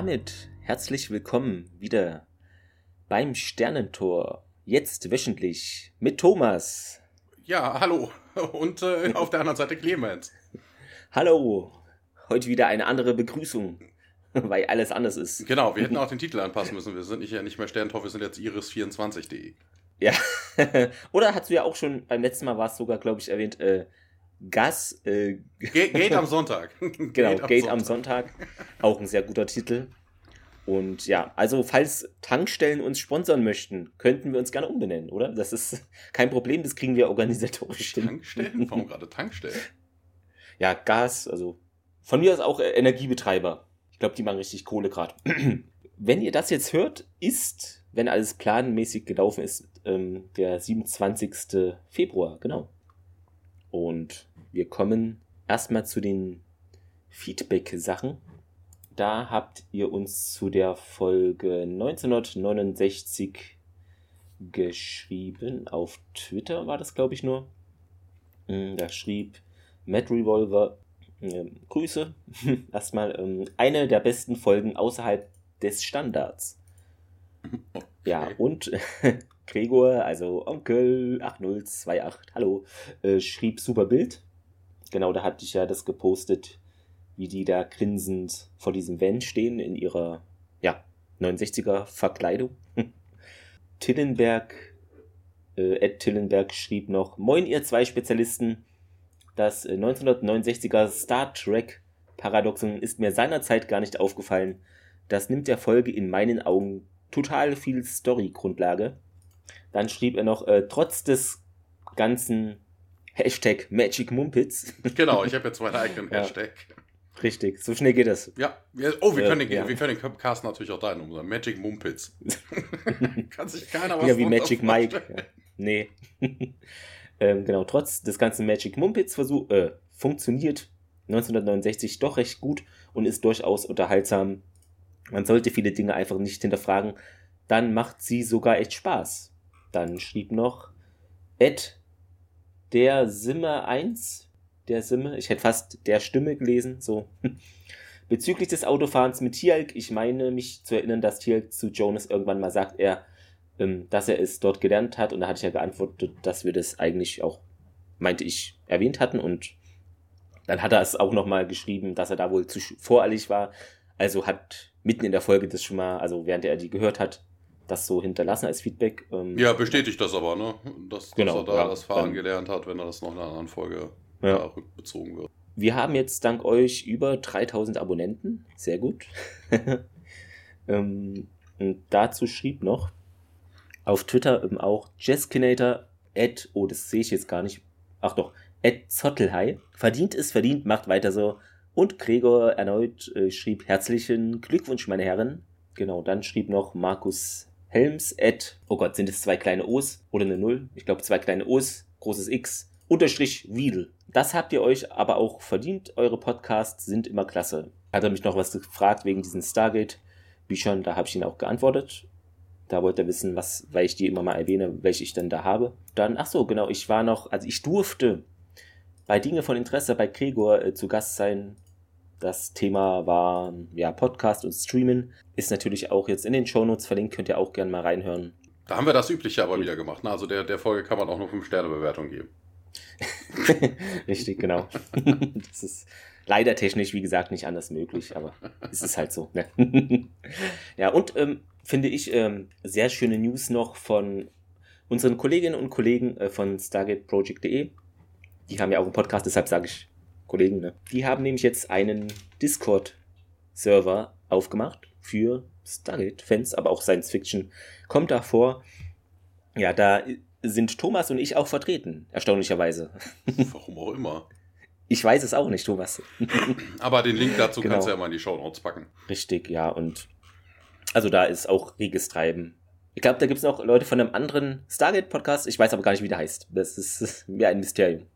damit herzlich willkommen wieder beim Sternentor. Jetzt wöchentlich mit Thomas. Ja, hallo. Und äh, auf der anderen Seite Clemens. Hallo. Heute wieder eine andere Begrüßung, weil alles anders ist. Genau, wir hätten auch den Titel anpassen müssen. Wir sind nicht, ja nicht mehr Sternentor, wir sind jetzt iris24.de. Ja. Oder hast du ja auch schon, beim letzten Mal war es sogar, glaube ich, erwähnt, äh, Gas. Äh, Gate, Gate am Sonntag. genau, Gate, am, Gate Sonntag. am Sonntag. Auch ein sehr guter Titel. Und ja, also falls Tankstellen uns sponsern möchten, könnten wir uns gerne umbenennen, oder? Das ist kein Problem, das kriegen wir organisatorisch hin. Tankstellen? Warum gerade Tankstellen? Ja, Gas, also von mir aus auch äh, Energiebetreiber. Ich glaube, die machen richtig Kohle gerade. wenn ihr das jetzt hört, ist, wenn alles planmäßig gelaufen ist, ähm, der 27. Februar, genau. Und wir kommen erstmal zu den Feedback-Sachen. Da habt ihr uns zu der Folge 1969 geschrieben. Auf Twitter war das, glaube ich, nur. Hm, da schrieb Matt Revolver äh, Grüße. Erstmal ähm, eine der besten Folgen außerhalb des Standards. Okay. Ja, und Gregor, also Onkel 8028, hallo, äh, schrieb super Bild. Genau, da hatte ich ja das gepostet, wie die da grinsend vor diesem Van stehen in ihrer, ja, 69er Verkleidung. Tillenberg, äh, Ed Tillenberg schrieb noch, Moin ihr zwei Spezialisten, das 1969er äh, Star Trek Paradoxon ist mir seinerzeit gar nicht aufgefallen. Das nimmt der Folge in meinen Augen total viel Story-Grundlage. Dann schrieb er noch, äh, trotz des ganzen Hashtag Magic Mumpitz. Genau, ich habe jetzt meinen eigenen Hashtag. Richtig, so schnell geht das. Ja, oh, wir, äh, können, den, ja. wir können den Cast natürlich auch deinen umsagen. Magic Mumpitz. Kann sich keiner was Ja, wie Magic Mike. Ja. Nee. ähm, genau, trotz des ganzen Magic Mumpitz Versuch, äh, funktioniert 1969 doch recht gut und ist durchaus unterhaltsam. Man sollte viele Dinge einfach nicht hinterfragen. Dann macht sie sogar echt Spaß. Dann schrieb noch Ed der Simme 1, der Simme, ich hätte fast der Stimme gelesen, so. Bezüglich des Autofahrens mit Tialk, ich meine mich zu erinnern, dass Tialk zu Jonas irgendwann mal sagt, er, ähm, dass er es dort gelernt hat und da hatte ich ja geantwortet, dass wir das eigentlich auch, meinte ich, erwähnt hatten und dann hat er es auch nochmal geschrieben, dass er da wohl zu voreilig war. Also hat mitten in der Folge das schon mal, also während er die gehört hat, das so hinterlassen als Feedback. Ähm, ja, bestätigt das aber, ne? Dass, genau, dass er da ja, das Fahren dann, gelernt hat, wenn er das noch in einer anderen Folge ja. rückbezogen wird. Wir haben jetzt dank euch über 3000 Abonnenten. Sehr gut. ähm, und dazu schrieb noch auf Twitter ähm, auch Jeskinator, Ed, oh, das sehe ich jetzt gar nicht. Ach doch, Ed Zottelhai. Verdient ist verdient, macht weiter so. Und Gregor erneut äh, schrieb herzlichen Glückwunsch, meine Herren. Genau, dann schrieb noch Markus Helms at, oh Gott, sind es zwei kleine O's oder eine Null? Ich glaube zwei kleine O's, großes X, unterstrich Wiedel. Das habt ihr euch aber auch verdient. Eure Podcasts sind immer klasse. Hat er mich noch was gefragt wegen diesen Stargate-Büchern, da habe ich ihn auch geantwortet. Da wollte er wissen, was, weil ich die immer mal erwähne, welche ich denn da habe. Dann, ach so, genau, ich war noch, also ich durfte bei Dinge von Interesse bei Gregor äh, zu Gast sein das Thema war ja Podcast und Streamen. Ist natürlich auch jetzt in den Shownotes verlinkt, könnt ihr auch gerne mal reinhören. Da haben wir das Übliche aber wieder gemacht. Ne? Also der, der Folge kann man auch nur 5-Sterne-Bewertung geben. Richtig, genau. das ist leider technisch, wie gesagt, nicht anders möglich, aber es ist halt so. Ne? ja, und ähm, finde ich ähm, sehr schöne News noch von unseren Kolleginnen und Kollegen äh, von StargateProject.de. Die haben ja auch einen Podcast, deshalb sage ich Kollegen, ne? Die haben nämlich jetzt einen Discord-Server aufgemacht für Stargate-Fans, aber auch Science Fiction kommt da vor. Ja, da sind Thomas und ich auch vertreten, erstaunlicherweise. Warum auch immer. Ich weiß es auch nicht, Thomas. Aber den Link dazu genau. kannst du ja mal in die Show Notes packen. Richtig, ja. Und also da ist auch reges Treiben. Ich glaube, da gibt es noch Leute von einem anderen Stargate-Podcast. Ich weiß aber gar nicht, wie der heißt. Das ist mir ein Mysterium.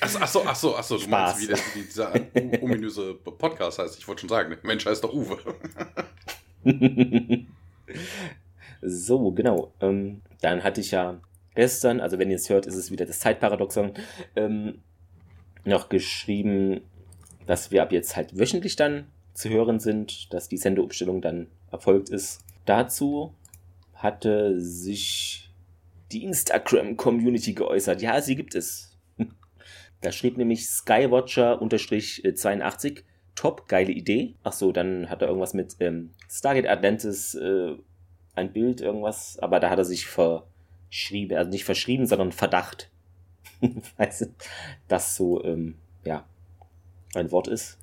Achso, achso, achso, achso, du Spaß. meinst, wie, der, wie dieser ominöse Podcast heißt. Ich wollte schon sagen, Mensch heißt doch Uwe. so, genau. Ähm, dann hatte ich ja gestern, also wenn ihr es hört, ist es wieder das Zeitparadoxon, ähm, noch geschrieben, dass wir ab jetzt halt wöchentlich dann zu hören sind, dass die Sendeumstellung dann erfolgt ist. Dazu hatte sich die Instagram-Community geäußert. Ja, sie gibt es. Da schrieb nämlich Skywatcher-82, top, geile Idee. Ach so, dann hat er irgendwas mit ähm, Stargate Atlantis, äh, ein Bild, irgendwas, aber da hat er sich verschrieben, also nicht verschrieben, sondern Verdacht. weißt du, das so, ähm, ja, ein Wort ist.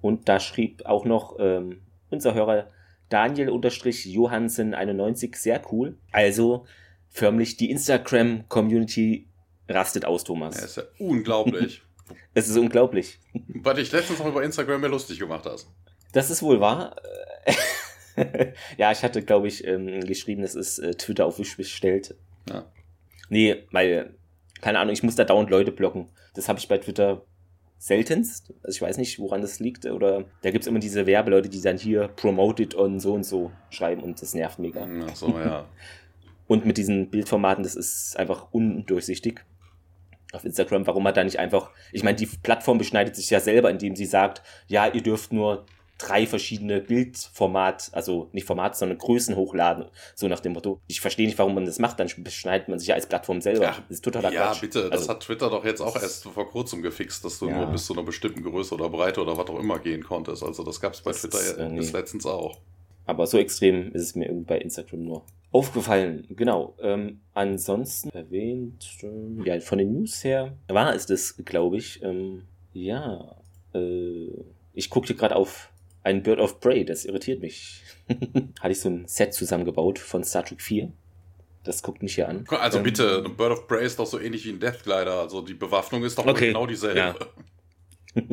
Und da schrieb auch noch ähm, unser Hörer Daniel-Johansen91, sehr cool. Also förmlich die Instagram-Community rastet aus, Thomas. Ja, ist ja unglaublich. es ist unglaublich. Weil dich letztens noch über Instagram mehr lustig gemacht hast. Das ist wohl wahr. ja, ich hatte, glaube ich, ähm, geschrieben, es ist äh, Twitter auf Wish bestellt. Ja. Nee, weil, keine Ahnung, ich muss da dauernd Leute blocken. Das habe ich bei Twitter seltenst. Also ich weiß nicht, woran das liegt. Oder da gibt es immer diese Werbeleute, die dann hier promoted on so und so schreiben und das nervt mega. Ach so, ja. und mit diesen Bildformaten, das ist einfach undurchsichtig. Auf Instagram, warum hat da nicht einfach, ich meine, die Plattform beschneidet sich ja selber, indem sie sagt, ja, ihr dürft nur drei verschiedene Bildformat, also nicht Format, sondern Größen hochladen. So nach dem Motto. Ich verstehe nicht, warum man das macht, dann beschneidet man sich ja als Plattform selber. Ja, das ist totaler ja Quatsch. bitte, das also, hat Twitter doch jetzt auch erst vor kurzem gefixt, dass du ja. nur bis zu einer bestimmten Größe oder Breite oder was auch immer gehen konntest. Also das gab es bei das Twitter äh, bis letztens auch. Aber so extrem ist es mir irgendwie bei Instagram nur aufgefallen. Genau. Ähm, ansonsten erwähnt, ähm, ja, von den News her war es das, glaube ich. Ähm, ja, äh, ich guckte gerade auf ein Bird of Prey, das irritiert mich. Hatte ich so ein Set zusammengebaut von Star Trek 4. Das guckt mich hier an. Also ähm, bitte, ein Bird of Prey ist doch so ähnlich wie ein Death Glider. Also die Bewaffnung ist doch okay. genau dieselbe. Ja.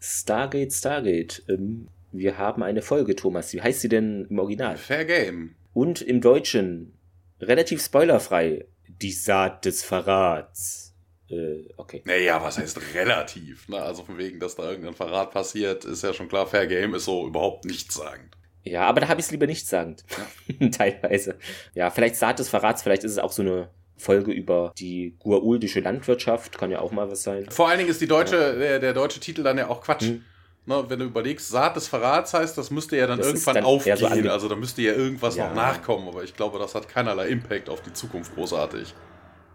Stargate, Stargate. Ähm, wir haben eine Folge, Thomas. Wie heißt sie denn im Original? Fair Game. Und im Deutschen relativ spoilerfrei. Die Saat des Verrats. Äh, okay. Naja, was heißt relativ? Ne? Also von wegen, dass da irgendein Verrat passiert, ist ja schon klar, Fair Game ist so überhaupt nichts sagend. Ja, aber da habe ich es lieber nicht sagend. Ja. Teilweise. Ja, vielleicht Saat des Verrats, vielleicht ist es auch so eine Folge über die guauldische Landwirtschaft, kann ja auch mal was sein. Vor allen Dingen ist die deutsche, ja. der, der, deutsche Titel dann ja auch Quatsch. Hm. Ne, wenn du überlegst, Saat des Verrats heißt, das müsste ja dann das irgendwann dann aufgehen. So also da müsste ja irgendwas ja. noch nachkommen, aber ich glaube, das hat keinerlei Impact auf die Zukunft großartig.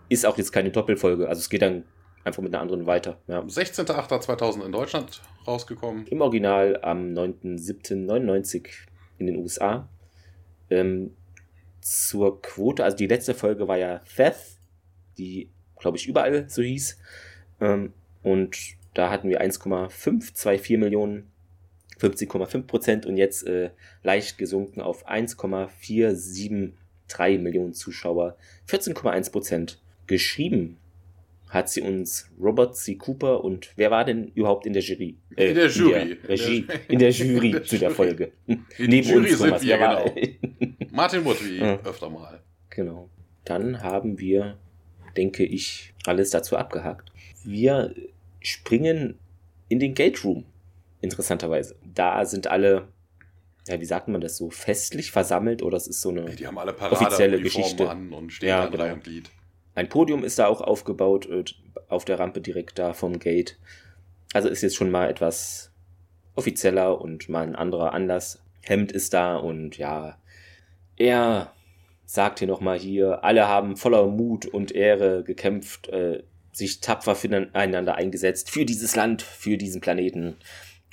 Ist auch jetzt keine Doppelfolge. Also es geht dann einfach mit einer anderen weiter. Ja. 16.08.2000 in Deutschland rausgekommen. Im Original am 9.07.99 in den USA. Ähm, zur Quote, also die letzte Folge war ja Theth, die glaube ich überall so hieß. Ähm, und da hatten wir 1,524 Millionen, 50,5 Prozent und jetzt äh, leicht gesunken auf 1,473 Millionen Zuschauer, 14,1 Prozent geschrieben hat sie uns Robert C. Cooper und wer war denn überhaupt in der Jury? Äh, in der Jury. In der Regie. In der Jury in der zu der Folge. In Neben Jury uns, Thomas. Wir, genau. Martin Wood, wie ja. öfter mal. Genau. Dann haben wir, denke ich, alles dazu abgehakt. Wir springen in den Gate Room, interessanterweise. Da sind alle, ja, wie sagt man das so, festlich versammelt oder es ist so eine die haben alle Parade offizielle Geschichte an und stehen ja, genau. und Glied. Ein Podium ist da auch aufgebaut, äh, auf der Rampe direkt da vom Gate. Also ist jetzt schon mal etwas offizieller und mal ein anderer Anlass. Hemd ist da und ja, er sagt hier nochmal hier, alle haben voller Mut und Ehre gekämpft, äh, sich tapfer füreinander eingesetzt, für dieses Land, für diesen Planeten,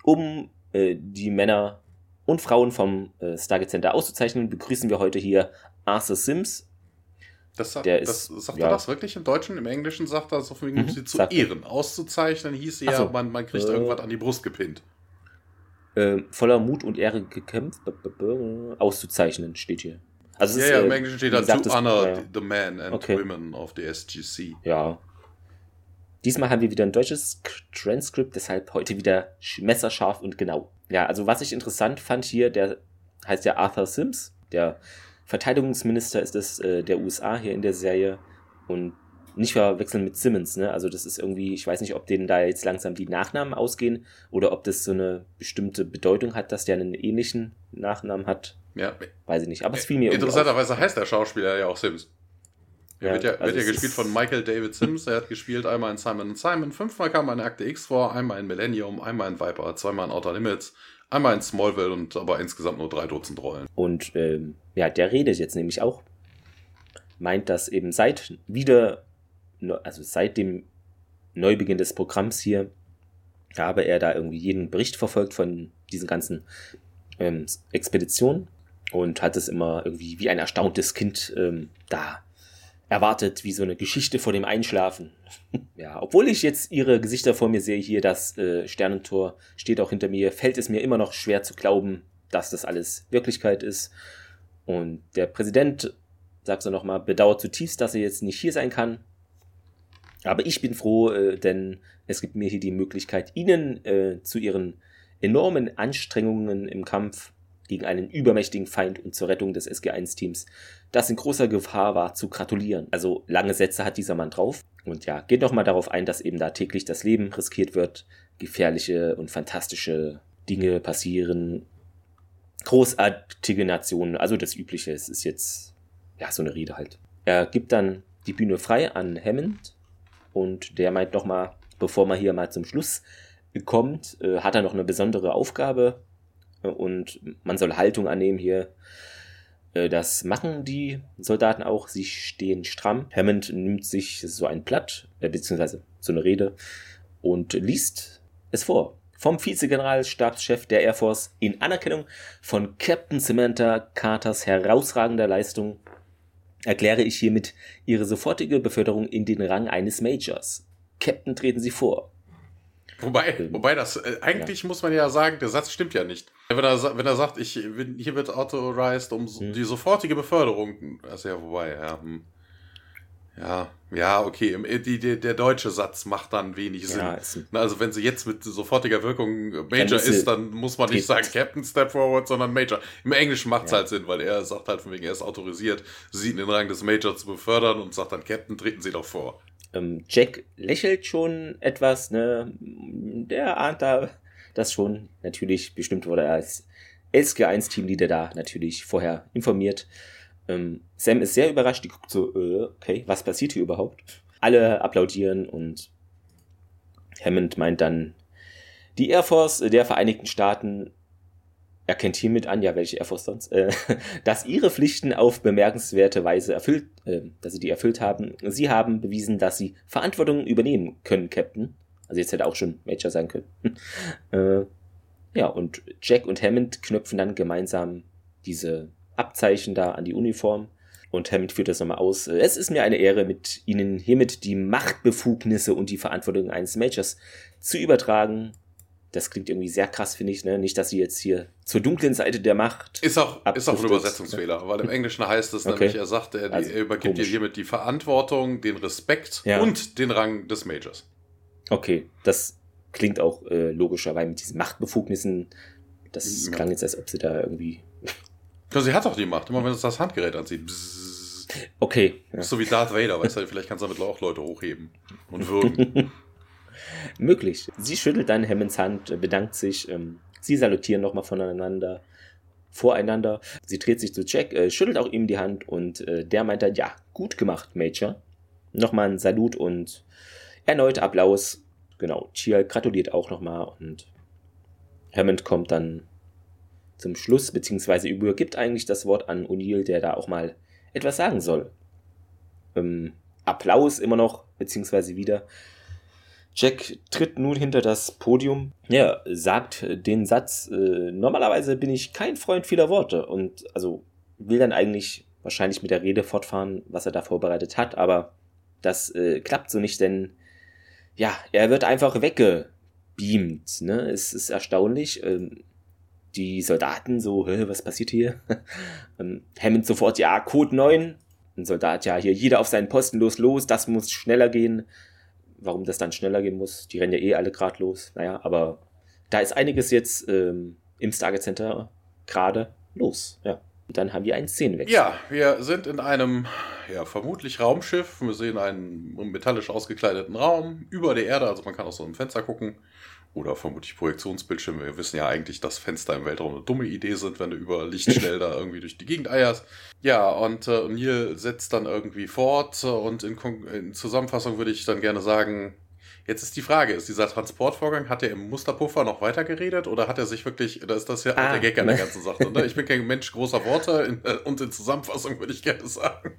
um äh, die Männer und Frauen vom äh, Stargate Center auszuzeichnen, begrüßen wir heute hier Arthur Sims, das, sagt, der das, ist, sagt ja. er das wirklich im Deutschen? Im Englischen sagt er so, von wegen, um mhm, sie zu ehren. Er. Auszuzeichnen hieß ja, so. man, man kriegt äh, irgendwas an die Brust gepinnt. Äh, voller Mut und Ehre gekämpft. Auszuzeichnen steht hier. Also ja, ist, ja, im äh, Englischen steht da to honor the men and okay. women of the SGC. Ja. Diesmal haben wir wieder ein deutsches Transkript, deshalb heute wieder messerscharf und genau. Ja, also was ich interessant fand hier, der heißt ja Arthur Sims, der Verteidigungsminister ist es äh, der USA hier in der Serie und nicht verwechseln mit Simmons, ne? Also das ist irgendwie, ich weiß nicht, ob denen da jetzt langsam die Nachnamen ausgehen oder ob das so eine bestimmte Bedeutung hat, dass der einen ähnlichen Nachnamen hat. Ja. Weiß ich nicht. Aber es fiel mir Interessanterweise heißt der Schauspieler ja auch Sims. Er ja, wird ja, also wird ja gespielt von Michael David Sims. Er hat gespielt einmal in Simon Simon, fünfmal kam er in Akte X vor, einmal in Millennium, einmal in Viper, zweimal in Outer Limits, Einmal in Smallville und aber insgesamt nur drei Dutzend Rollen. Und ähm, ja, der redet jetzt nämlich auch. Meint, dass eben seit wieder, also seit dem Neubeginn des Programms hier, habe er da irgendwie jeden Bericht verfolgt von diesen ganzen ähm, Expeditionen und hat es immer irgendwie wie ein erstauntes Kind ähm, da erwartet, wie so eine Geschichte vor dem Einschlafen. ja, obwohl ich jetzt ihre Gesichter vor mir sehe, hier das äh, Sternentor steht auch hinter mir, fällt es mir immer noch schwer zu glauben, dass das alles Wirklichkeit ist. Und der Präsident, sagt so nochmal, bedauert zutiefst, dass er jetzt nicht hier sein kann. Aber ich bin froh, äh, denn es gibt mir hier die Möglichkeit, Ihnen äh, zu Ihren enormen Anstrengungen im Kampf gegen einen übermächtigen Feind und zur Rettung des SG1-Teams, das in großer Gefahr war, zu gratulieren. Also lange Sätze hat dieser Mann drauf. Und ja, geht nochmal darauf ein, dass eben da täglich das Leben riskiert wird, gefährliche und fantastische Dinge passieren, großartige Nationen, also das Übliche. Es ist jetzt, ja, so eine Rede halt. Er gibt dann die Bühne frei an Hammond und der meint nochmal, bevor man hier mal zum Schluss kommt, äh, hat er noch eine besondere Aufgabe und man soll Haltung annehmen hier. Äh, das machen die Soldaten auch. Sie stehen stramm. Hammond nimmt sich so ein Blatt, äh, beziehungsweise so eine Rede, und liest es vor. Vom Vizegeneralstabschef der Air Force in Anerkennung von Captain Samantha Carters herausragender Leistung erkläre ich hiermit Ihre sofortige Beförderung in den Rang eines Majors. Captain, treten Sie vor. Wobei, ähm, wobei das, äh, eigentlich ja. muss man ja sagen, der Satz stimmt ja nicht. Wenn er, wenn er sagt, ich bin, hier wird authorized um hm. die sofortige Beförderung, das ist ja vorbei, ja. Hm. Ja, ja, okay. Die, die, der deutsche Satz macht dann wenig Sinn. Ja, also wenn sie jetzt mit sofortiger Wirkung Major ist, ist, dann muss man nicht sagen Captain Step Forward, sondern Major. Im Englischen macht es ja. halt Sinn, weil er sagt halt von wegen, er ist autorisiert, sie in den Rang des Major zu befördern und sagt dann Captain, treten Sie doch vor. Ähm, Jack lächelt schon etwas, ne? Der ahnt da das schon. Natürlich, bestimmt wurde er als SG1-Teamleader da natürlich vorher informiert. Ähm, Sam ist sehr überrascht, die guckt so, äh, okay, was passiert hier überhaupt? Alle applaudieren und Hammond meint dann, die Air Force der Vereinigten Staaten erkennt hiermit an, ja, welche Air Force sonst, äh, dass ihre Pflichten auf bemerkenswerte Weise erfüllt, äh, dass sie die erfüllt haben. Sie haben bewiesen, dass sie Verantwortung übernehmen können, Captain. Also jetzt hätte auch schon Major sein können. äh, ja, und Jack und Hammond knöpfen dann gemeinsam diese Abzeichen da an die Uniform. Und Hammond führt das nochmal aus. Es ist mir eine Ehre, mit Ihnen hiermit die Machtbefugnisse und die Verantwortung eines Majors zu übertragen das klingt irgendwie sehr krass, finde ich. Ne? Nicht, dass sie jetzt hier zur dunklen Seite der Macht. Ist auch, ist auch ein Übersetzungsfehler, weil im Englischen heißt es okay. nämlich, er sagt, er, also, er übergibt dir hiermit die Verantwortung, den Respekt ja. und den Rang des Majors. Okay, das klingt auch äh, logischer, weil mit diesen Machtbefugnissen, das ja. klang jetzt, als ob sie da irgendwie. Ja, sie hat auch die Macht, immer wenn es das Handgerät anzieht. Bzzz. Okay. Ja. So wie Darth Vader, weißt du, vielleicht kannst du damit auch Leute hochheben und würgen. Möglich. Sie schüttelt dann Hammonds Hand, bedankt sich. Ähm, sie salutieren nochmal voneinander, voreinander. Sie dreht sich zu Jack, äh, schüttelt auch ihm die Hand und äh, der meint dann, ja, gut gemacht, Major. Nochmal ein Salut und erneut Applaus. Genau, Chia gratuliert auch nochmal und Hammond kommt dann zum Schluss, beziehungsweise übergibt eigentlich das Wort an O'Neill, der da auch mal etwas sagen soll. Ähm, Applaus immer noch, beziehungsweise wieder. Jack tritt nun hinter das Podium. Ja, sagt den Satz, äh, normalerweise bin ich kein Freund vieler Worte und also will dann eigentlich wahrscheinlich mit der Rede fortfahren, was er da vorbereitet hat, aber das äh, klappt so nicht, denn ja, er wird einfach weggebeamt. Ne? Es ist erstaunlich. Ähm, die Soldaten so, was passiert hier? ähm, Hammond sofort, ja, Code 9. Ein Soldat, ja, hier jeder auf seinen Posten los, los, das muss schneller gehen warum das dann schneller gehen muss. Die rennen ja eh alle gerade los. Naja, aber da ist einiges jetzt ähm, im Stargate Center gerade los. Ja. Und dann haben wir einen Szenenwechsel. Ja, wir sind in einem, ja, vermutlich Raumschiff. Wir sehen einen metallisch ausgekleideten Raum über der Erde, also man kann aus so einem Fenster gucken. Oder vermutlich Projektionsbildschirme. Wir wissen ja eigentlich, dass Fenster im Weltraum eine dumme Idee sind, wenn du über Lichtschnell da irgendwie durch die Gegend eierst. Ja, und äh, Neil setzt dann irgendwie fort und in, in Zusammenfassung würde ich dann gerne sagen, Jetzt ist die Frage, ist dieser Transportvorgang, hat er im Musterpuffer noch weiter geredet oder hat er sich wirklich, da ist das ja ah, der Gag an der ganzen Sache. Ne? Ich bin kein Mensch großer Worte in, äh, und in Zusammenfassung würde ich gerne sagen.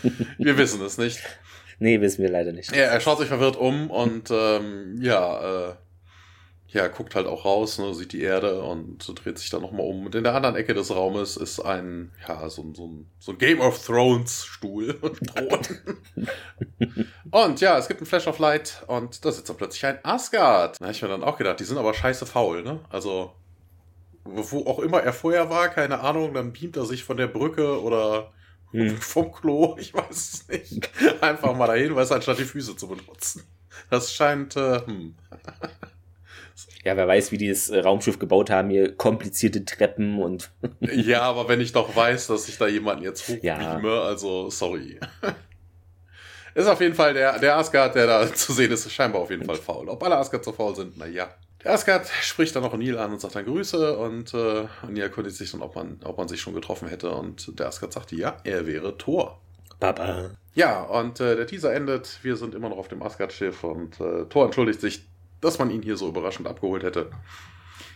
wir wissen es nicht. Nee, wissen wir leider nicht. Ja, er schaut sich verwirrt um und ähm, ja, äh, ja, guckt halt auch raus, ne, sieht die Erde und dreht sich dann nochmal um. Und in der anderen Ecke des Raumes ist ein, ja, so, so, ein, so ein Game of Thrones Stuhl. und ja, es gibt ein Flash of Light und da sitzt dann plötzlich ein Asgard. Da habe ich mir dann auch gedacht, die sind aber scheiße faul, ne? Also, wo auch immer er vorher war, keine Ahnung, dann beamt er sich von der Brücke oder hm. vom Klo, ich weiß es nicht. Einfach mal dahin, weil es anstatt die Füße zu benutzen. Das scheint, äh, hm. Ja, wer weiß, wie die das äh, Raumschiff gebaut haben, hier komplizierte Treppen und. ja, aber wenn ich doch weiß, dass ich da jemanden jetzt hochbeame, ja. also sorry. ist auf jeden Fall der, der Asgard, der da zu sehen ist, ist scheinbar auf jeden Fall faul. Ob alle Asgard so faul sind, naja. Der Asgard spricht dann auch Neil an und sagt dann Grüße und äh, Neil erkundigt sich dann, ob man, ob man sich schon getroffen hätte und der Asgard sagte, ja, er wäre Thor. Papa. Ja, und äh, der Teaser endet. Wir sind immer noch auf dem Asgard-Schiff und äh, Thor entschuldigt sich dass man ihn hier so überraschend abgeholt hätte.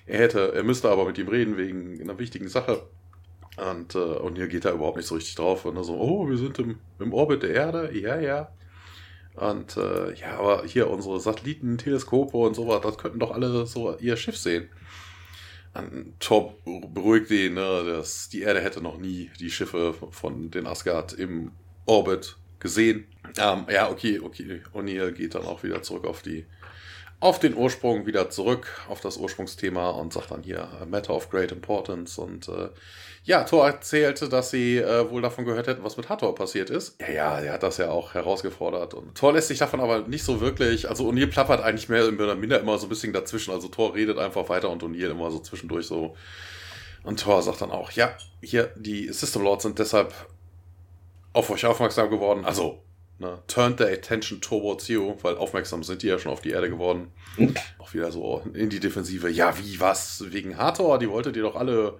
Er hätte, er müsste aber mit ihm reden wegen einer wichtigen Sache. Und, äh, und hier geht er überhaupt nicht so richtig drauf. Und er so, oh, wir sind im, im Orbit der Erde. Ja, ja. Und äh, ja, aber hier unsere Satelliten, Teleskope und sowas, das könnten doch alle so ihr Schiff sehen. Und Thor beruhigt ihn, ne, dass die Erde hätte noch nie die Schiffe von den Asgard im Orbit gesehen. Ähm, ja, okay, okay. O'Neill geht dann auch wieder zurück auf die auf den Ursprung wieder zurück, auf das Ursprungsthema und sagt dann hier Matter of Great Importance. Und äh, ja, Thor erzählte, dass sie äh, wohl davon gehört hätten, was mit Hathor passiert ist. Ja, ja, er hat das ja auch herausgefordert. Und Thor lässt sich davon aber nicht so wirklich, also O'Neill plappert eigentlich mehr oder minder immer so ein bisschen dazwischen. Also Thor redet einfach weiter und O'Neill immer so zwischendurch so. Und Thor sagt dann auch, ja, hier, die System Lords sind deshalb auf euch aufmerksam geworden. Also Ne? Turned their attention towards you, weil aufmerksam sind die ja schon auf die Erde geworden. Auch wieder so in die Defensive. Ja, wie, was? Wegen Hathor? Die wolltet ihr doch alle,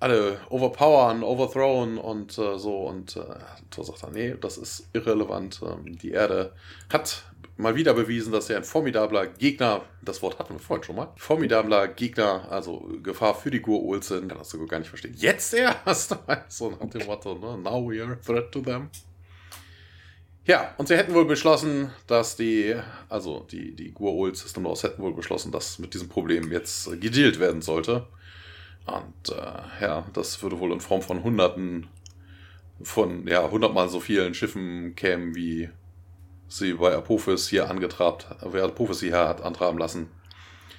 alle overpowern, overthrown und äh, so. Und äh, Thor sagt dann, nee, das ist irrelevant. Ähm, die Erde hat mal wieder bewiesen, dass er ein formidabler Gegner, das Wort hatten wir vorhin schon mal, formidabler Gegner, also Gefahr für die Gur sind. Kann das sogar gar nicht verstehen. Jetzt erst? so nach dem Motto, ne? Now we are a threat to them. Ja, und sie hätten wohl beschlossen, dass die, also die, die Guaol System Laws hätten wohl beschlossen, dass mit diesem Problem jetzt gedealt werden sollte. Und äh, ja, das würde wohl in Form von Hunderten, von ja, hundertmal so vielen Schiffen kämen, wie sie bei Apophis hier angetrabt, wer Apophis hier hat antraben lassen.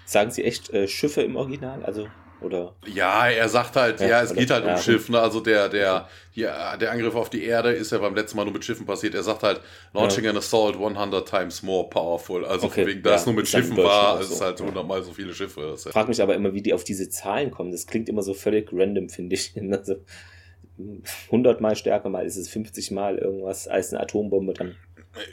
Sagen sie echt äh, Schiffe im Original? Also oder? Ja, er sagt halt, ja, ja es geht halt ja, um Schiff, ne? Also der, der, ja, der Angriff auf die Erde ist ja beim letzten Mal nur mit Schiffen passiert. Er sagt halt, launching an assault 100 times more powerful. Also okay. wegen, da es nur mit Schiffen war, ist es halt 100 mal so viele Schiffe. Ich frage mich aber immer, wie die auf diese Zahlen kommen. Das klingt immer so völlig random, finde ich. Also 100 mal stärker, mal ist es 50 mal irgendwas als eine Atombombe. Dann,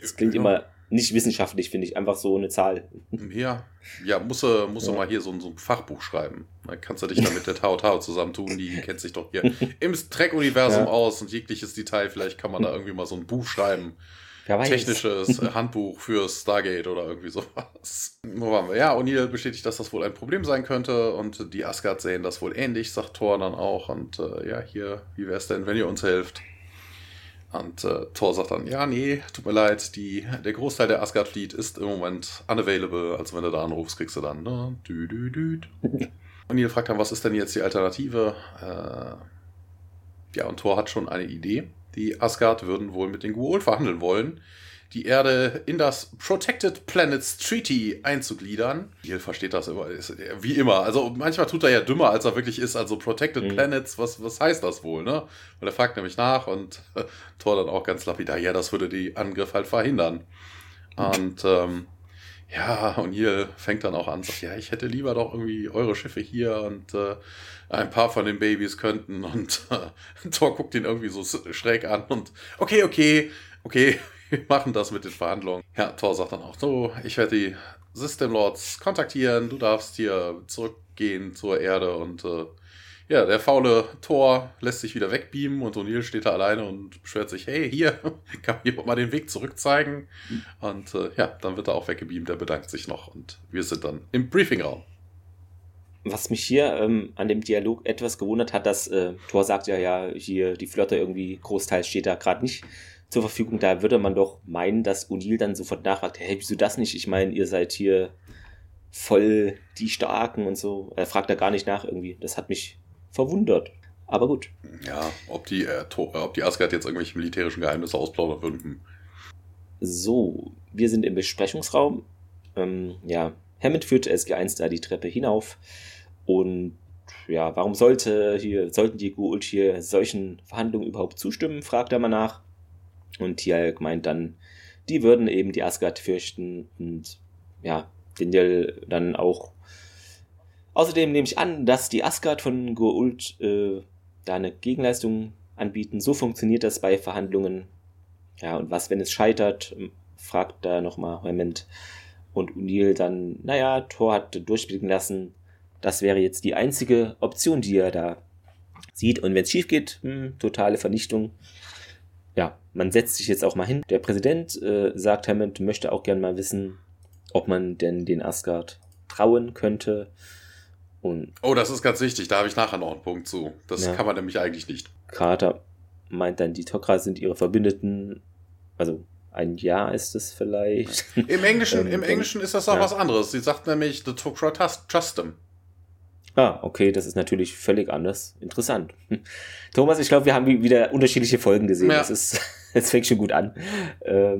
das klingt immer nicht wissenschaftlich, finde ich, einfach so eine Zahl. Ja, ja, muss er, muss ja. mal hier so, so, ein Fachbuch schreiben. Da kannst du dich dann mit der Tao Tao zusammentun, die kennt sich doch hier im Trek-Universum ja. aus und jegliches Detail. Vielleicht kann man da irgendwie mal so ein Buch schreiben. Technisches Handbuch für Stargate oder irgendwie sowas. Wo waren wir? Ja, O'Neill bestätigt, dass das wohl ein Problem sein könnte und die Asgard sehen das wohl ähnlich, sagt Thor dann auch. Und äh, ja, hier, wie wäre es denn, wenn ihr uns helft? Und äh, Thor sagt dann, ja, nee, tut mir leid, die, der Großteil der Asgard-Fleet ist im Moment unavailable. Also wenn du da anrufst, kriegst du dann, ne? Dü, dü, dü. Und ihr fragt dann, was ist denn jetzt die Alternative? Äh, ja, und Thor hat schon eine Idee. Die Asgard würden wohl mit den Guol verhandeln wollen die Erde in das Protected Planets Treaty einzugliedern. Jill versteht das immer, wie immer. Also manchmal tut er ja dümmer, als er wirklich ist. Also Protected mhm. Planets, was, was heißt das wohl, ne? Und er fragt nämlich nach und äh, Thor dann auch ganz lapidar, ja, das würde die Angriff halt verhindern. Und ähm, ja, und hier fängt dann auch an, sagt, ja, ich hätte lieber doch irgendwie eure Schiffe hier und äh, ein paar von den Babys könnten. Und äh, Thor guckt ihn irgendwie so schräg an und okay, okay, okay, wir machen das mit den Verhandlungen. Ja, Thor sagt dann auch, so, ich werde die System Lords kontaktieren, du darfst hier zurückgehen zur Erde und äh, Ja, der faule Thor lässt sich wieder wegbeamen und O'Neill steht da alleine und beschwert sich, hey, hier, kann mir jemand mal den Weg zurück zeigen? Und äh, ja, dann wird er auch weggebeamt, er bedankt sich noch und wir sind dann im Briefingraum. Was mich hier ähm, an dem Dialog etwas gewundert hat, dass äh, Thor sagt ja, ja, hier die Flotte irgendwie großteils steht da gerade nicht zur Verfügung. Da würde man doch meinen, dass O'Neill dann sofort nachfragt, hey, wieso das nicht? Ich meine, ihr seid hier voll die Starken und so. Er fragt da gar nicht nach irgendwie. Das hat mich verwundert. Aber gut. Ja, ob die, äh, ob die Asgard jetzt irgendwelche militärischen Geheimnisse ausplaudern würden. So, wir sind im Besprechungsraum. Ähm, ja, Hammond führt SG1 da die Treppe hinauf. Und ja, warum sollte hier, sollten die Goult hier solchen Verhandlungen überhaupt zustimmen, fragt er mal nach. Und Tialk meint dann, die würden eben die Asgard fürchten und ja, Daniel dann auch. Außerdem nehme ich an, dass die Asgard von Goult äh, da eine Gegenleistung anbieten. So funktioniert das bei Verhandlungen. Ja, und was, wenn es scheitert, fragt da nochmal Hammond. Und O'Neill dann, naja, Thor hat durchblicken lassen, das wäre jetzt die einzige Option, die er da sieht. Und wenn es schief geht, hm, totale Vernichtung. Ja, man setzt sich jetzt auch mal hin. Der Präsident, äh, sagt Hammond, möchte auch gern mal wissen, ob man denn den Asgard trauen könnte. Und oh, das ist ganz wichtig. Da habe ich nachher noch einen Punkt zu. Das ja. kann man nämlich eigentlich nicht. Carter meint dann, die Tok'ra sind ihre Verbündeten. Also ein Jahr ist es vielleicht. Im Englischen, ähm, im Englischen ist das auch ja. was anderes. Sie sagt nämlich, the Tok'ra trust them. Ah, okay, das ist natürlich völlig anders. Interessant. Thomas, ich glaube, wir haben wieder unterschiedliche Folgen gesehen. Ja. Das ist, jetzt fängt schon gut an. Äh,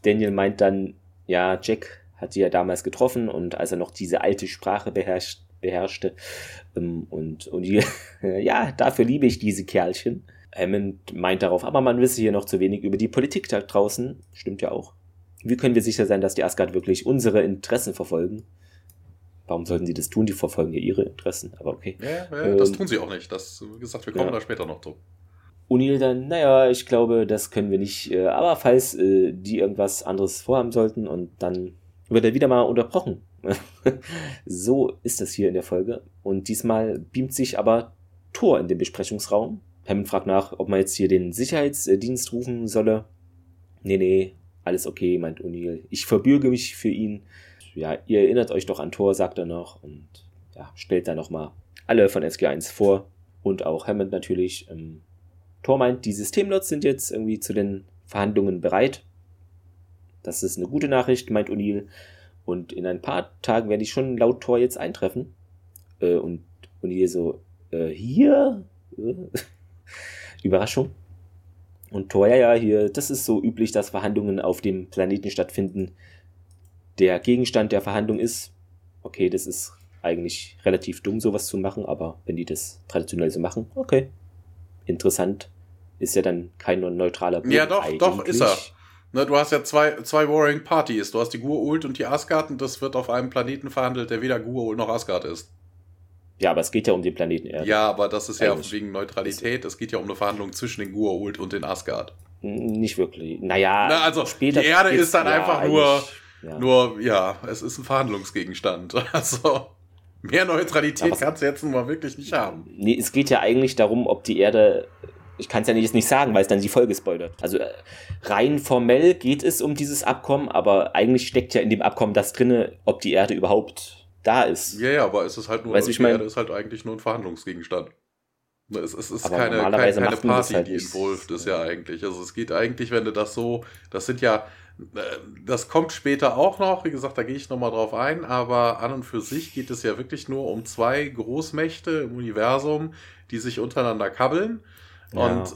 Daniel meint dann, ja, Jack hat sie ja damals getroffen und als er noch diese alte Sprache beherrscht, beherrschte. Ähm, und, und die, ja, dafür liebe ich diese Kerlchen. Hammond meint darauf, aber man wisse hier noch zu wenig über die Politik da draußen. Stimmt ja auch. Wie können wir sicher sein, dass die Asgard wirklich unsere Interessen verfolgen? Warum sollten sie das tun? Die verfolgen ja ihre Interessen, aber okay. Ja, ja ähm, das tun sie auch nicht. Das, wie gesagt, wir kommen ja. da später noch zu. O'Neill dann, naja, ich glaube, das können wir nicht. Äh, aber falls äh, die irgendwas anderes vorhaben sollten und dann wird er wieder mal unterbrochen. so ist das hier in der Folge. Und diesmal beamt sich aber Thor in den Besprechungsraum. Hammond fragt nach, ob man jetzt hier den Sicherheitsdienst rufen solle. Nee, nee, alles okay, meint O'Neill. Ich verbürge mich für ihn. Ja, ihr erinnert euch doch an Thor, sagt er noch. Und ja, stellt da nochmal alle von SG1 vor. Und auch Hammond natürlich. Ähm, Tor meint, die Systemlots sind jetzt irgendwie zu den Verhandlungen bereit. Das ist eine gute Nachricht, meint O'Neill. Und in ein paar Tagen werde ich schon laut Tor jetzt eintreffen. Äh, und O'Neill so, äh, hier? Überraschung. Und Thor, ja, ja, hier, das ist so üblich, dass Verhandlungen auf dem Planeten stattfinden. Der Gegenstand der Verhandlung ist, okay, das ist eigentlich relativ dumm, sowas zu machen, aber wenn die das traditionell so machen, okay, interessant. Ist ja dann kein neutraler Boden Ja, doch, eigentlich. doch, ist er. Ne, du hast ja zwei, zwei Warring Parties. Du hast die Gur-Ult und die Asgard und das wird auf einem Planeten verhandelt, der weder Gur-Ult noch Asgard ist. Ja, aber es geht ja um den Planeten Erde. Ja, aber das ist ja wegen Neutralität. Es geht ja um eine Verhandlung zwischen den Gur-Ult und den Asgard. Nicht wirklich. Naja, Na, also später die Erde ist dann ja, einfach nur, ja. nur, ja, es ist ein Verhandlungsgegenstand. Also mehr Neutralität kannst du jetzt nun mal wirklich nicht haben. Nee, es geht ja eigentlich darum, ob die Erde ich kann es ja nicht, nicht sagen, weil es dann die Folge spoilert. Also äh, rein formell geht es um dieses Abkommen, aber eigentlich steckt ja in dem Abkommen das drinne, ob die Erde überhaupt da ist. Ja, ja, aber es ist halt nur, weißt, die ich mein, Erde ist halt eigentlich nur ein Verhandlungsgegenstand. Ne, es, es ist keine, keine, keine Party, halt die involviert ist ja eigentlich. Also es geht eigentlich, wenn du das so, das sind ja, äh, das kommt später auch noch, wie gesagt, da gehe ich nochmal drauf ein, aber an und für sich geht es ja wirklich nur um zwei Großmächte im Universum, die sich untereinander kabbeln. Und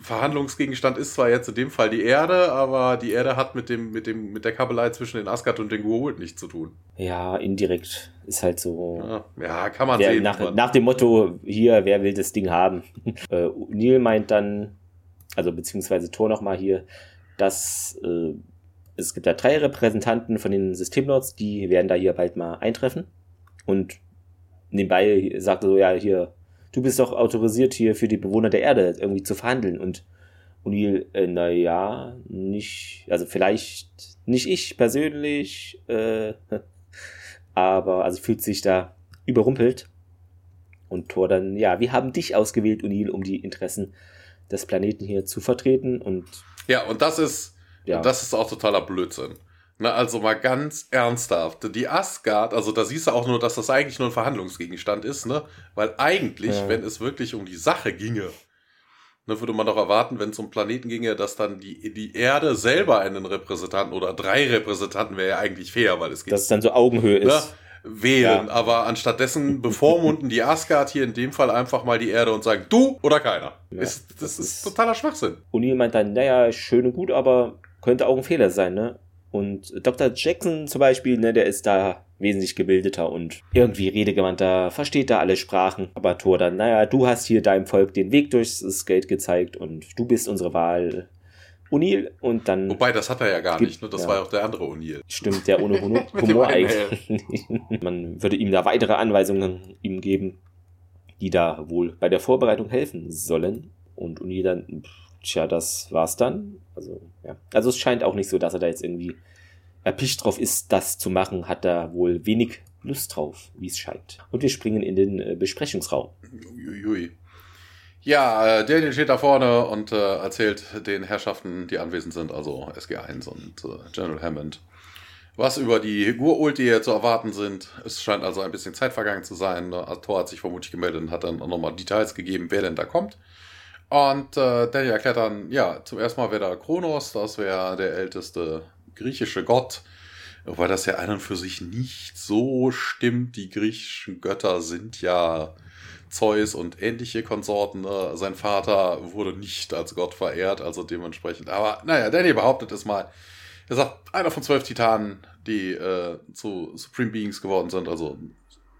Verhandlungsgegenstand ist zwar jetzt in dem Fall die Erde, aber die Erde hat mit dem, mit dem, mit der Kabelei zwischen den Asgard und den Goa'uld nichts zu tun. Ja, indirekt ist halt so. Ja, ja kann man wer, sehen. Nach, nach, dem Motto, hier, wer will das Ding haben? äh, Neil meint dann, also beziehungsweise Thor nochmal hier, dass äh, es gibt da drei Repräsentanten von den Systemlords, die werden da hier bald mal eintreffen. Und nebenbei sagt er so, ja, hier, du bist doch autorisiert hier für die Bewohner der Erde irgendwie zu verhandeln. Und O'Neill, äh, naja, nicht, also vielleicht nicht ich persönlich, äh, aber also fühlt sich da überrumpelt. Und Thor dann, ja, wir haben dich ausgewählt, O'Neill, um die Interessen des Planeten hier zu vertreten. Und ja, und das ist, ja. das ist auch totaler Blödsinn. Na, also mal ganz ernsthaft. Die Asgard, also da siehst du auch nur, dass das eigentlich nur ein Verhandlungsgegenstand ist, ne? Weil eigentlich, ja. wenn es wirklich um die Sache ginge, ne, würde man doch erwarten, wenn es um Planeten ginge, dass dann die, die Erde selber einen Repräsentanten oder drei Repräsentanten wäre ja eigentlich fair, weil es geht. Dass es dann so Augenhöhe ne? ist. wählen. Ja. Aber anstattdessen bevormunden die Asgard hier in dem Fall einfach mal die Erde und sagen, du oder keiner. Ist, das, das ist, ist totaler Schwachsinn. O'Neill meint dann, naja, schön und gut, aber könnte auch ein Fehler sein, ne? Und Dr. Jackson zum Beispiel, ne, der ist da wesentlich gebildeter und irgendwie redegewandter, versteht da alle Sprachen. Aber Thor dann, naja, du hast hier deinem Volk den Weg durchs Skate gezeigt und du bist unsere Wahl. O'Neill und dann. Wobei, das hat er ja gar gibt, nicht, ne? Das ja. war ja auch der andere O'Neill. Stimmt, der ohne Humor eigentlich. Man würde ihm da weitere Anweisungen ihm geben, die da wohl bei der Vorbereitung helfen sollen. Und O'Neill dann, tja, das war's dann. Also, ja. Also es scheint auch nicht so, dass er da jetzt irgendwie erpicht drauf ist, das zu machen, hat er wohl wenig Lust drauf, wie es scheint. Und wir springen in den äh, Besprechungsraum. Uiuiui. Ja, äh, Daniel steht da vorne und äh, erzählt den Herrschaften, die anwesend sind, also SG1 und äh, General Hammond, was über die Gurult, die zu erwarten sind. Es scheint also ein bisschen Zeit vergangen zu sein. Thor hat sich vermutlich gemeldet und hat dann nochmal Details gegeben, wer denn da kommt. Und äh, Daniel erklärt dann, ja, zum ersten Mal wäre da Kronos, das wäre der älteste griechische Gott. Wobei das ja an und für sich nicht so stimmt. Die griechischen Götter sind ja Zeus und ähnliche Konsorten. Ne? Sein Vater wurde nicht als Gott verehrt, also dementsprechend. Aber naja, Danny behauptet es mal. Er sagt, einer von zwölf Titanen, die äh, zu Supreme Beings geworden sind, also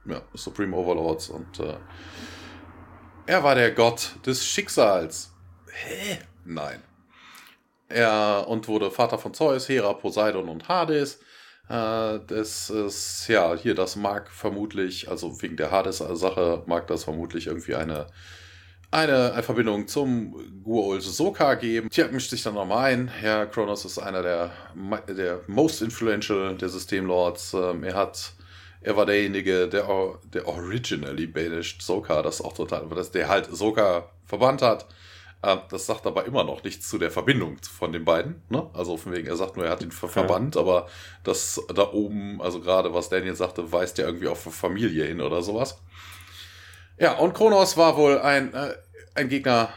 ja, Supreme Overlords. Und äh, er war der Gott des Schicksals. Hä? Nein. Er und wurde Vater von Zeus, Hera, Poseidon und Hades. Äh, das ist, ja, hier, das mag vermutlich, also wegen der Hades-Sache, mag das vermutlich irgendwie eine, eine, eine Verbindung zum Gua'uld Soka geben. Tja, mischt sich dann nochmal ein. Ja, Kronos ist einer der, der most influential der Systemlords. Ähm, er hat, er war derjenige, der, der originally banished Soka, das ist auch total, dass der halt Soka verbannt hat ähm, das sagt aber immer noch nichts zu der Verbindung von den beiden. Ne? Also von wegen, er sagt nur, er hat ihn ver verbannt, aber das da oben, also gerade was Daniel sagte, weist ja irgendwie auf Familie hin oder sowas. Ja, und Kronos war wohl ein, äh, ein Gegner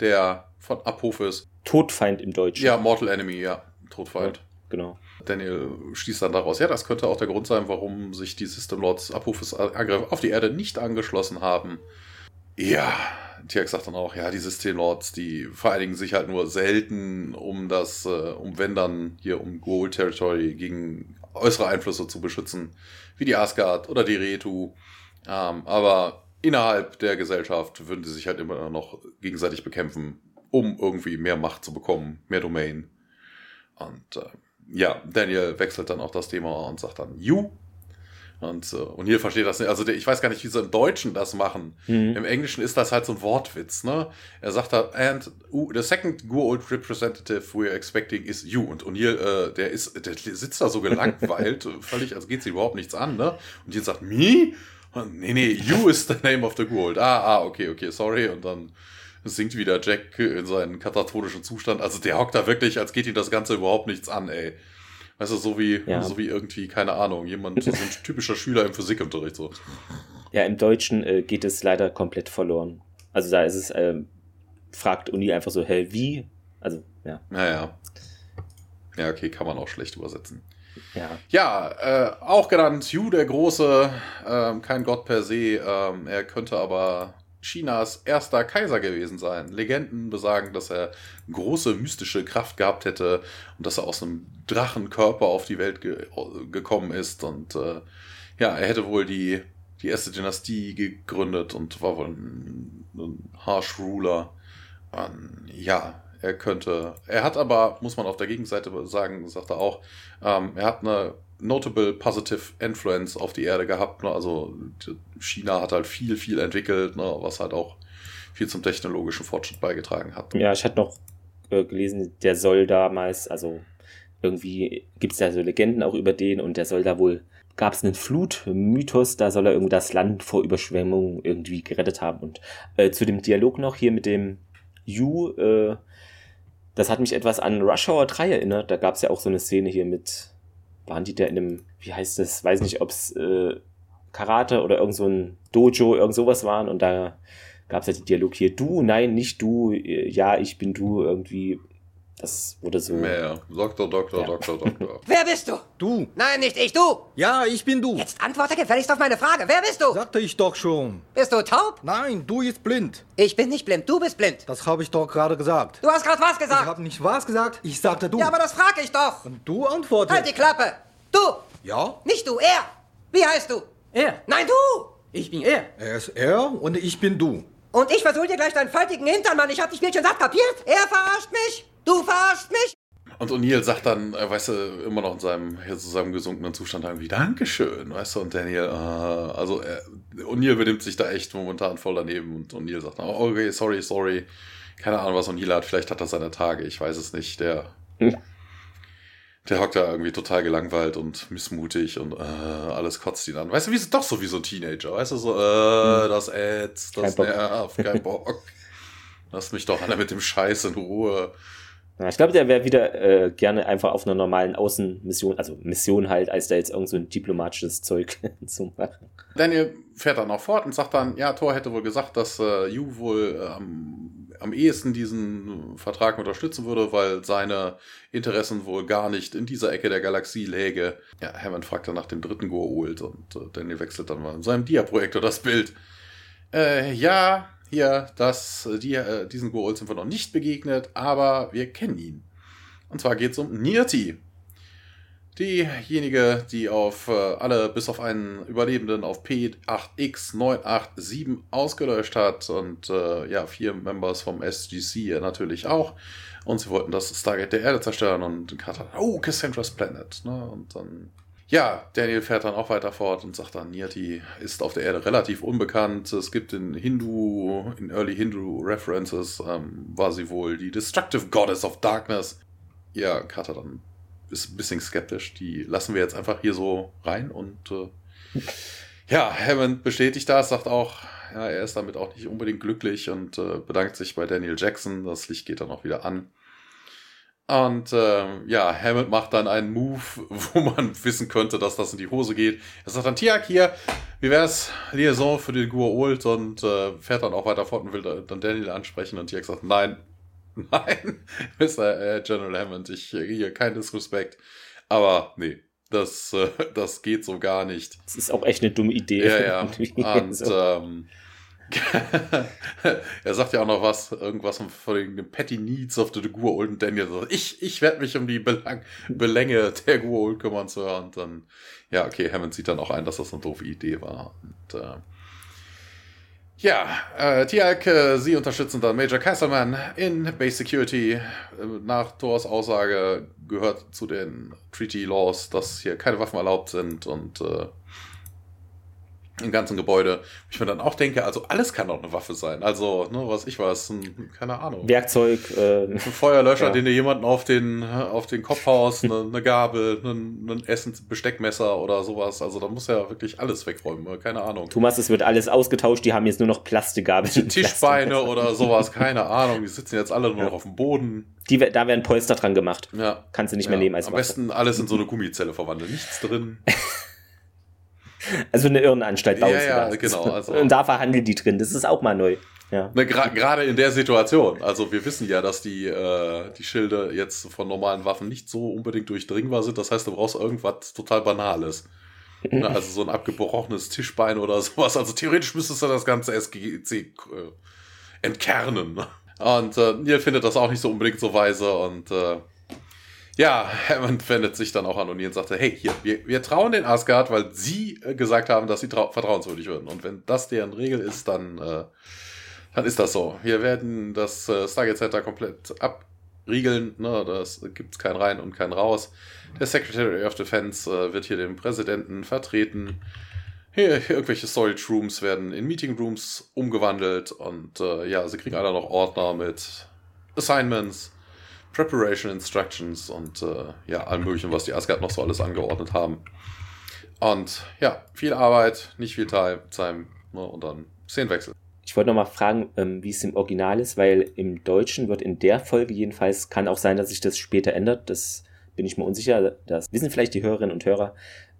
der von Apophis. Todfeind im Deutschen. Ja, Mortal Enemy, ja. Todfeind. Ja, genau. Daniel schließt dann daraus, ja, das könnte auch der Grund sein, warum sich die System Lords Apophis Angriff auf die Erde nicht angeschlossen haben. Ja, Tiax sagt dann auch, ja, die Systemlords, die vereinigen sich halt nur selten, um das, äh, um wenn dann hier um Gold Territory gegen äußere Einflüsse zu beschützen, wie die Asgard oder die Retu. Ähm, aber innerhalb der Gesellschaft würden sie sich halt immer noch gegenseitig bekämpfen, um irgendwie mehr Macht zu bekommen, mehr Domain. Und äh, ja, Daniel wechselt dann auch das Thema und sagt dann, you, und, äh, und hier versteht das nicht. Also der, ich weiß gar nicht, wie sie im Deutschen das machen. Mhm. Im Englischen ist das halt so ein Wortwitz, ne? Er sagt da, and uh, the second Old representative we're expecting is you. Und O'Neill, äh, der ist, der sitzt da so gelangweilt, völlig, als geht sie überhaupt nichts an, ne? Und hier sagt, me? Und, nee, nee, you is the name of the Gould. Ah, ah, okay, okay, sorry. Und dann singt wieder Jack in seinen katatonischen Zustand. Also der hockt da wirklich, als geht ihm das Ganze überhaupt nichts an, ey. Weißt du, so wie, ja. so wie irgendwie, keine Ahnung, jemand, so ein typischer Schüler im Physikunterricht so. Ja, im Deutschen äh, geht es leider komplett verloren. Also da ist es, ähm, fragt Uni einfach so, hä, wie? Also, ja. Naja. Ja, okay, kann man auch schlecht übersetzen. Ja, ja äh, auch genannt Yu der Große, ähm, kein Gott per se, ähm, er könnte aber Chinas erster Kaiser gewesen sein. Legenden besagen, dass er große mystische Kraft gehabt hätte und dass er aus einem Drachenkörper auf die Welt ge gekommen ist. Und äh, ja, er hätte wohl die, die erste Dynastie gegründet und war wohl ein, ein Harsh Ruler. Ähm, ja, er könnte. Er hat aber, muss man auf der Gegenseite sagen, sagt er auch, ähm, er hat eine notable positive influence auf die Erde gehabt. Ne? Also China hat halt viel, viel entwickelt, ne? was halt auch viel zum technologischen Fortschritt beigetragen hat. Ja, ich hatte noch äh, gelesen, der soll damals, also irgendwie gibt es da so Legenden auch über den und der soll da wohl, gab es einen Flutmythos, da soll er irgendwie das Land vor Überschwemmung irgendwie gerettet haben. Und äh, zu dem Dialog noch hier mit dem Yu, äh, das hat mich etwas an Rush Hour 3 erinnert. Da gab es ja auch so eine Szene hier mit, waren die da in einem, wie heißt das, weiß nicht, ob es äh, Karate oder irgend so ein Dojo, irgend sowas waren und da gab es ja den Dialog hier, du, nein, nicht du, ja, ich bin du, irgendwie das wurde so. Mehr. Doktor, Doktor, ja. Doktor, Doktor. Wer bist du? Du. Nein, nicht ich, du. Ja, ich bin du. Jetzt antworte gefälligst auf meine Frage. Wer bist du? Sagte ich doch schon. Bist du taub? Nein, du ist blind. Ich bin nicht blind, du bist blind. Das habe ich doch gerade gesagt. Du hast gerade was gesagt. Ich habe nicht was gesagt, ich sagte du. Ja, aber das frage ich doch. Und du antwortest. Halt die Klappe. Du. Ja? Nicht du, er. Wie heißt du? Er. Nein, du. Ich bin er. Er ist er und ich bin du. Und ich versuche dir gleich deinen faltigen Hintern, Mann. Ich hab die Spielchen satt kapiert. Er verarscht mich. Du verarscht mich. Und O'Neill sagt dann, äh, weißt du, immer noch in seinem hier zusammengesunkenen Zustand irgendwie, Dankeschön, weißt du, und Daniel, äh, also äh, O'Neill benimmt sich da echt momentan voll daneben und O'Neill sagt, oh, okay, sorry, sorry, keine Ahnung, was O'Neill hat, vielleicht hat er seine Tage, ich weiß es nicht, der, hm. der hockt da irgendwie total gelangweilt und missmutig und äh, alles kotzt ihn an. Weißt du, wie ist doch so wie so ein Teenager, weißt du, so, äh, hm. das ätzt, das nervt, kein Bock. Lass mich doch alle mit dem Scheiß in Ruhe. Ich glaube, der wäre wieder äh, gerne einfach auf einer normalen Außenmission, also Mission halt, als da jetzt irgend so ein diplomatisches Zeug zu machen. Daniel fährt dann auch fort und sagt dann, ja, Thor hätte wohl gesagt, dass äh, Yu wohl ähm, am ehesten diesen Vertrag unterstützen würde, weil seine Interessen wohl gar nicht in dieser Ecke der Galaxie läge. Ja, Hammond fragt dann nach dem dritten Goa'uld und äh, Daniel wechselt dann mal in seinem Dia-Projektor das Bild. Äh, ja, hier, dass äh, die, äh, diesen Goa'uld sind wir noch nicht begegnet, aber wir kennen ihn. Und zwar geht es um Nirti. Diejenige, die auf äh, alle bis auf einen Überlebenden auf P8X987 ausgelöscht hat und äh, ja, vier Members vom SGC natürlich auch. Und sie wollten das Stargate der Erde zerstören und Carter, oh, Cassandra's Planet. Ne? Und dann ja, Daniel fährt dann auch weiter fort und sagt dann, Niyati ist auf der Erde relativ unbekannt. Es gibt in Hindu, in Early Hindu References, ähm, war sie wohl die Destructive Goddess of Darkness. Ja, Carter dann ist ein bisschen skeptisch. Die lassen wir jetzt einfach hier so rein und äh, ja, Hammond bestätigt das, sagt auch, ja, er ist damit auch nicht unbedingt glücklich und äh, bedankt sich bei Daniel Jackson. Das Licht geht dann auch wieder an. Und äh, ja, Hammond macht dann einen Move, wo man wissen könnte, dass das in die Hose geht. Er sagt dann, Tiak, hier, wie wär's, Liaison für den Gua'uld und äh, fährt dann auch weiter fort und will dann Daniel ansprechen und Tiak sagt, nein, nein, Mr. Äh, General Hammond, ich äh, hier kein Disrespect. Aber nee, das, äh, das geht so gar nicht. Das ist auch echt eine dumme Idee. Ja, ja. Und ähm, er sagt ja auch noch was, irgendwas von den Petty Needs of the Gua'uld und Daniel ich, ich werde mich um die Belang Belänge der Gua'uld kümmern zu hören. Und dann, ja, okay, Hammond sieht dann auch ein, dass das eine doofe Idee war. Und, äh, ja, äh, Tiag, äh, sie unterstützen dann Major Castleman in Base Security. Äh, nach Thors Aussage gehört zu den Treaty Laws, dass hier keine Waffen erlaubt sind und äh, im ganzen Gebäude. Ich mir dann auch denke, also alles kann doch eine Waffe sein. Also, ne, was ich weiß, ein, keine Ahnung. Werkzeug. Äh, ein Feuerlöscher, ja. den du jemanden auf den, auf den Kopf haust, eine, eine Gabel, ein, ein Essen, Besteckmesser oder sowas. Also da muss ja wirklich alles wegräumen, keine Ahnung. Thomas, es wird alles ausgetauscht, die haben jetzt nur noch Plastikgabeln. Tischbeine oder sowas, keine Ahnung. Die sitzen jetzt alle nur ja. noch auf dem Boden. Die, da werden Polster dran gemacht. Ja. Kannst du nicht ja. mehr nehmen als Am Waffe. besten alles in so eine Gummizelle verwandeln. Nichts drin. Also eine Irrenanstalt bauen ja, ja, genau. Also und da verhandeln die drin. Das ist auch mal neu. Ja. Ne, Gerade in der Situation. Also wir wissen ja, dass die, äh, die Schilde jetzt von normalen Waffen nicht so unbedingt durchdringbar sind. Das heißt, du brauchst irgendwas total Banales. ne, also so ein abgebrochenes Tischbein oder sowas. Also theoretisch müsstest du das ganze SGC äh, entkernen. Ne? Und äh, Neil findet das auch nicht so unbedingt so weise und äh, ja, Hammond wendet sich dann auch an O'Neill und sagte, hey, hier, wir, wir trauen den Asgard, weil sie äh, gesagt haben, dass sie vertrauenswürdig würden. Und wenn das deren Regel ist, dann, äh, dann ist das so. Wir werden das äh, Stargate Center komplett abriegeln. Ne? Das gibt's kein rein und kein raus. Der Secretary of Defense äh, wird hier den Präsidenten vertreten. Hier, irgendwelche Storage Rooms werden in Meeting Rooms umgewandelt und äh, ja, sie kriegen alle noch Ordner mit Assignments Preparation Instructions und äh, ja, allem möglichen, was die Asgard noch so alles angeordnet haben. Und ja, viel Arbeit, nicht viel Zeit ne, und dann Szenenwechsel. Ich wollte noch mal fragen, ähm, wie es im Original ist, weil im Deutschen wird in der Folge jedenfalls, kann auch sein, dass sich das später ändert, das bin ich mir unsicher, das wissen vielleicht die Hörerinnen und Hörer.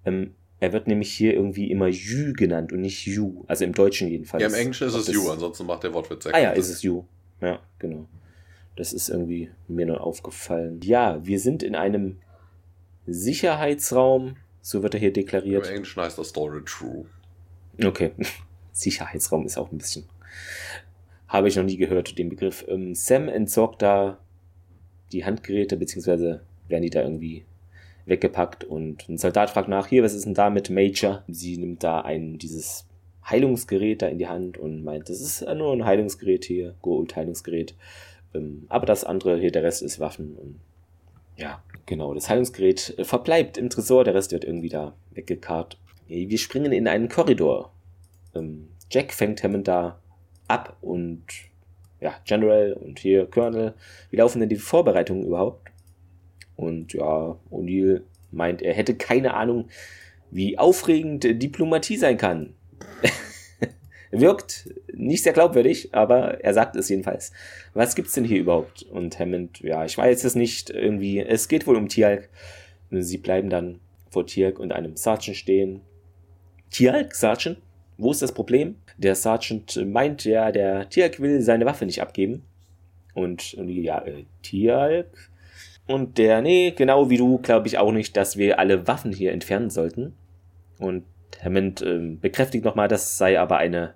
Ähm, er wird nämlich hier irgendwie immer Jü genannt und nicht Ju, also im Deutschen jedenfalls. Ja, im Englischen ist es Ju, ansonsten macht der Wortwitz Ah ja, ist es Ju. Ja, genau. Das ist irgendwie mir nur aufgefallen. Ja, wir sind in einem Sicherheitsraum, so wird er hier deklariert. Im Englischen heißt das Storage Room. Okay. Sicherheitsraum ist auch ein bisschen. Habe ich noch nie gehört, den Begriff. Ähm, Sam entsorgt da die Handgeräte, beziehungsweise werden die da irgendwie weggepackt und ein Soldat fragt nach, hier, was ist denn da mit Major? Sie nimmt da ein, dieses Heilungsgerät da in die Hand und meint, das ist nur ein Heilungsgerät hier, Gold-Heilungsgerät. Ähm, aber das andere hier, der Rest ist Waffen und ja, genau, das Heilungsgerät äh, verbleibt im Tresor, der Rest wird irgendwie da weggekarrt. Wir springen in einen Korridor. Ähm, Jack fängt Hammond da ab und ja, General und hier Colonel. Wie laufen denn die Vorbereitungen überhaupt? Und ja, O'Neill meint, er hätte keine Ahnung, wie aufregend Diplomatie sein kann. Wirkt nicht sehr glaubwürdig, aber er sagt es jedenfalls. Was gibt's denn hier überhaupt? Und Hammond, ja, ich weiß es nicht, irgendwie, es geht wohl um Tialk. Sie bleiben dann vor Tialk und einem Sergeant stehen. Tialk, Sergeant? Wo ist das Problem? Der Sergeant meint ja, der Tialk will seine Waffe nicht abgeben. Und, und ja, äh, Tialk? Und der, nee, genau wie du, glaube ich auch nicht, dass wir alle Waffen hier entfernen sollten. Und Hammond äh, bekräftigt nochmal, das sei aber eine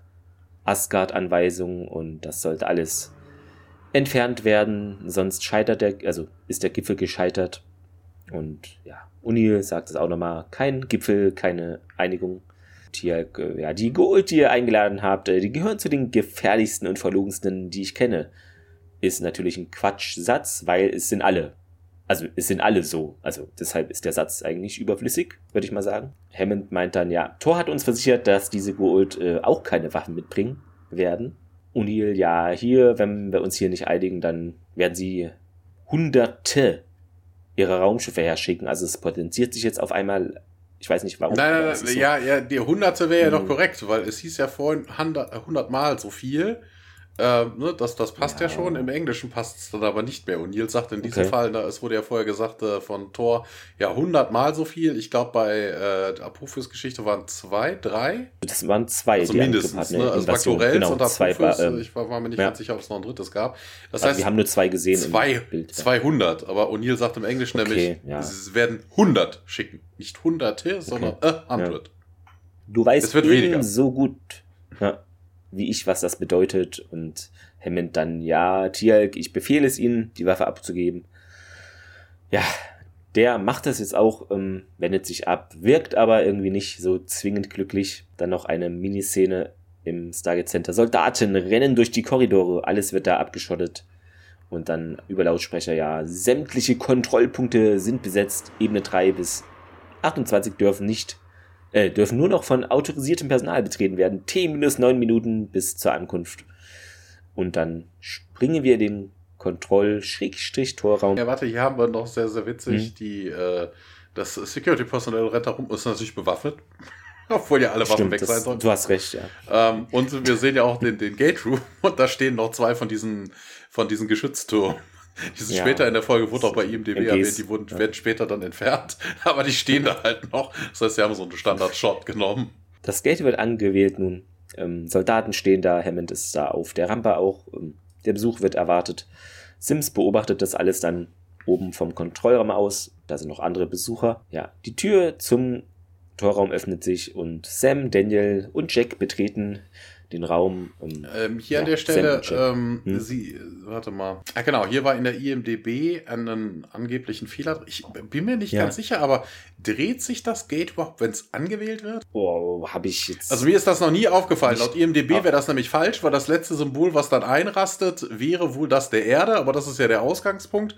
Asgard-Anweisung und das sollte alles entfernt werden, sonst scheitert der, also ist der Gipfel gescheitert. Und ja, Uni sagt es auch nochmal, kein Gipfel, keine Einigung. Die, ja, die Gold, die ihr eingeladen habt, äh, die gehören zu den gefährlichsten und verlogensten, die ich kenne. Ist natürlich ein Quatschsatz, weil es sind alle. Also es sind alle so. Also deshalb ist der Satz eigentlich überflüssig, würde ich mal sagen. Hammond meint dann, ja, Thor hat uns versichert, dass diese Goa'uld äh, auch keine Waffen mitbringen werden. O'Neill, ja, hier, wenn wir uns hier nicht einigen, dann werden sie hunderte ihrer Raumschiffe herschicken. Also es potenziert sich jetzt auf einmal ich weiß nicht warum. Nein, nein, nein so. ja, ja, die Hunderte wäre ja doch hm. korrekt, weil es hieß ja vorhin 100 Mal so viel. Äh, ne, das, das passt ja. ja. schon. Im Englischen passt es dann aber nicht mehr. Und Nils sagt in diesem okay. Fall, da, es wurde ja vorher gesagt äh, von Thor, ja, hundertmal so viel. Ich glaube, bei äh, Apophis Geschichte waren zwei, drei. Das waren zwei, also mindestens. Ne? Also Baktorels genau, und Apophis, war, ähm, ich war, war, mir nicht ja. ganz sicher, ob es noch ein drittes gab. Das also heißt, wir haben nur zwei gesehen. Zwei, Bild, 200. Aber O'Neill sagt im Englischen okay, nämlich, ja. es werden 100 schicken. Nicht Hunderte, sondern okay. a hundred. Du weißt eben so gut. Ja wie ich, was das bedeutet. Und Hammond dann, ja, Tialk, ich befehle es Ihnen, die Waffe abzugeben. Ja, der macht das jetzt auch, ähm, wendet sich ab, wirkt aber irgendwie nicht so zwingend glücklich. Dann noch eine Miniszene im Stargate Center. Soldaten rennen durch die Korridore, alles wird da abgeschottet. Und dann über Lautsprecher, ja, sämtliche Kontrollpunkte sind besetzt. Ebene 3 bis 28 dürfen nicht äh, dürfen nur noch von autorisiertem Personal betreten werden. T minus neun Minuten bis zur Ankunft. Und dann springen wir den Kontroll-Torraum. Ja, warte, hier haben wir noch sehr, sehr witzig. Hm. Die, äh, das Security-Personal rennt herum, ist natürlich bewaffnet. Obwohl ja alle Waffen Stimmt, weg sein sollen. Du hast recht, ja. Ähm, und wir sehen ja auch den, den Gate Room und da stehen noch zwei von diesen, von diesen Geschütztürmen. Die sind ja. später in der Folge, wurde auch bei IMDb erwähnt, die wurden, ja. werden später dann entfernt, aber die stehen da halt noch. Das heißt, sie haben so einen Standard-Shot genommen. Das Gate wird angewählt nun. Ähm, Soldaten stehen da, Hammond ist da auf der Rampe auch. Ähm, der Besuch wird erwartet. Sims beobachtet das alles dann oben vom Kontrollraum aus. Da sind noch andere Besucher. Ja, die Tür zum Torraum öffnet sich und Sam, Daniel und Jack betreten den Raum. Um, ähm, hier ja, an der Stelle, ähm, hm? sie, warte mal. Ah, genau, hier war in der IMDB einen angeblichen Fehler. Ich bin mir nicht ja. ganz sicher, aber dreht sich das Gate überhaupt, wenn es angewählt wird? Boah, habe ich jetzt. Also mir ist das noch nie aufgefallen. Laut IMDB wäre das nämlich falsch, weil das letzte Symbol, was dann einrastet, wäre wohl das der Erde, aber das ist ja der Ausgangspunkt.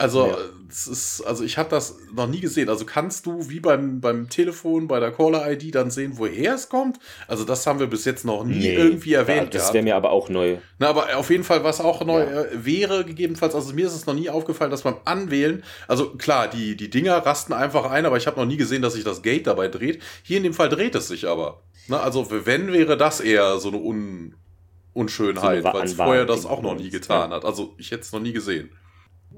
Also, ja. es ist, also ich habe das noch nie gesehen. Also kannst du wie beim, beim Telefon, bei der Caller-ID dann sehen, woher es kommt? Also das haben wir bis jetzt noch nie nee, irgendwie erwähnt. Das wäre mir aber auch neu. Na, aber auf jeden Fall, was auch neu ja. Äh, wäre, gegebenenfalls, also mir ist es noch nie aufgefallen, dass beim Anwählen, also klar, die, die Dinger rasten einfach ein, aber ich habe noch nie gesehen, dass sich das Gate dabei dreht. Hier in dem Fall dreht es sich aber. Na, also wenn, wäre das eher so eine Un Unschönheit, so weil es vorher das auch noch nie getan hat. Also ich hätte es noch nie gesehen.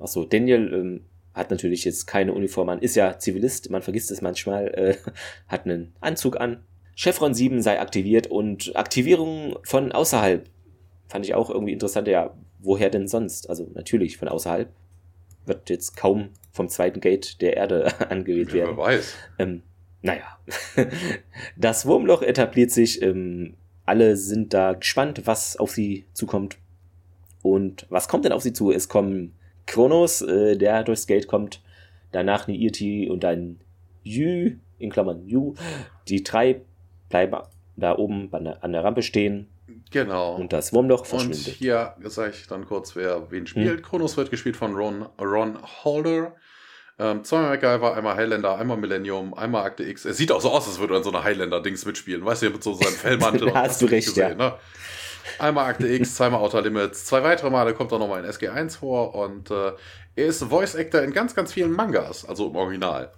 Achso, Daniel ähm, hat natürlich jetzt keine Uniform an, ist ja Zivilist, man vergisst es manchmal, äh, hat einen Anzug an. Chevron 7 sei aktiviert und Aktivierung von außerhalb fand ich auch irgendwie interessant. Ja, woher denn sonst? Also natürlich von außerhalb. Wird jetzt kaum vom zweiten Gate der Erde angewählt ja, werden. Wer weiß. Ähm, naja. das Wurmloch etabliert sich. Ähm, alle sind da gespannt, was auf sie zukommt. Und was kommt denn auf sie zu? Es kommen Kronos, äh, der durchs Gate kommt, danach eine Irti und ein Yu, in Klammern Yu. Die drei bleiben da oben an der, an der Rampe stehen. Genau. Und das Wurmloch verschwindet. Und hier sage ich dann kurz, wer wen spielt. Hm. Kronos wird gespielt von Ron, Ron Holder. Ähm, zweimal MacGyver, einmal Highlander, einmal Millennium, einmal Akte X. Es sieht auch so aus, als würde er in so einer Highlander-Dings mitspielen. Weißt du, mit so seinem Fellmantel. da hast du recht, gesehen, ja. Ne? Einmal Akte X, zweimal Outer Limits. Zwei weitere Male kommt er nochmal in SG1 vor und äh, er ist Voice Actor in ganz, ganz vielen Mangas, also im Original.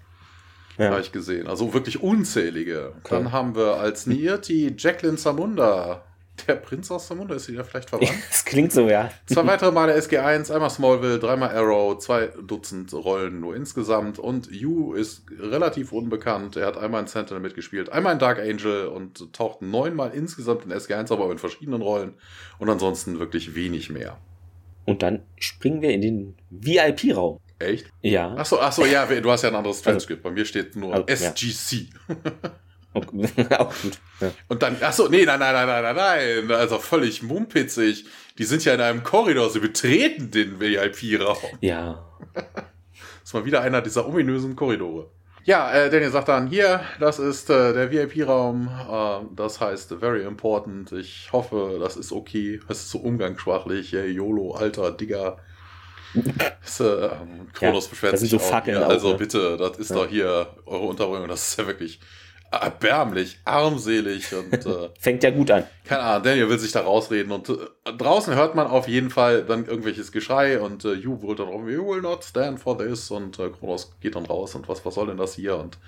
Ja. Habe ich gesehen. Also wirklich unzählige. Okay. Dann haben wir als Nierti Jacqueline Samunda der Prinz aus der Munde ist wieder vielleicht verwandt. das klingt so, ja. Zwei weitere Male SG1, einmal Smallville, dreimal Arrow, zwei Dutzend Rollen nur insgesamt. Und Yu ist relativ unbekannt. Er hat einmal in Sentinel mitgespielt, einmal in Dark Angel und taucht neunmal insgesamt in SG1, aber in verschiedenen Rollen. Und ansonsten wirklich wenig mehr. Und dann springen wir in den VIP-Raum. Echt? Ja. Achso, achso, ja, du hast ja ein anderes also Transkript. Bei mir steht nur also, SGC. Ja. auch gut. Ja. Und dann, achso, nee, nein, nein, nein, nein, nein, nein, also völlig mumpitzig. Die sind ja in einem Korridor, sie betreten den VIP-Raum. Ja. das ist mal wieder einer dieser ominösen Korridore. Ja, äh, Daniel sagt dann, hier, das ist äh, der VIP-Raum, äh, das heißt very important. Ich hoffe, das ist okay. Es ist so umgangssprachlich. Hey, YOLO, alter Digger. Das, äh, Kronos ja, beschwert sich so auch. Fackeln ja, also auch, ne? bitte, das ist ja. doch hier eure Unterbringung. Das ist ja wirklich erbärmlich, armselig und äh, fängt ja gut an. Keine Ahnung, Daniel will sich da rausreden und äh, draußen hört man auf jeden Fall dann irgendwelches Geschrei und äh, You will dann auch, you will not stand for this und äh, Kronos geht dann raus und was, was soll denn das hier und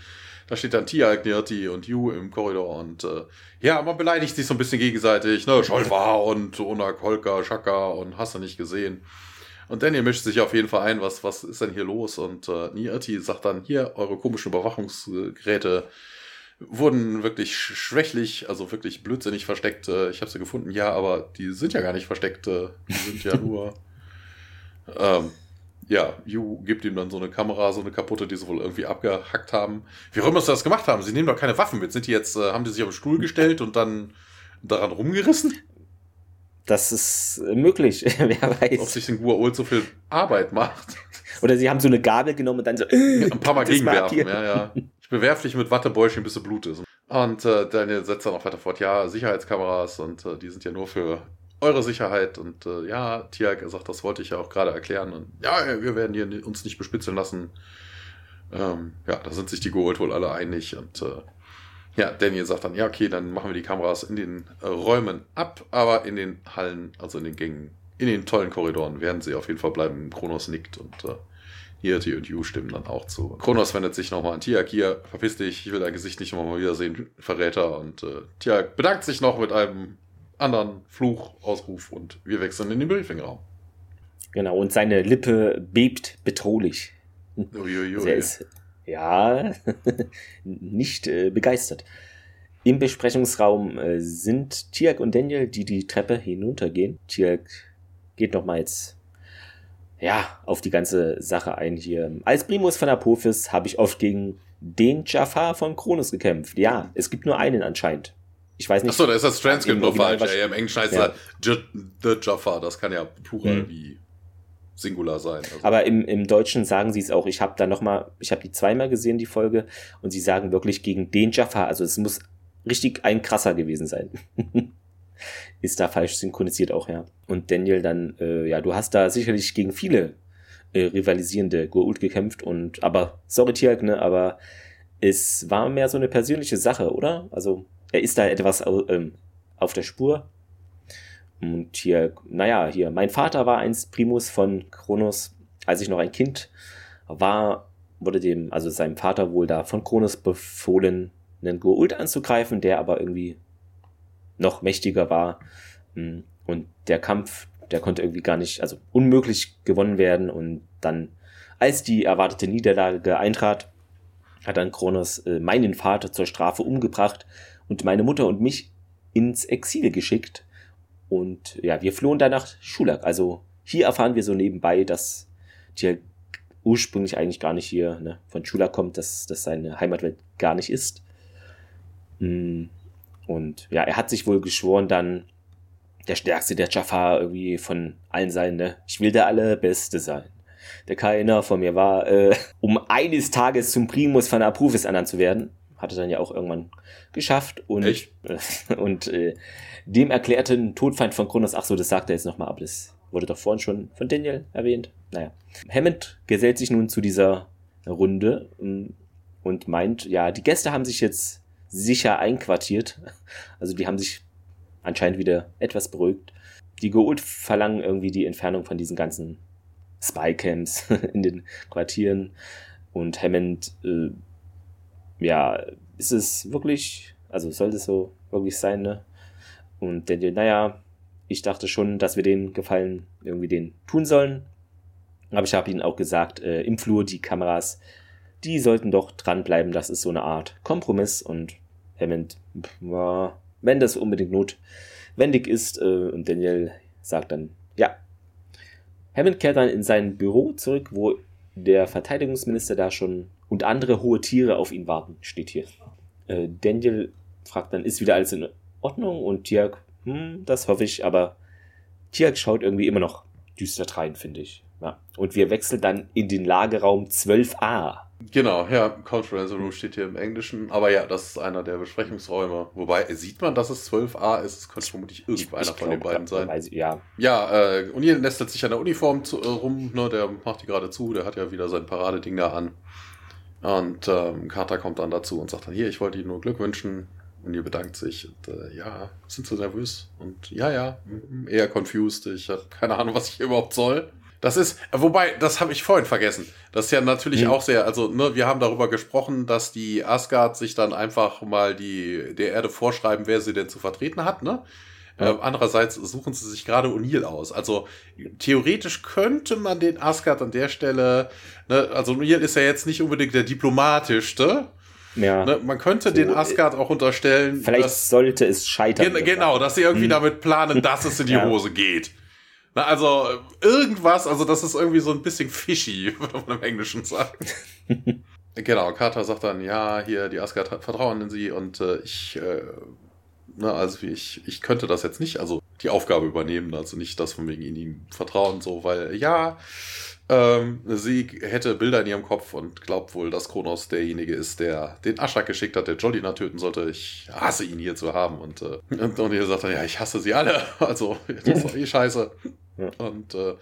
da steht dann Tia, Gnirti und You im Korridor und äh, ja, man beleidigt sich so ein bisschen gegenseitig, ne, Scholva und Onak, Holka, Shaka und hast du nicht gesehen. Und Daniel mischt sich auf jeden Fall ein, was, was ist denn hier los? Und äh, Nirti sagt dann, hier, eure komischen Überwachungsgeräte wurden wirklich schwächlich, also wirklich blödsinnig versteckt. Ich habe sie gefunden, ja, aber die sind ja gar nicht versteckt. Die sind ja nur. ähm, ja, Yu gibt ihm dann so eine Kamera, so eine kaputte, die sie wohl irgendwie abgehackt haben. Wie auch immer sie das gemacht haben. Sie nehmen doch keine Waffen mit. Sind die jetzt, äh, haben die sich auf den Stuhl gestellt und dann daran rumgerissen? Das ist möglich, wer weiß. Ob sich den Guaol so viel Arbeit macht. Oder sie haben so eine Gabel genommen und dann so. Äh, ein paar Mal gegenwerfen, ja, ja. Ich bewerfe dich mit Wattebäuschen, bis du Blut ist. Und äh, Daniel setzt dann auch weiter fort, ja, Sicherheitskameras und äh, die sind ja nur für eure Sicherheit. Und äh, ja, Tiag sagt, das wollte ich ja auch gerade erklären. Und ja, wir werden hier uns nicht bespitzeln lassen. Ähm, ja, da sind sich die Gold wohl alle einig. Und äh, ja, Daniel sagt dann, ja, okay, dann machen wir die Kameras in den äh, Räumen ab, aber in den Hallen, also in den Gängen, in den tollen Korridoren werden sie auf jeden Fall bleiben. Kronos nickt und äh, Hirti und Yu stimmen dann auch zu. Kronos wendet sich nochmal an Tiak. Hier, verpiss dich, ich will dein Gesicht nicht nochmal wiedersehen, Verräter. Und äh, Tiak bedankt sich noch mit einem anderen Fluchausruf und wir wechseln in den Briefingraum. Genau, und seine Lippe bebt bedrohlich. Uiuiui. Also er ist, ja, nicht äh, begeistert. Im Besprechungsraum äh, sind Tiak und Daniel, die die Treppe hinuntergehen. Tiak geht nochmals ja, auf die ganze Sache ein hier. Als Primus von Apophis habe ich oft gegen den Jafar von Kronos gekämpft. Ja, es gibt nur einen anscheinend. Ich weiß nicht. Achso, da ist das Transkript noch falsch. Ja, Im Englischen heißt ja. er The Jafar. Das kann ja plural hm. wie Singular sein. Also. Aber im, im Deutschen sagen sie es auch. Ich habe da noch mal, ich habe die zweimal gesehen, die Folge, und sie sagen wirklich gegen den Jafar. Also es muss richtig ein krasser gewesen sein. ist da falsch synchronisiert auch, ja. Und Daniel dann, äh, ja, du hast da sicherlich gegen viele äh, rivalisierende Goa'uld gekämpft und aber sorry Tiag, ne, aber es war mehr so eine persönliche Sache, oder? Also er ist da etwas ähm, auf der Spur. Und hier, naja, hier, mein Vater war einst Primus von Kronos, als ich noch ein Kind war, wurde dem, also seinem Vater wohl da von Kronos befohlen, einen Goa'uld anzugreifen, der aber irgendwie noch mächtiger war. Hm, und der Kampf, der konnte irgendwie gar nicht, also unmöglich gewonnen werden. Und dann, als die erwartete Niederlage eintrat, hat dann Kronos äh, meinen Vater zur Strafe umgebracht und meine Mutter und mich ins Exil geschickt. Und ja, wir flohen dann nach Schulak. Also hier erfahren wir so nebenbei, dass die ursprünglich eigentlich gar nicht hier ne, von Schulak kommt, dass das seine Heimatwelt gar nicht ist. Hm, und ja, er hat sich wohl geschworen, dann der stärkste der Jafar irgendwie von allen sein, ne? Ich will der allerbeste sein. Der keiner von mir war, äh, um eines Tages zum Primus von Apruvis ernannt zu werden. Hatte dann ja auch irgendwann geschafft und, Echt? und äh, dem erklärten Todfeind von Kronos, ach so, das sagt er jetzt nochmal ab, das wurde doch vorhin schon von Daniel erwähnt. Naja. Hammond gesellt sich nun zu dieser Runde ähm, und meint, ja, die Gäste haben sich jetzt sicher einquartiert. Also die haben sich anscheinend wieder etwas beruhigt. Die Gould verlangen irgendwie die Entfernung von diesen ganzen Spycams in den Quartieren. Und Hammond, äh, ja, ist es wirklich, also sollte es so wirklich sein, ne? Und Daniel, naja, ich dachte schon, dass wir den Gefallen irgendwie den tun sollen. Aber ich habe ihnen auch gesagt, äh, im Flur die Kameras, die sollten doch dranbleiben. Das ist so eine Art Kompromiss. Und Hammond, wenn das unbedingt notwendig ist. Äh, und Daniel sagt dann, ja. Hammond kehrt dann in sein Büro zurück, wo der Verteidigungsminister da schon und andere hohe Tiere auf ihn warten, steht hier. Äh, Daniel fragt dann, ist wieder alles in Ordnung? Und Tiag, hm, das hoffe ich, aber Tiag schaut irgendwie immer noch düster drein, finde ich. Ja. Und wir wechseln dann in den Lagerraum 12a. Genau, ja, Conference Room steht hier im Englischen. Aber ja, das ist einer der Besprechungsräume. Wobei, sieht man, dass es 12a ist? Es könnte vermutlich irgendeiner von den beiden sein. Weiß, ja, ja äh, O'Neill nestelt sich an der Uniform zu, äh, rum. Ne, der macht die gerade zu. Der hat ja wieder sein Paradeding da an. Und ähm, Carter kommt dann dazu und sagt dann, hier, ich wollte Ihnen nur Glück wünschen. Und ihr bedankt sich. Und, äh, ja, sind Sie nervös? Und ja, ja, eher confused. Ich habe keine Ahnung, was ich überhaupt soll. Das ist, wobei, das habe ich vorhin vergessen. Das ist ja natürlich mhm. auch sehr, also ne, wir haben darüber gesprochen, dass die Asgard sich dann einfach mal die der Erde vorschreiben, wer sie denn zu vertreten hat, ne? Ja. Äh, andererseits suchen sie sich gerade O'Neill aus. Also theoretisch könnte man den Asgard an der Stelle, ne, also O'Neill ist ja jetzt nicht unbedingt der diplomatischste, ja. Ne, man könnte so, den Asgard auch unterstellen. Vielleicht dass, sollte es scheitern. Gen genau, dass sie irgendwie hm. damit planen, dass es in die ja. Hose geht. Na, also irgendwas, also das ist irgendwie so ein bisschen fishy, würde man im Englischen sagen. genau, Carter sagt dann, ja, hier, die Asgard hat Vertrauen in sie und äh, ich, äh, na, also ich, ich könnte das jetzt nicht, also die Aufgabe übernehmen, also nicht das von wegen ihnen vertrauen, so, weil ja, ähm, sie hätte Bilder in ihrem Kopf und glaubt wohl, dass Kronos derjenige ist, der den Aschak geschickt hat, der Jolina töten sollte. Ich hasse ihn hier zu haben. Und, äh, und, und ihr sagt dann, ja, ich hasse sie alle. Also, das ist doch eh scheiße. Ja. Und äh,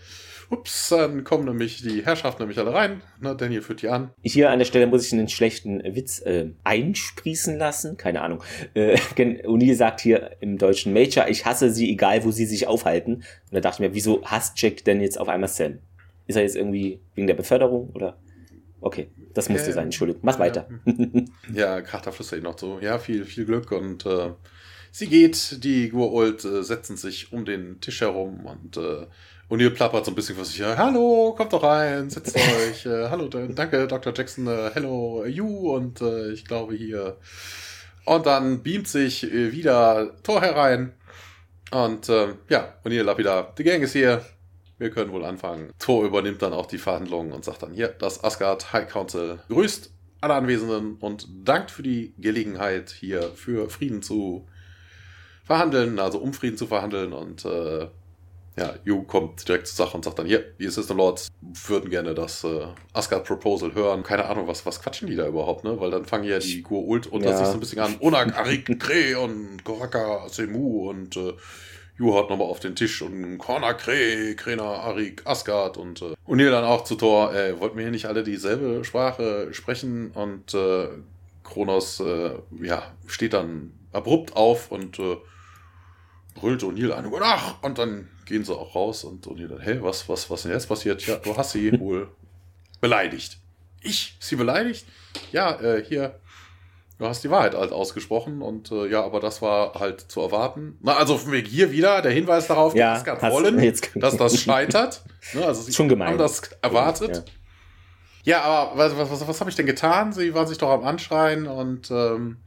ups, dann kommen nämlich die Herrschaften nämlich alle rein. Ne, Daniel führt die an. Hier an der Stelle muss ich einen schlechten Witz äh, einsprießen lassen. Keine Ahnung. Äh, Uni sagt hier im deutschen Major, ich hasse sie, egal wo sie sich aufhalten. Und da dachte ich mir, wieso hasst Jack denn jetzt auf einmal Sam? Ist er jetzt irgendwie wegen der Beförderung oder? Okay, das musste ja, sein. Entschuldigung. Mach weiter. ja, Carter flüstert ihn noch so. Ja, viel, viel Glück und äh, Sie geht, die Guault äh, setzen sich um den Tisch herum und äh, O'Neill plappert so ein bisschen vor sich. Hallo, kommt doch rein, setzt euch. Äh, hallo, danke, Dr. Jackson. Äh, hello, you. Und äh, ich glaube hier. Und dann beamt sich äh, wieder Thor herein. Und äh, ja, O'Neill lapidar. Die Gang ist hier. Wir können wohl anfangen. Thor übernimmt dann auch die Verhandlungen und sagt dann hier, das Asgard High Council grüßt alle Anwesenden und dankt für die Gelegenheit, hier für Frieden zu verhandeln, also um Frieden zu verhandeln und äh, ja, Yu kommt direkt zur Sache und sagt dann, hier, die Assistant Lords würden gerne das äh, Asgard Proposal hören. Keine Ahnung, was, was quatschen die da überhaupt, ne? Weil dann fangen ja die Gur Ult unter ja. sich so ein bisschen an, Onak, Arik, Kre und Goraka, Semu und äh, Ju hat nochmal auf den Tisch und Corner Kre, Krena, Arik, Asgard und äh, O'Neill dann auch zu Thor, äh, wollten wir hier nicht alle dieselbe Sprache sprechen und äh, Kronos äh, ja, steht dann abrupt auf und äh, brüllt O'Neill an, ach, und dann gehen sie auch raus und O'Neill dann, hey, was, was, was denn jetzt passiert? Ja, du hast sie wohl beleidigt. Ich? Sie beleidigt? Ja, äh, hier, du hast die Wahrheit halt ausgesprochen und äh, ja, aber das war halt zu erwarten. Na, also von wegen hier wieder der Hinweis darauf, ja, dass wollen, dass das scheitert. Ne, also sie Schon gemein. haben das erwartet. Ja. Ja, aber was, was, was, was habe ich denn getan? Sie waren sich doch am Anschreien und ähm,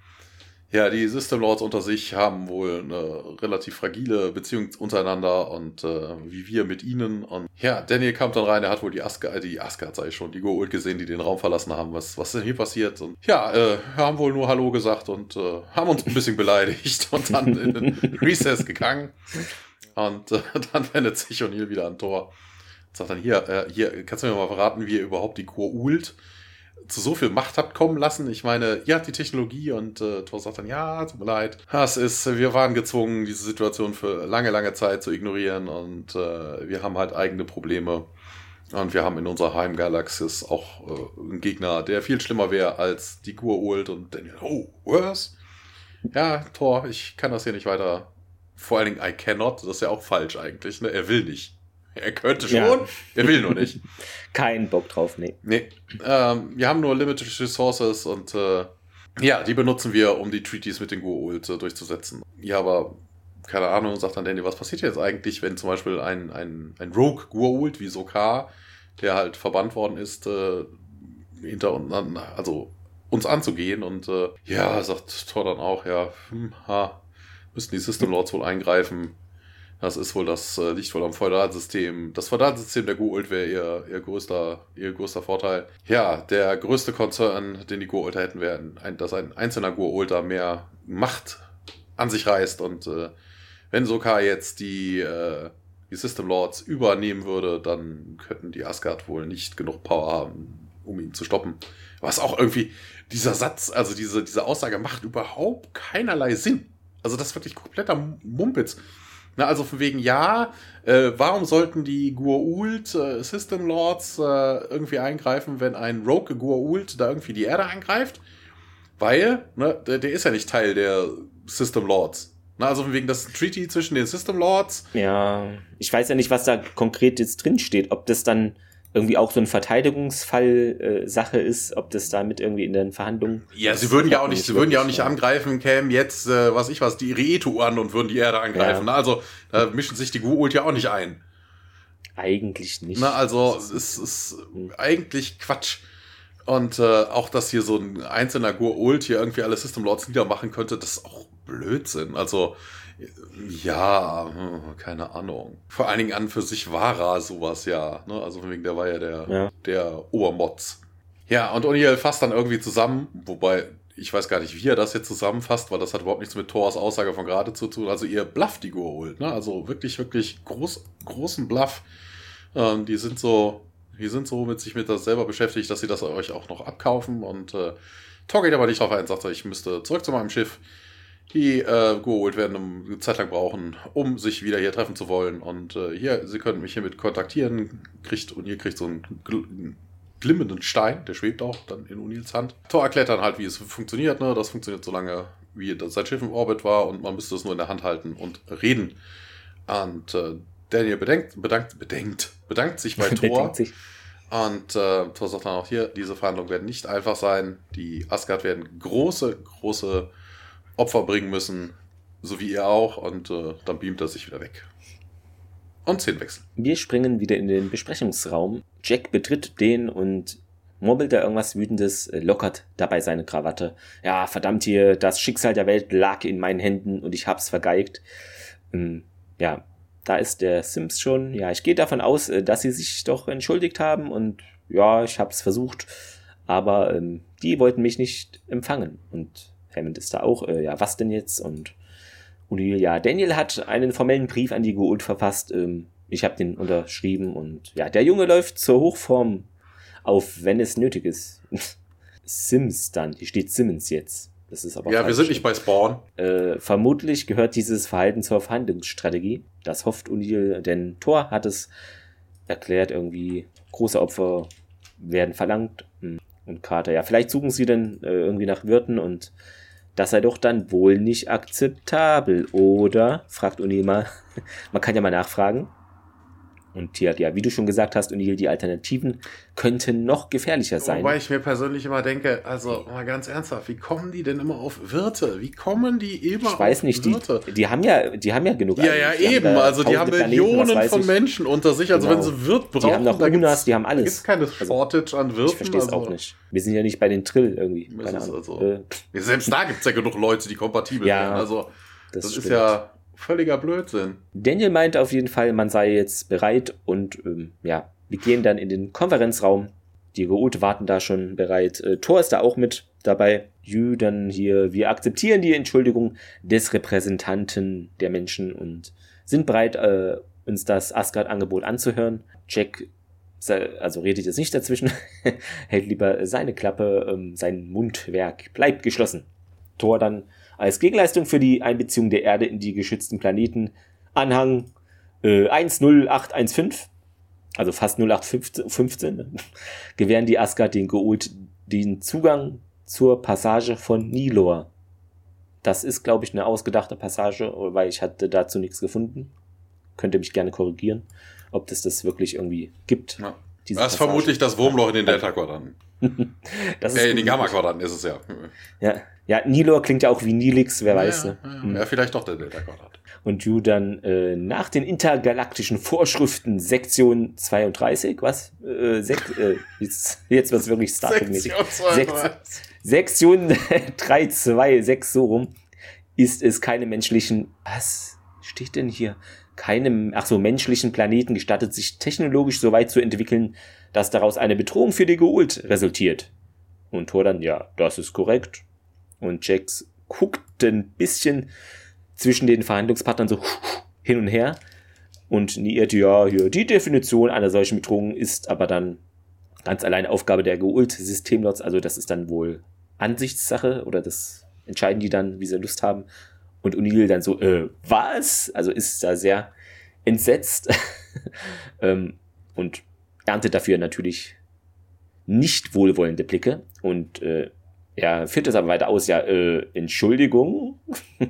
ja, die System Lords unter sich haben wohl eine relativ fragile Beziehung untereinander und äh, wie wir mit ihnen. Und ja, Daniel kam dann rein, er hat wohl die Asgard, die Asgard sei schon, die Goa'uld gesehen, die den Raum verlassen haben. Was, was ist denn hier passiert? Und ja, äh, haben wohl nur Hallo gesagt und äh, haben uns ein bisschen beleidigt und dann in den Recess gegangen. Und äh, dann wendet sich O'Neill wieder an Tor. Sagt dann, hier, äh, hier, kannst du mir mal verraten, wie ihr überhaupt die Kurult zu so viel Macht habt kommen lassen? Ich meine, ihr habt die Technologie und äh, Thor sagt dann, ja, tut mir leid. Das ist, wir waren gezwungen, diese Situation für lange, lange Zeit zu ignorieren und äh, wir haben halt eigene Probleme. Und wir haben in unserer Heimgalaxis auch äh, einen Gegner, der viel schlimmer wäre als die Kurult und Daniel, oh, was? Ja, Thor, ich kann das hier nicht weiter. Vor allen Dingen, I cannot, das ist ja auch falsch eigentlich, ne? Er will nicht. Er könnte schon, ja. er will nur nicht. Kein Bock drauf, nee. Nee. Ähm, wir haben nur limited resources und äh, ja, die benutzen wir, um die Treaties mit den Goa'uld äh, durchzusetzen. Ja, aber keine Ahnung, sagt dann Danny, was passiert jetzt eigentlich, wenn zum Beispiel ein, ein, ein Rogue Goa'uld wie Sokar, der halt verbannt worden ist, äh, hinter uns, also uns anzugehen und äh, ja, sagt Thor dann auch, ja, hm, ha, müssen die System Lords wohl eingreifen. Das ist wohl das, äh, liegt wohl am Feudalsystem. Das Feudalsystem der Goa'uld wäre ihr, ihr, größter, ihr größter Vorteil. Ja, der größte Konzern, den die Goa'uld hätten, wäre, ein, dass ein einzelner Goa'uld da mehr Macht an sich reißt. Und äh, wenn Sokar jetzt die, äh, die System Lords übernehmen würde, dann könnten die Asgard wohl nicht genug Power haben, um ihn zu stoppen. Was auch irgendwie, dieser Satz, also diese, diese Aussage macht überhaupt keinerlei Sinn. Also das ist wirklich kompletter Mumpitz. Na, also von wegen, ja, äh, warum sollten die Gua'uld äh, System Lords äh, irgendwie eingreifen, wenn ein Rogue Gua'uld da irgendwie die Erde angreift? Weil, ne, der, der ist ja nicht Teil der System Lords. Na, also von wegen das Treaty zwischen den System Lords. Ja, ich weiß ja nicht, was da konkret jetzt drin steht. Ob das dann irgendwie auch so ein Verteidigungsfall-Sache äh, ist, ob das damit irgendwie in den Verhandlungen. Ja, sie würden ja auch nicht, sie würden ja auch nicht angreifen, kämen jetzt, äh, was ich was, die Rietu an und würden die Erde angreifen. Ja. Also da mischen sich die Guult ja auch nicht ein. Eigentlich nicht. Na, also es ist, ist eigentlich Quatsch. Und äh, auch, dass hier so ein einzelner Gur-Ult hier irgendwie alle System Lords niedermachen könnte, das ist auch Blödsinn. Also ja, keine Ahnung. Vor allen Dingen an für sich war er sowas ja. Ne? Also von wegen, der war ja der, ja. der Obermotz. Ja, und O'Neill fasst dann irgendwie zusammen, wobei ich weiß gar nicht, wie er das jetzt zusammenfasst, weil das hat überhaupt nichts mit Thors Aussage von gerade zu tun. Also ihr Bluff die holt, ne? Also wirklich, wirklich groß, großen Bluff. Ähm, die sind so, die sind so mit sich mit das selber beschäftigt, dass sie das euch auch noch abkaufen. Und äh, Thor geht aber nicht drauf ein, sagt er, ich müsste zurück zu meinem Schiff die äh, geholt werden, eine Zeit lang brauchen, um sich wieder hier treffen zu wollen. Und äh, hier, sie können mich hiermit kontaktieren. Kriegt, und ihr kriegt so einen gl glimmenden Stein, der schwebt auch dann in Unils Hand. Thor erklärt dann halt, wie es funktioniert. Ne? Das funktioniert so lange, wie das sein Schiff im Orbit war und man müsste es nur in der Hand halten und reden. Und äh, Daniel bedenkt, bedankt, bedenkt, bedankt sich bei Thor. Sich. Und äh, Thor sagt dann auch hier, diese Verhandlungen werden nicht einfach sein. Die Asgard werden große, große Opfer bringen müssen, so wie ihr auch, und äh, dann beamt er sich wieder weg. Und Szenenwechsel. Wir springen wieder in den Besprechungsraum. Jack betritt den und murmelt da irgendwas Wütendes, äh, lockert dabei seine Krawatte. Ja, verdammt hier, das Schicksal der Welt lag in meinen Händen und ich hab's vergeigt. Ähm, ja, da ist der Sims schon. Ja, ich gehe davon aus, äh, dass sie sich doch entschuldigt haben und ja, ich hab's versucht, aber ähm, die wollten mich nicht empfangen und Hammond ist da auch, äh, ja, was denn jetzt? Und O'Neill, ja, Daniel hat einen formellen Brief an die Gould verfasst. Ähm, ich habe den unterschrieben und ja, der Junge läuft zur Hochform auf, wenn es nötig ist. Sims dann, hier steht Simmons jetzt. Das ist aber ja, wir sind nicht bei Spawn. Äh, vermutlich gehört dieses Verhalten zur Verhandlungsstrategie. Das hofft O'Neill, denn Thor hat es erklärt, irgendwie große Opfer werden verlangt. Hm. Und Carter, ja, vielleicht suchen sie dann äh, irgendwie nach Wirten und das sei doch dann wohl nicht akzeptabel, oder? fragt mal. Man kann ja mal nachfragen. Und hier, ja, wie du schon gesagt hast, O'Neill, die Alternativen könnten noch gefährlicher sein. Wobei ich mir persönlich immer denke, also mal ganz ernsthaft, wie kommen die denn immer auf Wirte? Wie kommen die immer ich weiß nicht, Wirte? Die, die haben ja, die haben ja genug. Ja, ja, eben. also die haben Millionen Planeten, von Menschen unter sich. Also genau. wenn sie Wirt brauchen, die haben noch Unas, die haben alles. Es gibt keine also, Shortage an Wirten. Ich verstehe es also. auch nicht. Wir sind ja nicht bei den Trill irgendwie. Also, äh, selbst da gibt es ja genug Leute, die kompatibel ja, werden. Also das, das ist ja völliger Blödsinn. Daniel meint auf jeden Fall, man sei jetzt bereit und ähm, ja, wir gehen dann in den Konferenzraum. Die Geote warten da schon bereit. Äh, Thor ist da auch mit dabei. Jü dann hier, wir akzeptieren die Entschuldigung des Repräsentanten der Menschen und sind bereit, äh, uns das Asgard-Angebot anzuhören. Jack, also redet jetzt nicht dazwischen, hält lieber seine Klappe, ähm, sein Mundwerk bleibt geschlossen. Thor dann als Gegenleistung für die Einbeziehung der Erde in die geschützten Planeten Anhang äh, 10815, also fast 0815, ne? gewähren die Asgard den Geult den Zugang zur Passage von Nilor. Das ist, glaube ich, eine ausgedachte Passage, weil ich hatte dazu nichts gefunden. Könnt ihr mich gerne korrigieren, ob das das wirklich irgendwie gibt. Ja. Das ist vermutlich das Wurmloch in den Delta-Quadranten. das äh, in den Gamma-Quadranten ist es ja. Ja, ja, Nilor klingt ja auch wie Nilix, wer ja, weiß. Ne? Ja, hm. ja, vielleicht doch der Delta-Quadrat. Und du dann äh, nach den intergalaktischen Vorschriften Sektion 32, was? Äh, Sek äh, jetzt jetzt wird es wirklich Star Trek-mäßig. Sektion 326, so rum, ist es keine menschlichen, was steht denn hier? Keinem, ach so, menschlichen Planeten gestattet, sich technologisch so weit zu entwickeln, dass daraus eine Bedrohung für die Geult resultiert. Und Thor dann, ja, das ist korrekt. Und Jax guckt ein bisschen zwischen den Verhandlungspartnern so hin und her und niert, ja, hier, die Definition einer solchen Bedrohung ist aber dann ganz allein Aufgabe der Geult-Systemlots, also das ist dann wohl Ansichtssache oder das entscheiden die dann, wie sie Lust haben. Und O'Neill dann so, äh, was? Also ist da sehr entsetzt ähm, und erntet dafür natürlich nicht wohlwollende Blicke und äh, er führt das aber weiter aus, ja, äh, Entschuldigung.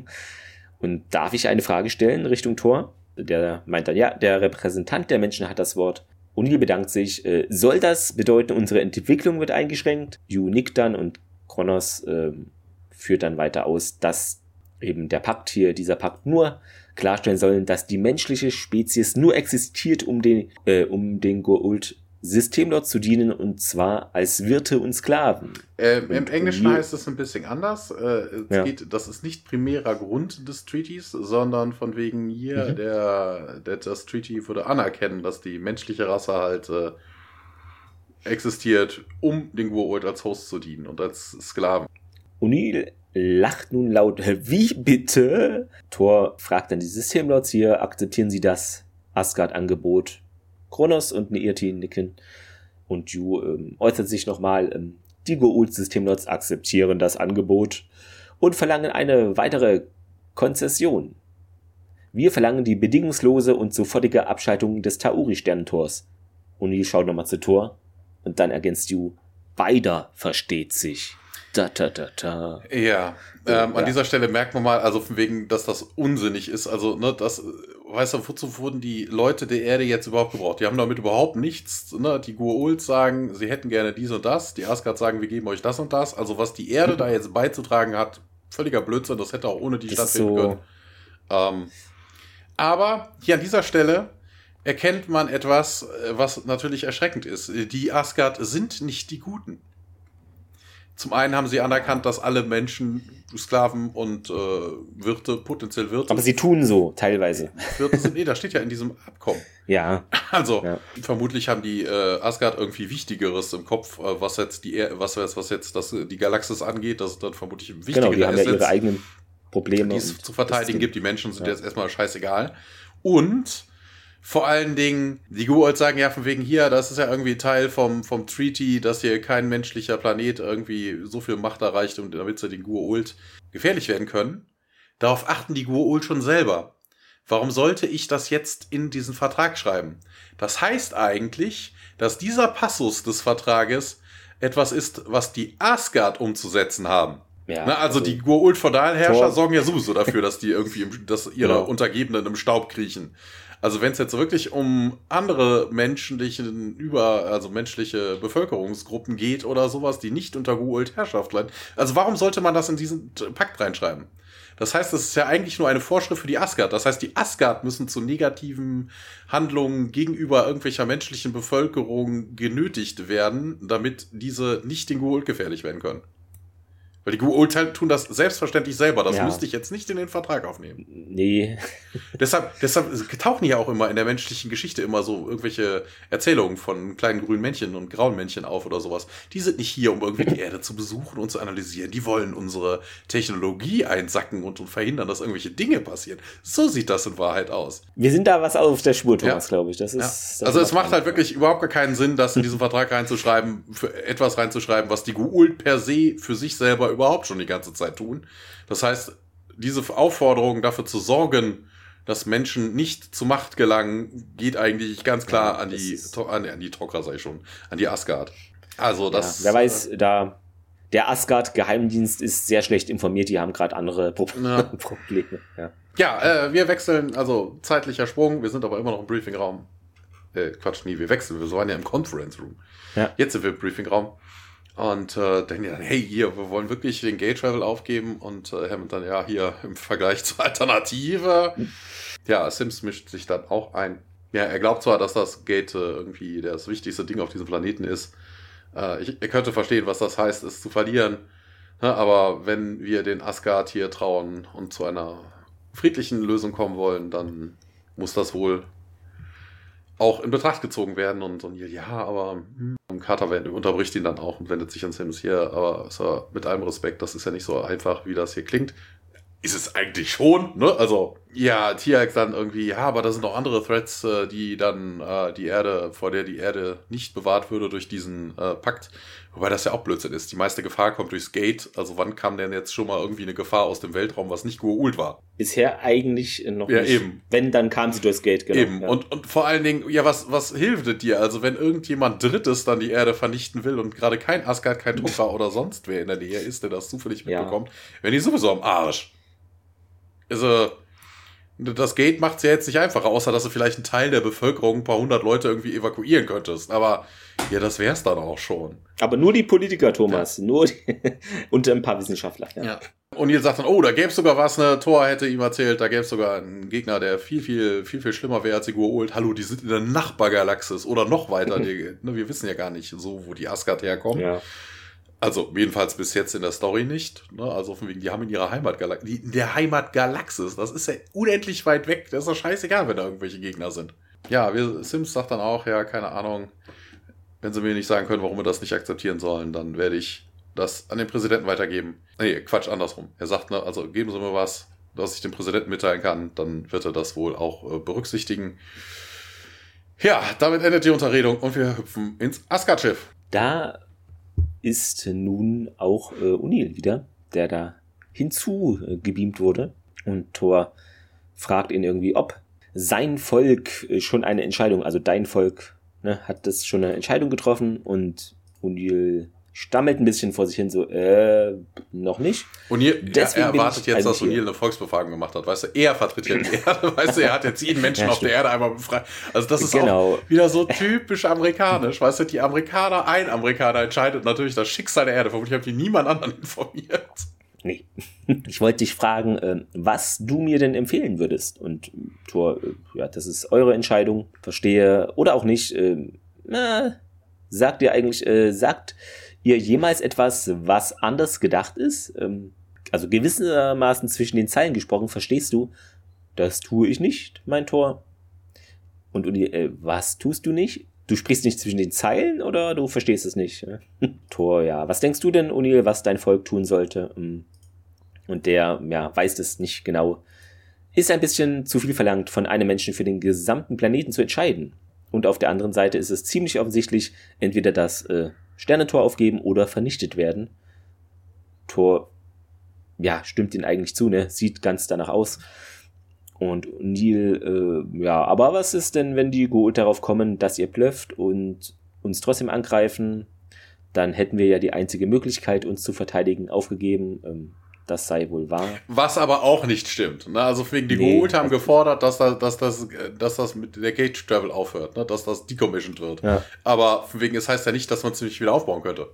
Und darf ich eine Frage stellen Richtung Tor? Der meint dann, ja, der Repräsentant der Menschen hat das Wort. O'Neill bedankt sich. Äh, soll das bedeuten, unsere Entwicklung wird eingeschränkt? Yu nickt dann und Kronos äh, führt dann weiter aus, dass eben der Pakt hier, dieser Pakt nur klarstellen soll, dass die menschliche Spezies nur existiert, um den, äh, um den Goult Systemlord zu dienen und zwar als Wirte und Sklaven. Ähm, Im Englischen heißt es ein bisschen anders. Äh, ja. geht, das ist nicht primärer Grund des Treaties, sondern von wegen hier, mhm. der, der, das Treaty würde anerkennen, dass die menschliche Rasse halt äh, existiert, um den Goa'uld als Host zu dienen und als Sklaven. O'Neill lacht nun laut, wie bitte? Thor fragt dann die Systemlords hier, akzeptieren sie das Asgard-Angebot Kronos und Neirti nicken. Und Yu ähm, äußert sich nochmal, ähm, die Goa'uld-Systemlots akzeptieren das Angebot und verlangen eine weitere Konzession. Wir verlangen die bedingungslose und sofortige Abschaltung des Tauri-Sternentors. Uni schaut nochmal zu Tor und dann ergänzt Yu, beider versteht sich. Da, da, da, da. Ja, ähm, ja. an dieser Stelle merkt man mal, also von wegen, dass das unsinnig ist. Also, ne, das weißt du, wozu wurden die Leute der Erde jetzt überhaupt gebraucht? Die haben damit überhaupt nichts. Ne? Die Gua'uld sagen, sie hätten gerne dies und das. Die Asgard sagen, wir geben euch das und das. Also was die Erde da jetzt beizutragen hat, völliger Blödsinn. Das hätte auch ohne die Stadt stattfinden so können. Ähm, aber hier an dieser Stelle erkennt man etwas, äh, was natürlich erschreckend ist. Die Asgard sind nicht die Guten. Zum einen haben sie anerkannt, dass alle Menschen Sklaven und äh, Wirte, potenziell Wirte. Aber sie tun so, teilweise. Wirte sind, nee, das steht ja in diesem Abkommen. Ja. Also, ja. vermutlich haben die äh, Asgard irgendwie Wichtigeres im Kopf, äh, was jetzt die was, was jetzt das, die Galaxis angeht, das ist dann vermutlich wichtiger. Genau, die haben ja ihre eigenen Probleme. Die es zu verteidigen gibt. Die Menschen sind ja. jetzt erstmal scheißegal. Und vor allen Dingen, die Guolds sagen ja von wegen hier, das ist ja irgendwie Teil vom, vom Treaty, dass hier kein menschlicher Planet irgendwie so viel Macht erreicht, und damit sie den Guold gefährlich werden können. Darauf achten die Guold schon selber. Warum sollte ich das jetzt in diesen Vertrag schreiben? Das heißt eigentlich, dass dieser Passus des Vertrages etwas ist, was die Asgard umzusetzen haben. Ja, Na, also, also die Gua'uld-Feudalherrscher sorgen ja sowieso dafür, dass die irgendwie, im, dass ihre genau. Untergebenen im Staub kriechen. Also wenn es jetzt wirklich um andere menschlichen über also menschliche Bevölkerungsgruppen geht oder sowas, die nicht unter Gua'uld Herrschaft leiden, also warum sollte man das in diesen Pakt reinschreiben? Das heißt, es ist ja eigentlich nur eine Vorschrift für die Asgard. Das heißt, die Asgard müssen zu negativen Handlungen gegenüber irgendwelcher menschlichen Bevölkerung genötigt werden, damit diese nicht den Gua'uld gefährlich werden können. Weil die Urteile tun das selbstverständlich selber. Das ja. müsste ich jetzt nicht in den Vertrag aufnehmen. Nee. deshalb, deshalb tauchen ja auch immer in der menschlichen Geschichte immer so irgendwelche Erzählungen von kleinen grünen Männchen und grauen Männchen auf oder sowas. Die sind nicht hier, um irgendwie die Erde zu besuchen und zu analysieren. Die wollen unsere Technologie einsacken und, und verhindern, dass irgendwelche Dinge passieren. So sieht das in Wahrheit aus. Wir sind da was auf der Spur, Thomas, ja. glaube ich. Das ist, ja. das also es macht halt wirklich überhaupt gar keinen Sinn, das in diesen Vertrag reinzuschreiben, für etwas reinzuschreiben, was die Guult per se für sich selber überhaupt schon die ganze Zeit tun. Das heißt, diese Aufforderung dafür zu sorgen, dass Menschen nicht zu Macht gelangen, geht eigentlich ganz klar ja, an die an, an die Tok'ra, ich schon, an die Asgard. Also das. Ja, wer weiß, da der Asgard-Geheimdienst ist sehr schlecht informiert, die haben gerade andere Pro ja. Probleme. Ja, ja äh, wir wechseln, also zeitlicher Sprung, wir sind aber immer noch im Briefingraum. Äh, Quatsch, nie, wir wechseln, wir waren ja im Conference Room. Ja. Jetzt sind wir im Briefingraum. Und äh, denken die dann, hey, hier, wir wollen wirklich den Gate Travel aufgeben. Und äh, Hammond dann, ja, hier im Vergleich zur Alternative. Ja, Sims mischt sich dann auch ein. Ja, er glaubt zwar, dass das Gate äh, irgendwie das wichtigste Ding auf diesem Planeten ist. Äh, ich, er könnte verstehen, was das heißt, es zu verlieren. Ja, aber wenn wir den Asgard hier trauen und zu einer friedlichen Lösung kommen wollen, dann muss das wohl auch in Betracht gezogen werden. Und, und ja, aber hm. Carter unterbricht ihn dann auch und wendet sich an Sims hier, aber so, mit allem Respekt, das ist ja nicht so einfach, wie das hier klingt. Ist es eigentlich schon, ne? Also, ja, Tiax dann irgendwie, ja, aber da sind noch andere Threats, äh, die dann äh, die Erde, vor der die Erde nicht bewahrt würde durch diesen äh, Pakt. Wobei das ja auch Blödsinn ist. Die meiste Gefahr kommt durchs Gate. Also wann kam denn jetzt schon mal irgendwie eine Gefahr aus dem Weltraum, was nicht Gua'uld war? Bisher eigentlich noch ja, nicht. Eben. Wenn, dann kam sie durchs Gate, genau. Eben. Ja. Und, und vor allen Dingen, ja, was, was hilft dir? Also wenn irgendjemand Drittes dann die Erde vernichten will und gerade kein Asgard, kein Tucher oder sonst wer in der Nähe ist, der das zufällig mitbekommt, ja. wenn die sowieso am Arsch. Also, das Gate macht es ja jetzt nicht einfacher, außer dass du vielleicht einen Teil der Bevölkerung, ein paar hundert Leute irgendwie evakuieren könntest. Aber ja, das wär's dann auch schon. Aber nur die Politiker, Thomas. Ja. Nur die und ein paar Wissenschaftler. Ja. ja. Und ihr sagt dann, oh, da gäbe es sogar was, ne, Thor hätte ihm erzählt, da gäbe es sogar einen Gegner, der viel, viel, viel, viel schlimmer wäre als die Gua'uld. Hallo, die sind in der Nachbargalaxis oder noch weiter. die, ne, wir wissen ja gar nicht so, wo die Asgard herkommen. Ja. Also jedenfalls bis jetzt in der Story nicht. Ne? Also von wegen, die haben in ihrer Heimatgalaxis, in der Heimatgalaxis, das ist ja unendlich weit weg. Das ist doch scheißegal, wenn da irgendwelche Gegner sind. Ja, wir, Sims sagt dann auch, ja, keine Ahnung, wenn sie mir nicht sagen können, warum wir das nicht akzeptieren sollen, dann werde ich das an den Präsidenten weitergeben. Nee, Quatsch, andersrum. Er sagt, ne, also geben Sie mir was, was ich dem Präsidenten mitteilen kann, dann wird er das wohl auch äh, berücksichtigen. Ja, damit endet die Unterredung und wir hüpfen ins Asgard-Schiff. Da ist nun auch äh, Unil wieder, der da hinzugebeamt wurde. Und Thor fragt ihn irgendwie, ob sein Volk äh, schon eine Entscheidung, also dein Volk, ne, hat das schon eine Entscheidung getroffen und Unil stammelt ein bisschen vor sich hin, so, äh, noch nicht. Und er, er erwartet jetzt, dass O'Neill eine Volksbefragung gemacht hat, weißt du, er vertritt ja die Erde, weißt du, er hat jetzt jeden Menschen ja, auf der Erde einmal befreit. Also das ist genau. auch wieder so typisch amerikanisch, weißt du, die Amerikaner, ein Amerikaner entscheidet natürlich das Schicksal der Erde, vermutlich haben die niemand anderen informiert. Nee. Ich wollte dich fragen, ähm, was du mir denn empfehlen würdest. Und Thor, äh, ja, das ist eure Entscheidung, verstehe oder auch nicht. Äh, na, sagt ihr eigentlich, äh, sagt ihr jemals etwas, was anders gedacht ist? Ähm, also gewissermaßen zwischen den Zeilen gesprochen, verstehst du? Das tue ich nicht, mein Tor. Und Uli, äh, was tust du nicht? Du sprichst nicht zwischen den Zeilen oder du verstehst es nicht? Tor, ja. Was denkst du denn, O'Neill, was dein Volk tun sollte? Ähm, und der, ja, weiß es nicht genau. ist ein bisschen zu viel verlangt, von einem Menschen für den gesamten Planeten zu entscheiden. Und auf der anderen Seite ist es ziemlich offensichtlich, entweder das äh, Sternentor aufgeben oder vernichtet werden. Tor, ja, stimmt ihn eigentlich zu, ne? Sieht ganz danach aus. Und Neil, äh, ja, aber was ist denn, wenn die Goa'uld darauf kommen, dass ihr blöfft und uns trotzdem angreifen? Dann hätten wir ja die einzige Möglichkeit, uns zu verteidigen, aufgegeben. Ähm, das sei wohl wahr. Was aber auch nicht stimmt. Ne? Also wegen die nee, Goa'uld haben gefordert, dass, da, dass, das, dass das mit der Gate Travel aufhört, ne? dass das decommissioned wird. Ja. Aber wegen es heißt ja nicht, dass man es nicht wieder aufbauen könnte.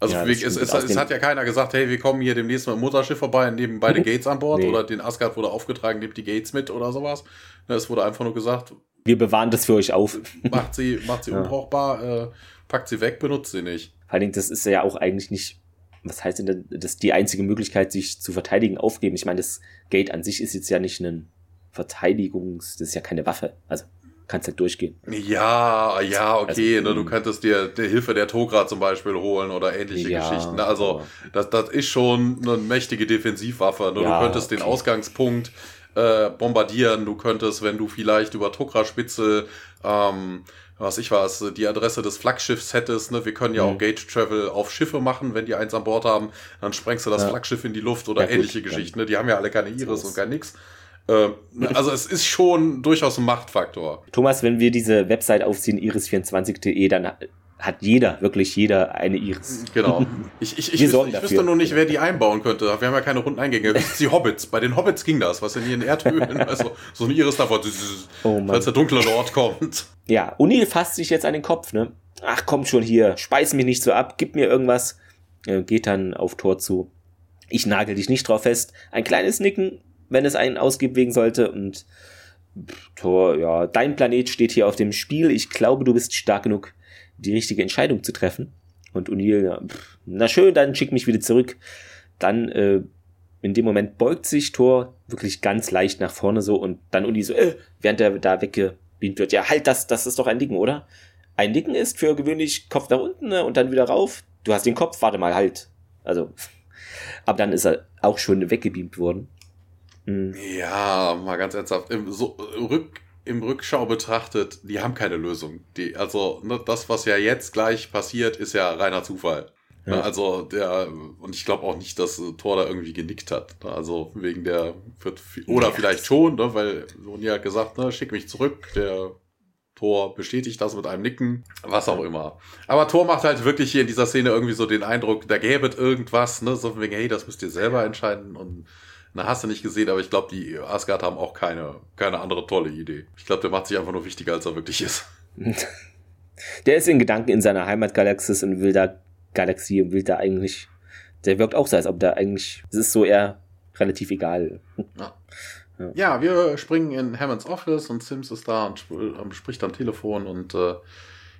Also ja, wegen, es, es, es hat ja keiner gesagt, hey, wir kommen hier demnächst mit dem Mutterschiff vorbei und nehmen beide Gates an Bord nee. oder den Asgard wurde aufgetragen, nehmt die Gates mit oder sowas. Ne, es wurde einfach nur gesagt, wir bewahren das für euch auf. Macht sie, macht sie ja. unbrauchbar, äh, packt sie weg, benutzt sie nicht. Vor allen Dingen, das ist ja auch eigentlich nicht was heißt denn das, die einzige Möglichkeit, sich zu verteidigen, aufgeben? Ich meine, das Gate an sich ist jetzt ja nicht ein Verteidigungs, das ist ja keine Waffe. Also kannst halt durchgehen. Ja, ja, okay. Also, ne, du könntest dir die Hilfe der Togra zum Beispiel holen oder ähnliche ja, Geschichten. Ne? Also das, das ist schon eine mächtige Defensivwaffe. Ne? Ja, du könntest okay. den Ausgangspunkt äh, bombardieren. Du könntest, wenn du vielleicht über Togra-Spitzel ähm, was ich weiß, die Adresse des Flaggschiffs hättest, ne, wir können ja mhm. auch Gate Travel auf Schiffe machen, wenn die eins an Bord haben, dann sprengst du das ja. Flaggschiff in die Luft oder ja, ähnliche gut, Geschichten, ne? die haben ja alle keine Iris und gar nix. Ähm, also es ist schon durchaus ein Machtfaktor. Thomas, wenn wir diese Website aufziehen, iris24.de, dann hat jeder, wirklich jeder eine Iris. Genau. Ich, ich, ich, wüsste, ich wüsste nur nicht, wer die einbauen könnte. Wir haben ja keine runden Eingänge. Die Hobbits. Bei den Hobbits ging das, was in ihren Erdhöhlen, also so ein Iris davor, oh falls der dunkle Lord kommt. Ja, O'Neill fasst sich jetzt an den Kopf, ne? Ach, komm schon hier, speis mich nicht so ab, gib mir irgendwas. Äh, geht dann auf Tor zu. Ich nagel dich nicht drauf fest. Ein kleines Nicken, wenn es einen ausgibt wegen sollte und Tor, ja, dein Planet steht hier auf dem Spiel. Ich glaube, du bist stark genug, die richtige Entscheidung zu treffen. Und O'Neill, na schön, dann schick mich wieder zurück. Dann, äh, in dem Moment beugt sich Thor wirklich ganz leicht nach vorne so und dann Uni so, äh, während er da weggebeamt wird. Ja, halt, das, das ist doch ein Nicken, oder? Ein Nicken ist für gewöhnlich Kopf nach unten ne, und dann wieder rauf. Du hast den Kopf, warte mal, halt. Also, aber dann ist er auch schon weggebeamt worden. Mhm. Ja, mal ganz ernsthaft. Im, so, rück, im Rückschau betrachtet, die haben keine Lösung. Die, also ne, das, was ja jetzt gleich passiert, ist ja reiner Zufall. Ne, ja. Also der, und ich glaube auch nicht, dass Thor da irgendwie genickt hat. Ne, also wegen der, wird, oder ja. vielleicht schon, ne, weil Sony hat gesagt, ne, schick mich zurück, der Thor bestätigt das mit einem Nicken, was auch immer. Aber Thor macht halt wirklich hier in dieser Szene irgendwie so den Eindruck, da gäbe es irgendwas, ne, so wegen, hey, das müsst ihr selber entscheiden und na, hast du nicht gesehen, aber ich glaube, die Asgard haben auch keine, keine andere tolle Idee. Ich glaube, der macht sich einfach nur wichtiger, als er wirklich ist. der ist in Gedanken in seiner Heimatgalaxis und will da Galaxie und will da eigentlich. Der wirkt auch so, als ob der eigentlich. Es ist so eher relativ egal. Ja. Ja. ja. wir springen in Hammonds Office und Sims ist da und ähm, spricht am Telefon und äh,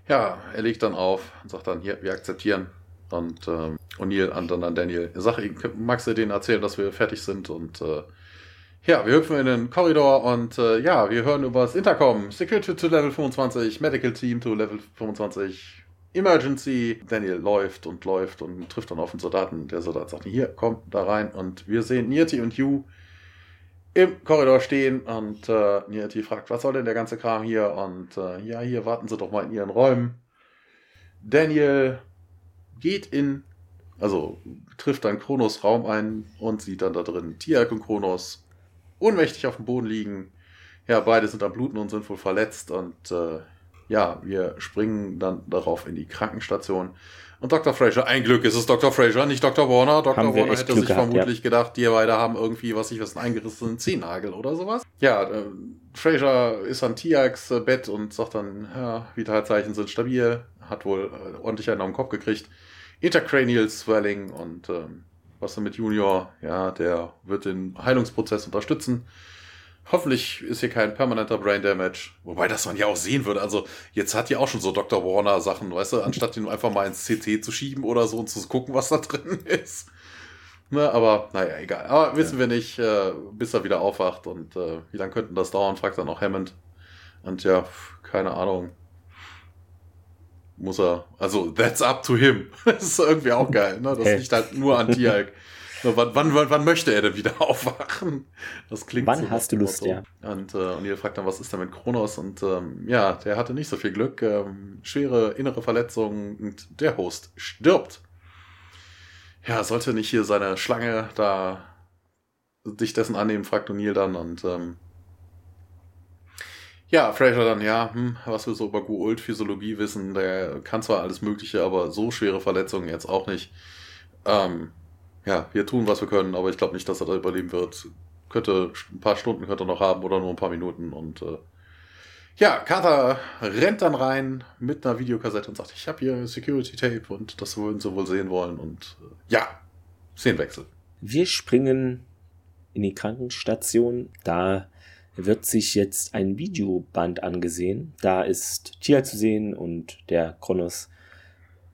ja, er legt dann auf und sagt dann, hier, wir akzeptieren. Und ähm, O'Neill an an Daniel. Sag, magst du denen erzählen, dass wir fertig sind? Und äh, ja, wir hüpfen in den Korridor und äh, ja, wir hören über das Intercom. Security to Level 25, Medical Team to Level 25, Emergency. Daniel läuft und läuft und trifft dann auf den Soldaten. Der Soldat sagt, hier, komm da rein. Und wir sehen Nirti und Hugh im Korridor stehen und äh, Nirti fragt, was soll denn der ganze Kram hier? Und äh, ja, hier warten sie doch mal in ihren Räumen. Daniel geht in, also trifft dann Kronos Raum ein und sieht dann da drin Tiak und Kronos ohnmächtig auf dem Boden liegen. Ja, beide sind am Bluten und sind wohl verletzt und äh, ja, wir springen dann darauf in die Krankenstation. Und Dr. Fraser, ein Glück ist es Dr. Fraser, nicht Dr. Warner. Dr. Haben Warner hätte Glück sich gehabt, vermutlich ja. gedacht, die beide haben irgendwie, was ich was, einen eingerissenen Zehennagel oder sowas. Ja, äh, Fraser ist an Tiaks äh, Bett und sagt dann, ja, Vitalzeichen sind stabil, hat wohl äh, ordentlich einen auf den Kopf gekriegt. Intercranial Swelling und ähm, was dann mit Junior, ja, der wird den Heilungsprozess unterstützen. Hoffentlich ist hier kein permanenter Brain Damage. Wobei das man ja auch sehen würde. Also jetzt hat ja auch schon so Dr. Warner Sachen, weißt du, anstatt ihn einfach mal ins CT zu schieben oder so und zu gucken, was da drin ist. Ne, aber naja, egal. Aber wissen ja. wir nicht, äh, bis er wieder aufwacht und äh, wie lange könnten das dauern, fragt dann auch Hammond. Und ja, keine Ahnung muss er, also that's up to him. das ist irgendwie auch geil, ne? Das hey. liegt halt nur an Tialk. wann, wann, wann, möchte er denn wieder aufwachen? Das klingt Wann so hast du Lust, ja. Und, äh, und ihr fragt dann, was ist da mit Kronos? Und ähm, ja, der hatte nicht so viel Glück. Ähm, schwere innere Verletzungen und der Host stirbt. Ja, sollte nicht hier seine Schlange da dich dessen annehmen, fragt O'Neill dann und ähm, ja, Fraser dann, ja, hm, was wir so über Guult-Physiologie wissen, der kann zwar alles Mögliche, aber so schwere Verletzungen jetzt auch nicht. Ähm, ja, wir tun, was wir können, aber ich glaube nicht, dass er da überleben wird. Könnte ein paar Stunden könnte er noch haben oder nur ein paar Minuten und äh, ja, Carter rennt dann rein mit einer Videokassette und sagt, ich habe hier Security Tape und das würden sie wohl sehen wollen und äh, ja, Szenenwechsel. Wir springen in die Krankenstation. Da wird sich jetzt ein Videoband angesehen. Da ist Tia zu sehen und der Kronos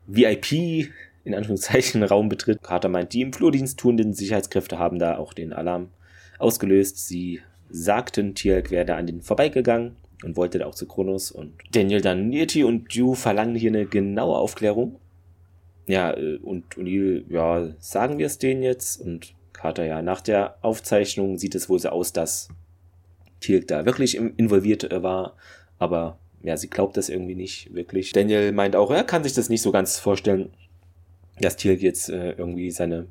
VIP in Anführungszeichen Raum betritt. Carter meint, die im Flurdienst tuenden Sicherheitskräfte haben da auch den Alarm ausgelöst. Sie sagten, Tialk wäre an den vorbeigegangen und wollte da auch zu Kronos. Und Daniel dann, Nirti und Dew verlangen hier eine genaue Aufklärung. Ja, äh, und O'Neill, ja, sagen wir es denen jetzt? Und Carter, ja, nach der Aufzeichnung sieht es wohl so aus, dass Teal'c da wirklich involviert äh, war, aber ja, sie glaubt das irgendwie nicht wirklich. Daniel meint auch, er kann sich das nicht so ganz vorstellen, dass Teal'c jetzt äh, irgendwie seine,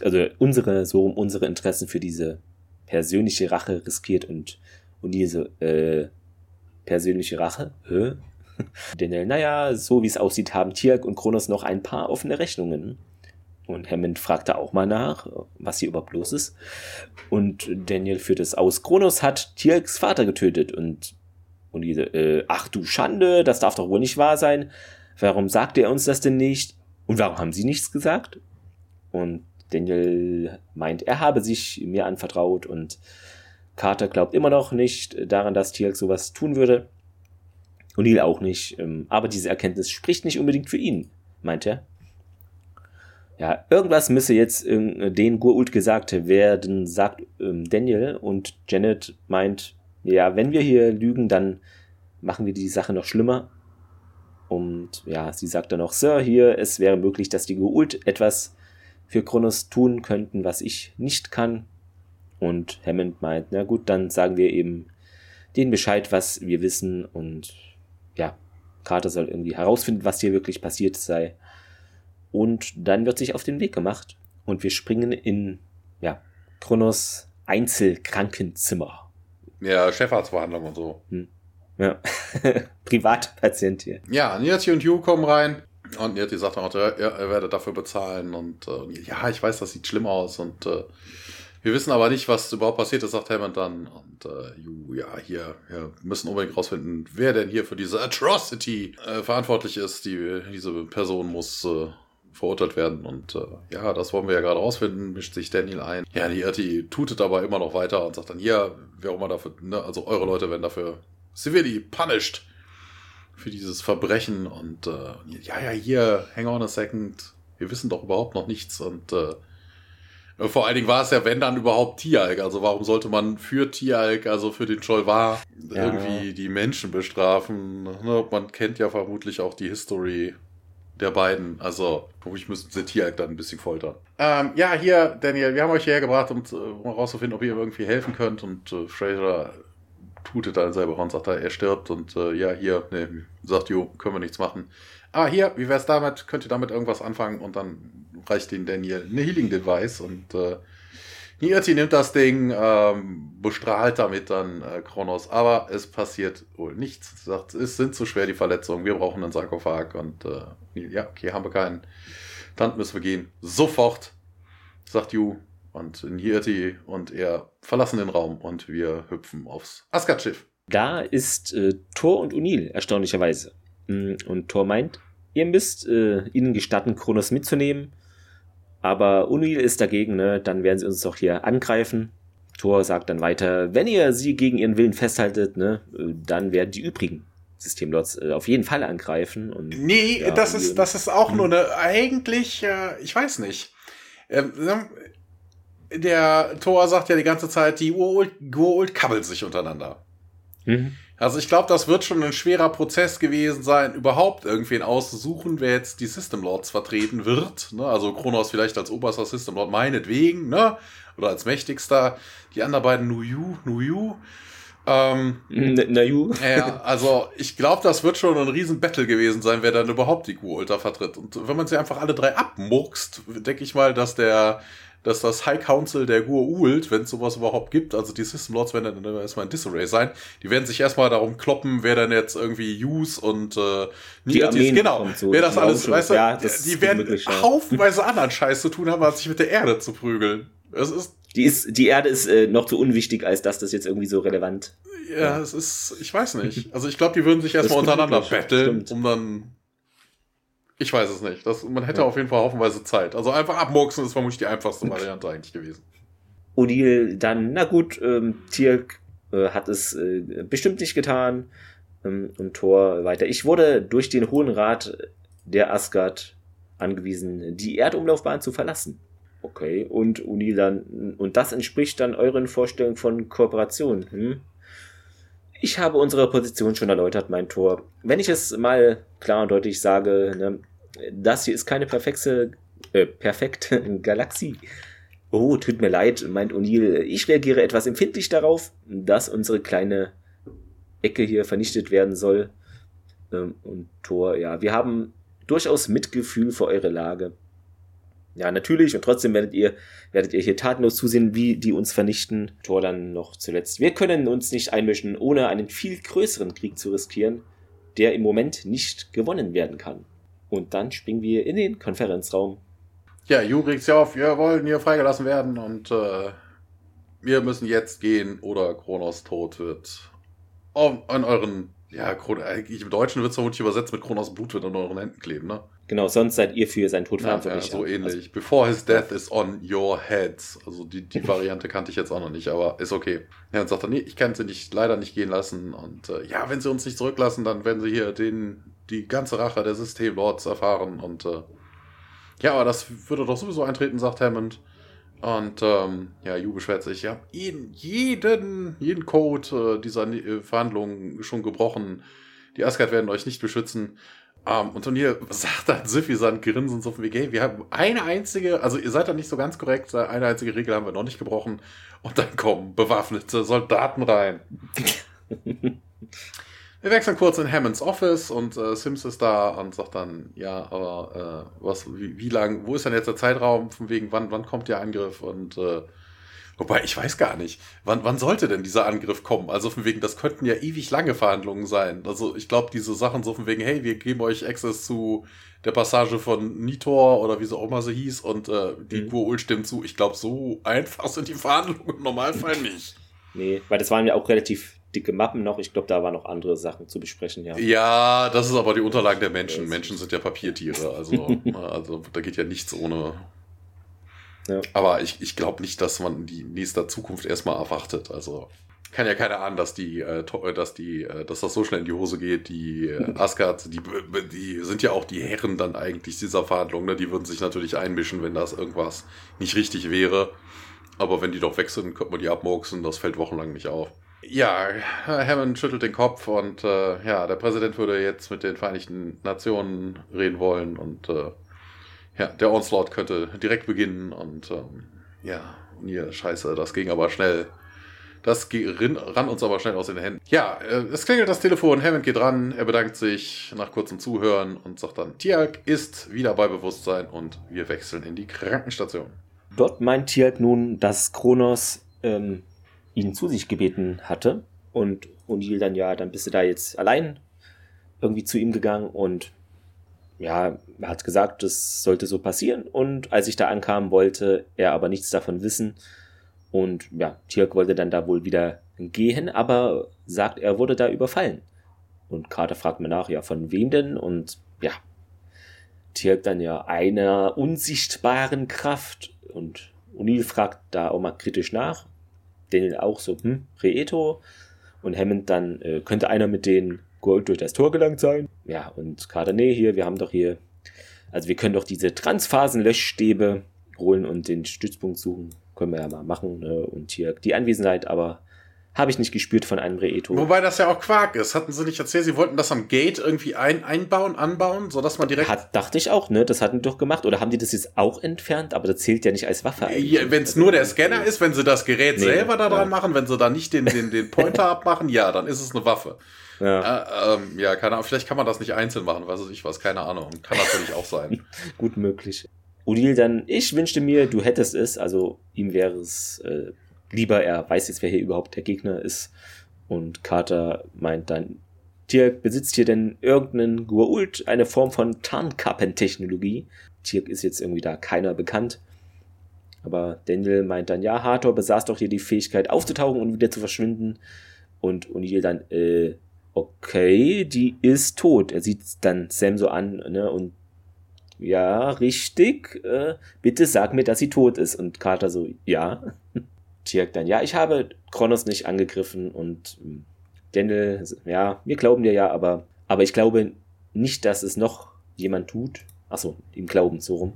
also unsere, so um unsere Interessen für diese persönliche Rache riskiert und, und diese äh, persönliche Rache, Hä? Daniel, naja, so wie es aussieht, haben Tiak und Kronos noch ein paar offene Rechnungen. Und Hammond fragte auch mal nach, was hier überhaupt los ist. Und Daniel führt es aus. Kronos hat Tiaks Vater getötet. Und, und diese, äh, ach du Schande, das darf doch wohl nicht wahr sein. Warum sagt er uns das denn nicht? Und warum haben sie nichts gesagt? Und Daniel meint, er habe sich mir anvertraut und Carter glaubt immer noch nicht daran, dass Tiak sowas tun würde. Und Neil auch nicht. Ähm, aber diese Erkenntnis spricht nicht unbedingt für ihn, meint er ja, irgendwas müsse jetzt äh, den Gurult gesagt werden, sagt ähm, Daniel und Janet meint, ja, wenn wir hier lügen, dann machen wir die Sache noch schlimmer. Und ja, sie sagt dann noch, Sir, hier, es wäre möglich, dass die Gurult etwas für Kronos tun könnten, was ich nicht kann. Und Hammond meint, na gut, dann sagen wir eben denen Bescheid, was wir wissen. Und ja, Carter soll irgendwie herausfinden, was hier wirklich passiert sei. Und dann wird sich auf den Weg gemacht und wir springen in ja, Kronos Einzelkrankenzimmer. Ja, Chefarztbehandlung und so. Hm. Ja, Privatpatient hier. Ja, Nirti und Yu kommen rein und Nirti sagt auch, ja, er werde dafür bezahlen und äh, ja, ich weiß, das sieht schlimm aus und äh, wir wissen aber nicht, was überhaupt passiert ist, sagt Hammond dann. Und äh, Ju, ja, hier, wir müssen unbedingt rausfinden, wer denn hier für diese Atrocity äh, verantwortlich ist. Die, diese Person muss äh, verurteilt werden. Und äh, ja, das wollen wir ja gerade rausfinden, mischt sich Daniel ein. Ja, die Irti tutet aber immer noch weiter und sagt dann, ja, wer auch immer dafür, ne, also eure Leute werden dafür severely punished für dieses Verbrechen. Und äh, ja, ja, hier, hang on a second, wir wissen doch überhaupt noch nichts. Und äh, vor allen Dingen war es ja, wenn dann überhaupt Tialk. Also warum sollte man für Tialk, also für den Cholvar, ja. irgendwie die Menschen bestrafen? Ne? Man kennt ja vermutlich auch die History der beiden. Also, ich müsste sie Tier dann ein bisschen foltern. Ähm, ja, hier, Daniel, wir haben euch hierher gebracht, um, herauszufinden, ob ihr irgendwie helfen könnt. Und äh, Fraser tutet dann selber und sagt, er stirbt. Und äh, ja, hier, ne, sagt Jo, können wir nichts machen. Ah, hier, wie wär's damit? Könnt ihr damit irgendwas anfangen? Und dann reicht den Daniel eine Healing Device und äh, Nierti nimmt das Ding, ähm, bestrahlt damit dann äh, Kronos, aber es passiert wohl nichts. Sagt, es sind zu schwer die Verletzungen, wir brauchen einen Sarkophag und äh, ja, okay, haben wir keinen. Dann müssen wir gehen. Sofort, sagt Yu. Und Nierti und er verlassen den Raum und wir hüpfen aufs Asgard-Schiff. Da ist äh, Thor und Unil, erstaunlicherweise. Mm, und Thor meint, ihr müsst äh, ihnen gestatten, Kronos mitzunehmen aber Unil ist dagegen, ne? dann werden sie uns doch hier angreifen. Thor sagt dann weiter, wenn ihr sie gegen ihren Willen festhaltet, ne, dann werden die übrigen Systemlots äh, auf jeden Fall angreifen. Und, nee, ja, das, ist, das ist auch nur eine, eigentlich, äh, ich weiß nicht. Ähm, ne, der Thor sagt ja die ganze Zeit, die Urult kabbeln sich untereinander. Mhm. Also ich glaube, das wird schon ein schwerer Prozess gewesen sein, überhaupt irgendwen auszusuchen, wer jetzt die System Lords vertreten wird. Ne? Also Kronos vielleicht als oberster System Lord meinetwegen, ne? Oder als mächtigster. Die anderen beiden Nuyu, Nuyu. Ähm, Nayu. Ja, also ich glaube, das wird schon ein riesen Battle gewesen sein, wer dann überhaupt die Q-Ultra vertritt. Und wenn man sie einfach alle drei abmurkst, denke ich mal, dass der dass das High Council der Gur-Ult, wenn es sowas überhaupt gibt, also die System Lords werden dann erstmal in Disarray sein, die werden sich erstmal darum kloppen, wer dann jetzt irgendwie Use und äh, die Armeen genau, so, wer das alles, weißt du, ja, die, die werden haufenweise anderen Scheiß zu tun haben, als sich mit der Erde zu prügeln. Es ist die ist, die Erde ist äh, noch zu unwichtig, als dass das jetzt irgendwie so relevant. Ja, ja. es ist, ich weiß nicht. Also ich glaube, die würden sich erstmal untereinander battlen, um dann ich weiß es nicht. Das, man hätte ja. auf jeden Fall haufenweise Zeit. Also einfach abmurksen ist vermutlich die einfachste Variante eigentlich gewesen. Odil dann, na gut, ähm, Tirk äh, hat es äh, bestimmt nicht getan. Ähm, und Thor weiter. Ich wurde durch den Hohen Rat der Asgard angewiesen, die Erdumlaufbahn zu verlassen. Okay, und Uni dann, und das entspricht dann euren Vorstellungen von Kooperation. Hm? Ich habe unsere Position schon erläutert, mein Tor. Wenn ich es mal klar und deutlich sage, ne, das hier ist keine perfekte, äh, perfekte Galaxie. Oh, tut mir leid, meint O'Neill. Ich reagiere etwas empfindlich darauf, dass unsere kleine Ecke hier vernichtet werden soll. Ähm, und Thor, ja, wir haben durchaus Mitgefühl für eure Lage. Ja, natürlich, und trotzdem werdet ihr, werdet ihr hier tatenlos zusehen, wie die uns vernichten. Thor dann noch zuletzt. Wir können uns nicht einmischen, ohne einen viel größeren Krieg zu riskieren, der im Moment nicht gewonnen werden kann. Und dann springen wir in den Konferenzraum. Ja, Ju regt's ja auf, wir wollen hier freigelassen werden und äh, wir müssen jetzt gehen oder Kronos tot wird. An euren, ja, eigentlich im Deutschen wird es vermutlich übersetzt mit Kronos Blut wird an euren Händen kleben, ne? Genau, sonst seid ihr für seinen Tod verantwortlich. Ja, so ähnlich. Also, Before his death is on your heads. Also die, die Variante kannte ich jetzt auch noch nicht, aber ist okay. Ja, und sagt er, nee, ich kann sie nicht, leider nicht gehen lassen. Und äh, ja, wenn sie uns nicht zurücklassen, dann werden sie hier den die ganze Rache der Systemlords erfahren und äh, ja, aber das würde doch sowieso eintreten, sagt Hammond. Und ähm, ja, Yu beschwert sich, ja, jeden, jeden, jeden Code äh, dieser äh, Verhandlungen schon gebrochen. Die Asgard werden euch nicht beschützen. Ähm, und O'Neill sagt dann suffisant grinsend so von wie, hey, wir haben eine einzige, also ihr seid da nicht so ganz korrekt, eine einzige Regel haben wir noch nicht gebrochen. Und dann kommen bewaffnete Soldaten rein. Wir wechseln kurz in Hammonds Office und äh, Sims ist da und sagt dann, ja, aber äh, was, wie, wie lang, wo ist denn jetzt der Zeitraum, von wegen, wann, wann kommt der Angriff und äh, wobei, ich weiß gar nicht, wann, wann sollte denn dieser Angriff kommen? Also von wegen, das könnten ja ewig lange Verhandlungen sein. Also ich glaube, diese Sachen so von wegen, hey, wir geben euch Access zu der Passage von Nitor oder wie sie auch immer so hieß und äh, die mhm. Gua'ul stimmt zu. Ich glaube, so einfach sind die Verhandlungen im Normalfall nicht. Nee, weil das waren ja auch relativ dicke Mappen noch. Ich glaube, da waren noch andere Sachen zu besprechen, ja. Ja, das ist aber die Unterlagen der Menschen. Menschen sind ja Papiertiere. Also, also da geht ja nichts ohne. Ja. Aber ich, ich glaube nicht, dass man die nächste Zukunft erstmal erwartet. Also kann ja keiner ahnen, dass die, äh, dass die, äh, dass das so schnell in die Hose geht. Die äh, Asgard, die, die sind ja auch die Herren dann eigentlich dieser Verhandlungen. Ne? Die würden sich natürlich einmischen, wenn das irgendwas nicht richtig wäre. Aber wenn die doch weg sind, könnte man die abmurksen. Das fällt wochenlang nicht auf. Ja, Hammond schüttelt den Kopf und äh, ja, der Präsident würde jetzt mit den Vereinigten Nationen reden wollen und äh, ja, der Onslaught könnte direkt beginnen und ähm, ja, und hier, scheiße, das ging aber schnell. Das ran uns aber schnell aus den Händen. Ja, äh, es klingelt das Telefon, Hammond geht ran, er bedankt sich nach kurzem Zuhören und sagt dann, Tiag ist wieder bei Bewusstsein und wir wechseln in die Krankenstation. Dort meint Tiag nun, dass Kronos ähm, ihn zu sich gebeten hatte. Und O'Neill dann, ja, dann bist du da jetzt allein irgendwie zu ihm gegangen und ja, er hat gesagt, das sollte so passieren. Und als ich da ankam, wollte er aber nichts davon wissen. Und ja, Tirk wollte dann da wohl wieder gehen, aber sagt, er wurde da überfallen. Und Carter fragt mir nach, ja, von wem denn? Und ja, Tirk dann ja einer unsichtbaren Kraft. Und O'Neill fragt da auch mal kritisch nach. Daniel auch so, hm, Reeto. Und Hammond dann, äh, könnte einer mit den Gold durch das Tor gelangt sein? Ja, und Kader, nee, hier, wir haben doch hier, also wir können doch diese Transphasen-Löschstäbe holen und den Stützpunkt suchen. Können wir ja mal machen. Ne? Und hier die Anwesenheit aber habe ich nicht gespürt von einem Reeto. Wobei das ja auch Quark ist. Hatten sie nicht erzählt, sie wollten das am Gate irgendwie ein, einbauen, anbauen, sodass man direkt. Hat, dachte ich auch, ne? Das hatten die doch gemacht. Oder haben die das jetzt auch entfernt? Aber das zählt ja nicht als Waffe Ja, wenn es nur der Scanner ist, wenn sie das Gerät nee, selber da dran ja. machen, wenn sie da nicht den, den, den Pointer abmachen, ja, dann ist es eine Waffe. Ja. Äh, ähm, ja, keine Ahnung. Vielleicht kann man das nicht einzeln machen, weiß ich was, keine Ahnung. Kann natürlich auch sein. Gut möglich. Odil dann, ich wünschte mir, du hättest es, also ihm wäre es äh, lieber, er weiß jetzt, wer hier überhaupt der Gegner ist. Und Carter meint dann, Tirk, besitzt hier denn irgendeinen Gua'uld, eine Form von Tarnkappentechnologie? Tirk ist jetzt irgendwie da keiner bekannt. Aber Daniel meint dann, ja, Hathor besaß doch hier die Fähigkeit aufzutauchen und wieder zu verschwinden. Und O'Neill dann, äh, okay, die ist tot. Er sieht dann Sam so an, ne, und ja, richtig, äh, bitte sag mir, dass sie tot ist. Und Carter so, ja. Tirk dann, ja, ich habe Kronos nicht angegriffen und hm, Daniel, ja, wir glauben dir ja, aber, aber ich glaube nicht, dass es noch jemand tut. Achso, im Glauben so rum.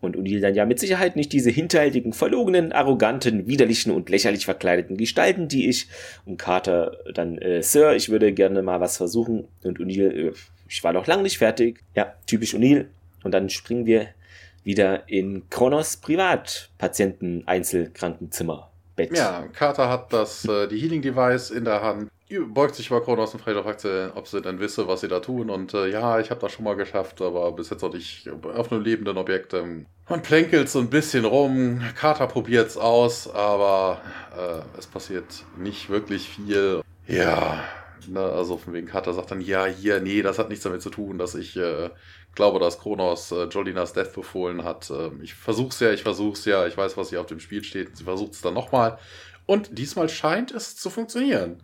Und O'Neill dann ja mit Sicherheit nicht diese hinterhältigen, verlogenen, arroganten, widerlichen und lächerlich verkleideten Gestalten, die ich. Und Carter dann, äh, Sir, ich würde gerne mal was versuchen. Und O'Neill, äh, ich war noch lang nicht fertig. Ja, typisch O'Neill. Und dann springen wir wieder in Kronos Privatpatienten-Einzelkrankenzimmer. Bett. Ja, Carter hat das, äh, die Healing Device in der Hand, beugt sich über Kronos und fragt, sie, ob sie denn wisse, was sie da tun. Und äh, ja, ich habe das schon mal geschafft, aber bis jetzt noch nicht auf einem lebenden Objekt. Ähm, man plänkelt so ein bisschen rum. Carter probiert's aus, aber äh, es passiert nicht wirklich viel. Ja, ne, also von wegen Carter sagt dann, ja, hier, nee, das hat nichts damit zu tun, dass ich äh, glaube, dass Kronos äh, Jolinas Death befohlen hat. Ähm, ich versuch's ja, ich versuch's ja, ich weiß, was hier auf dem Spiel steht. Sie versucht es dann nochmal. Und diesmal scheint es zu funktionieren.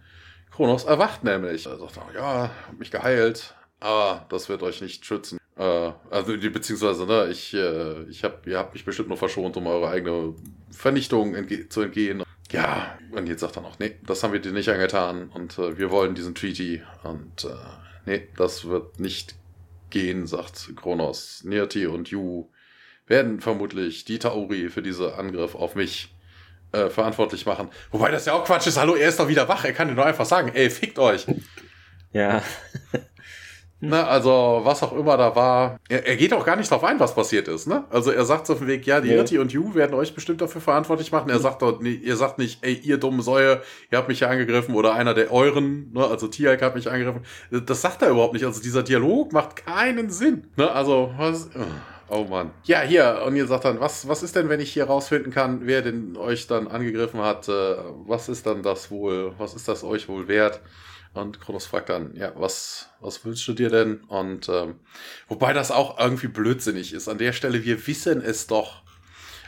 Kronos erwacht nämlich. Er sagt, ja, hab mich geheilt, aber das wird euch nicht schützen. Äh, also, beziehungsweise, ne, ich, äh, ich hab, ihr habt mich bestimmt nur verschont, um eure eigene Vernichtung entge zu entgehen. Ja, und jetzt sagt er noch, nee, das haben wir dir nicht angetan und äh, wir wollen diesen Treaty und äh, nee, das wird nicht gehen, sagt Kronos. Nirti und Yu werden vermutlich die Tauri für diesen Angriff auf mich äh, verantwortlich machen. Wobei das ja auch Quatsch ist. Hallo, er ist doch wieder wach. Er kann dir nur einfach sagen, ey, fickt euch. Ja. Ne, also, was auch immer da war. Er, er, geht auch gar nicht darauf ein, was passiert ist. Ne? Also, er sagt so auf dem Weg, ja, die nee. Irti und Yu werden euch bestimmt dafür verantwortlich machen. Er sagt doch, nee, ihr sagt nicht, ey, ihr dumme Säue, ihr habt mich ja angegriffen oder einer der euren, ne? also Tialk hat mich angegriffen. Das sagt er überhaupt nicht. Also, dieser Dialog macht keinen Sinn. Ne? Also, was. Oh Mann. Ja, hier, und ihr sagt dann, was, was ist denn, wenn ich hier rausfinden kann, wer denn euch dann angegriffen hat? Äh, was ist dann das wohl, was ist das euch wohl wert? Und Kronos fragt dann, ja, was, was wünschst du dir denn? Und ähm, wobei das auch irgendwie blödsinnig ist. An der Stelle, wir wissen es doch.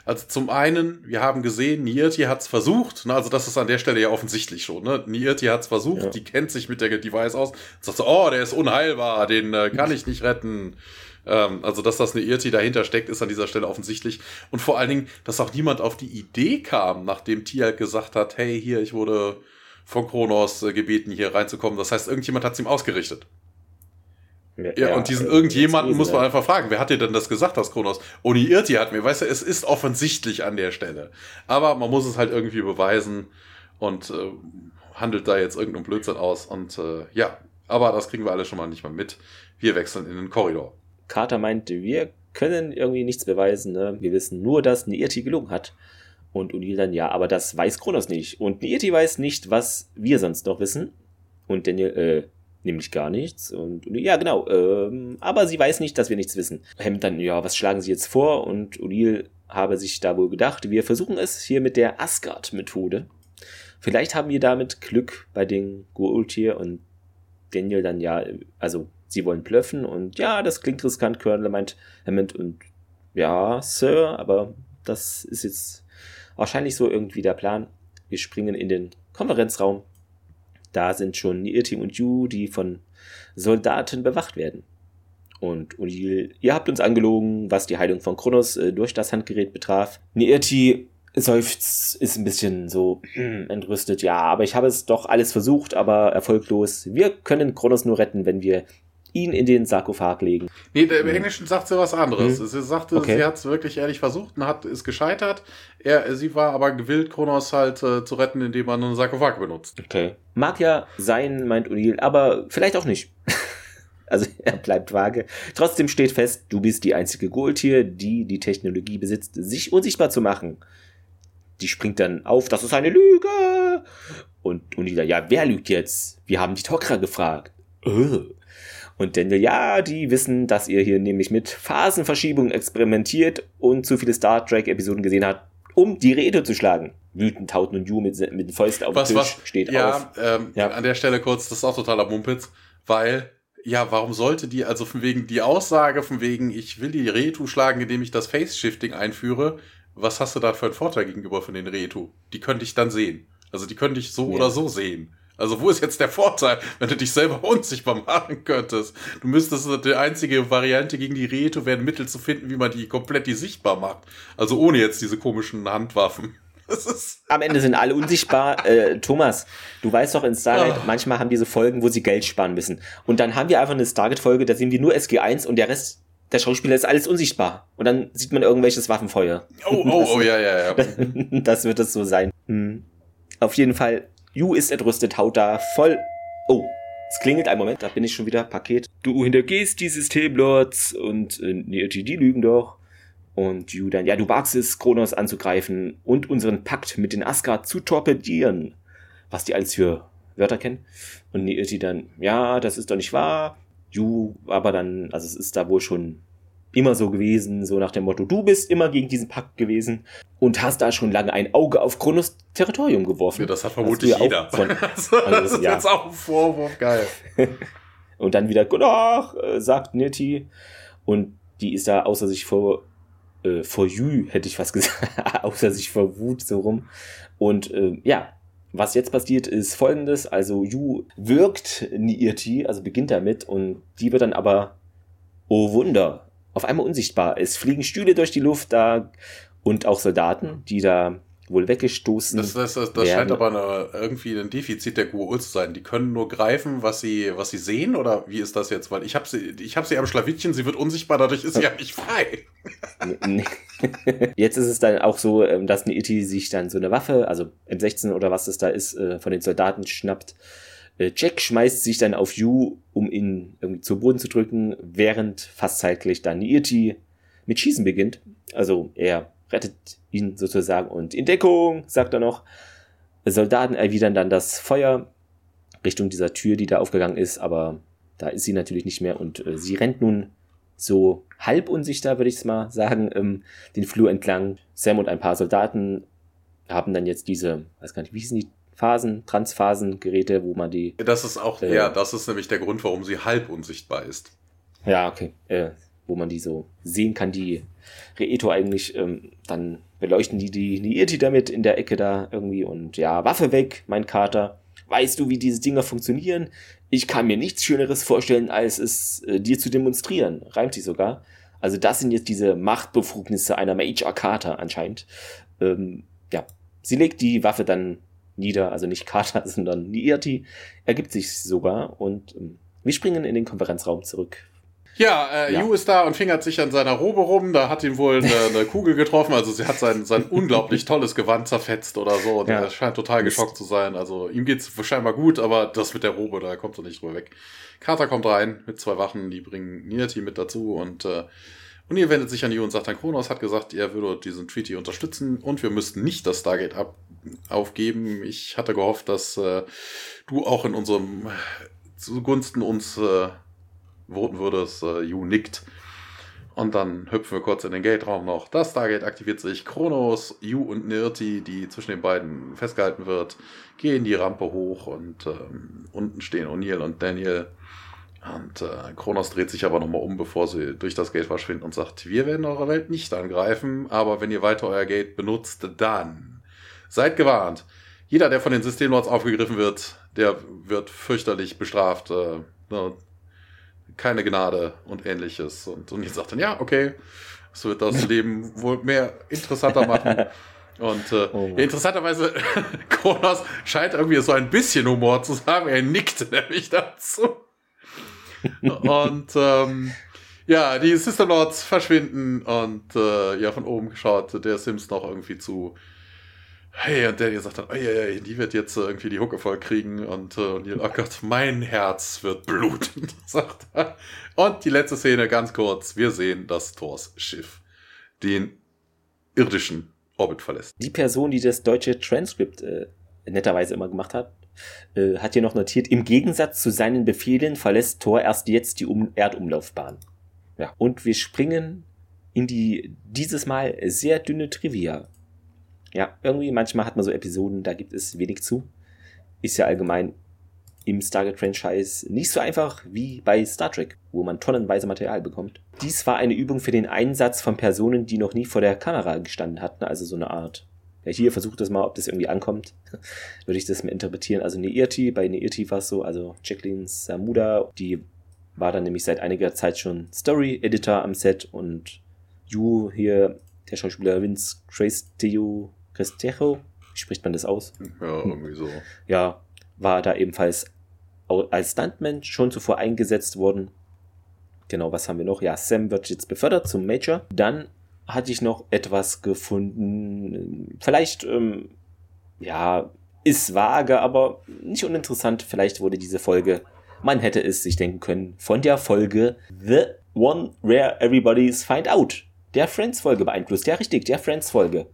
Also zum einen, wir haben gesehen, Nierti hat es versucht. Ne, also das ist an der Stelle ja offensichtlich schon. Ne? Nierti hat es versucht, ja. die kennt sich mit der Device aus. Sagt so, oh, der ist unheilbar, den äh, kann ich nicht retten. Ähm, also, dass das eine Irti dahinter steckt, ist an dieser Stelle offensichtlich. Und vor allen Dingen, dass auch niemand auf die Idee kam, nachdem Tia gesagt hat, hey, hier, ich wurde von Kronos äh, gebeten, hier reinzukommen. Das heißt, irgendjemand hat es ihm ausgerichtet. Ja, ja, und diesen irgendjemanden muss man einfach fragen, wer hat dir denn das gesagt, das Kronos? Oni Irti hat mir, weißt du, es ist offensichtlich an der Stelle. Aber man muss es halt irgendwie beweisen und äh, handelt da jetzt irgendeinen Blödsinn aus. Und äh, ja, aber das kriegen wir alle schon mal nicht mal mit. Wir wechseln in den Korridor. Carter meinte, wir können irgendwie nichts beweisen. Ne? Wir wissen nur, dass Irti gelungen hat. Und O'Neill dann, ja, aber das weiß Kronos nicht. Und Nieti weiß nicht, was wir sonst noch wissen. Und Daniel, äh, nämlich gar nichts. Und ja, genau, ähm, aber sie weiß nicht, dass wir nichts wissen. Hammond dann, ja, was schlagen sie jetzt vor? Und O'Neill habe sich da wohl gedacht, wir versuchen es hier mit der Asgard-Methode. Vielleicht haben wir damit Glück bei den Goa'uld und Daniel dann, ja, also sie wollen blöffen und ja, das klingt riskant, Colonel meint Hammond und ja, Sir, aber das ist jetzt Wahrscheinlich so irgendwie der Plan. Wir springen in den Konferenzraum. Da sind schon Nirtim und Yu, die von Soldaten bewacht werden. Und O'Neill, ihr habt uns angelogen, was die Heilung von Kronos äh, durch das Handgerät betraf. Nirti seufzt, ist ein bisschen so entrüstet. Ja, aber ich habe es doch alles versucht, aber erfolglos. Wir können Kronos nur retten, wenn wir ihn in den Sarkophag legen. Nee, der, im mhm. Englischen sagt sie was anderes. Mhm. Sie sagte, okay. sie hat es wirklich ehrlich versucht und hat ist gescheitert. Er, sie war aber gewillt, Kronos halt äh, zu retten, indem man einen Sarkophag benutzt. Okay. Mag ja sein, meint O'Neill, aber vielleicht auch nicht. also er bleibt vage. Trotzdem steht fest, du bist die einzige Goldtier, die die Technologie besitzt, sich unsichtbar zu machen. Die springt dann auf, das ist eine Lüge. Und O'Neill, ja, wer lügt jetzt? Wir haben die Tokra gefragt. Äh. Und Daniel, ja, die wissen, dass ihr hier nämlich mit Phasenverschiebungen experimentiert und zu viele Star Trek-Episoden gesehen habt, um die Rede zu schlagen. Wütend haut nun Ju mit, mit den Fäusten auf was, den Tisch, was? steht ja, auf. Ähm, ja, an der Stelle kurz, das ist auch totaler Mumpitz, weil ja, warum sollte die, also von wegen die Aussage, von wegen, ich will die Retu schlagen, indem ich das Face-Shifting einführe, was hast du da für einen Vorteil gegenüber von den Retu? Die könnte ich dann sehen. Also die könnte ich so ja. oder so sehen. Also wo ist jetzt der Vorteil, wenn du dich selber unsichtbar machen könntest? Du müsstest die einzige Variante gegen die Reto werden, Mittel zu finden, wie man die komplett die sichtbar macht. Also ohne jetzt diese komischen Handwaffen. Am Ende sind alle unsichtbar. Äh, Thomas, du weißt doch in Stargate, oh. manchmal haben diese Folgen, wo sie Geld sparen müssen. Und dann haben wir einfach eine Stargate-Folge, da sehen wir nur SG1 und der Rest der Schauspieler ist alles unsichtbar. Und dann sieht man irgendwelches Waffenfeuer. Oh, oh, oh, ja, ja, ja. das wird es so sein. Hm. Auf jeden Fall Ju ist entrüstet, haut da voll. Oh, es klingelt ein Moment, da bin ich schon wieder. Paket. Du hintergehst die Systemlords und äh, nee, die lügen doch. Und Ju dann, ja, du wagst es, Kronos anzugreifen und unseren Pakt mit den Asgard zu torpedieren. Was die alles für Wörter kennen. Und Neirti dann, ja, das ist doch nicht wahr. Ju aber dann, also es ist da wohl schon immer so gewesen, so nach dem Motto, du bist immer gegen diesen Pakt gewesen und hast da schon lange ein Auge auf Kronos Territorium geworfen. Ja, das hat vermutlich jeder. Von, also, das ist ja. jetzt auch ein Vorwurf, geil. und dann wieder, ach, äh, sagt Nitty. Und die ist da außer sich vor, äh, vor Jü, hätte ich fast gesagt, außer sich vor Wut so rum. Und äh, ja, was jetzt passiert, ist folgendes. Also Yu wirkt Niirti, also beginnt damit und die wird dann aber, oh Wunder, auf einmal unsichtbar. Es fliegen Stühle durch die Luft da und auch Soldaten, die da wohl weggestoßen. Das, das, das, das scheint aber eine, irgendwie ein Defizit der Gua'ul zu sein. Die können nur greifen, was sie, was sie sehen, oder wie ist das jetzt? Weil ich habe sie, ich habe sie am Schlawittchen, sie wird unsichtbar, dadurch ist sie ja nicht frei. Jetzt ist es dann auch so, ähm, dass eine Iti sich dann so eine Waffe, also M16 oder was das da ist, äh, von den Soldaten schnappt Jack schmeißt sich dann auf Yu, um ihn irgendwie zu Boden zu drücken, während fast zeitgleich dann Irti mit Schießen beginnt. Also er rettet ihn sozusagen und in Deckung, sagt er noch. Soldaten erwidern dann das Feuer Richtung dieser Tür, die da aufgegangen ist, aber da ist sie natürlich nicht mehr und äh, sie rennt nun so halb unsichtbar, würde ich es mal sagen, ähm, den Flur entlang. Sam und ein paar Soldaten haben dann jetzt diese, weiß gar nicht, wie hießen die Phasen, Transphasengeräte, wo man die. Das ist auch, äh, ja, das ist nämlich der Grund, warum sie halb unsichtbar ist. Ja, okay. Äh, wo man die so sehen kann, die Reeto eigentlich, ähm, dann beleuchten die die Niirti damit in der Ecke da irgendwie und ja, Waffe weg, mein Kater. Weißt du, wie diese Dinger funktionieren? Ich kann mir nichts Schöneres vorstellen, als es äh, dir zu demonstrieren. Reimt sich sogar. Also das sind jetzt diese Machtbefugnisse einer Major Carter anscheinend. Ähm, ja, sie legt die Waffe dann nieder, also nicht Carter, sondern Niirti, ergibt sich sogar und ähm, wir springen in den Konferenzraum zurück. Ja, äh, ja. Yu ist da und fingert sich an seiner Robe rum. Da hat ihn wohl eine, eine Kugel getroffen. Also sie hat sein, sein unglaublich tolles Gewand zerfetzt oder so. Und ja. er scheint total geschockt zu sein. Also ihm geht's scheinbar gut, aber das mit der Robe, da kommt er nicht drüber weg. Carter kommt rein mit zwei Wachen, die bringen Niati mit dazu und äh, und ihr wendet sich an Yu und sagt dann, Kronos hat gesagt, er würde diesen Treaty unterstützen und wir müssten nicht das Stargate ab aufgeben. Ich hatte gehofft, dass äh, du auch in unserem zugunsten uns äh, voten würdest. Äh, Yu nickt. Und dann hüpfen wir kurz in den Gate-Raum noch. Das Stargate aktiviert sich. Kronos, Yu und Nirti, die zwischen den beiden festgehalten wird, gehen die Rampe hoch und ähm, unten stehen O'Neill und Daniel. Und äh, Kronos dreht sich aber nochmal um, bevor sie durch das Gate verschwinden und sagt, wir werden eure Welt nicht angreifen, aber wenn ihr weiter euer Gate benutzt, dann seid gewarnt. Jeder, der von den Systemlords aufgegriffen wird, der wird fürchterlich bestraft. Äh, ne, keine Gnade und ähnliches. Und, und ich sagt dann, ja, okay, es wird das Leben wohl mehr interessanter machen. Und äh, oh. ja, interessanterweise, Kronos scheint irgendwie so ein bisschen Humor zu haben. Er nickt nämlich dazu. Und ähm, ja, die Sister Lords verschwinden und äh, ja, von oben geschaut, der Sims noch irgendwie zu hey, und der sagt dann, oh, ja, ja, die wird jetzt irgendwie die Hucke voll kriegen und, äh, oh Gott, mein Herz wird bluten, sagt er. Und die letzte Szene, ganz kurz, wir sehen das Thors Schiff den irdischen Orbit verlässt. Die Person, die das deutsche Transkript äh, netterweise immer gemacht hat, äh, hat hier noch notiert, im Gegensatz zu seinen Befehlen verlässt Thor erst jetzt die um Erdumlaufbahn. Ja, und wir springen in die dieses Mal sehr dünne Trivia. Ja, irgendwie manchmal hat man so Episoden, da gibt es wenig zu. Ist ja allgemein im Stargate-Franchise nicht so einfach wie bei Star Trek, wo man tonnenweise Material bekommt. Dies war eine Übung für den Einsatz von Personen, die noch nie vor der Kamera gestanden hatten, also so eine Art. Ja, hier versucht das mal, ob das irgendwie ankommt. Würde ich das mal interpretieren. Also Neirti, bei Neirti war es so, also Jacqueline Samuda, die war dann nämlich seit einiger Zeit schon Story-Editor am Set und Yu hier, der Schauspieler Vince Crestejo, Crestejo, wie spricht man das aus? Ja, irgendwie so. Ja, war da ebenfalls als Stuntman schon zuvor eingesetzt worden. Genau, was haben wir noch? Ja, Sam wird jetzt befördert zum Major. Dann hatte ich noch etwas gefunden. Vielleicht, ähm, ja, ist vage, aber nicht uninteressant. Vielleicht wurde diese Folge, man hätte es sich denken können, von der Folge The One Where Everybody's Find Out der Friends-Folge beeinflusst. Ja, richtig, der Friends-Folge.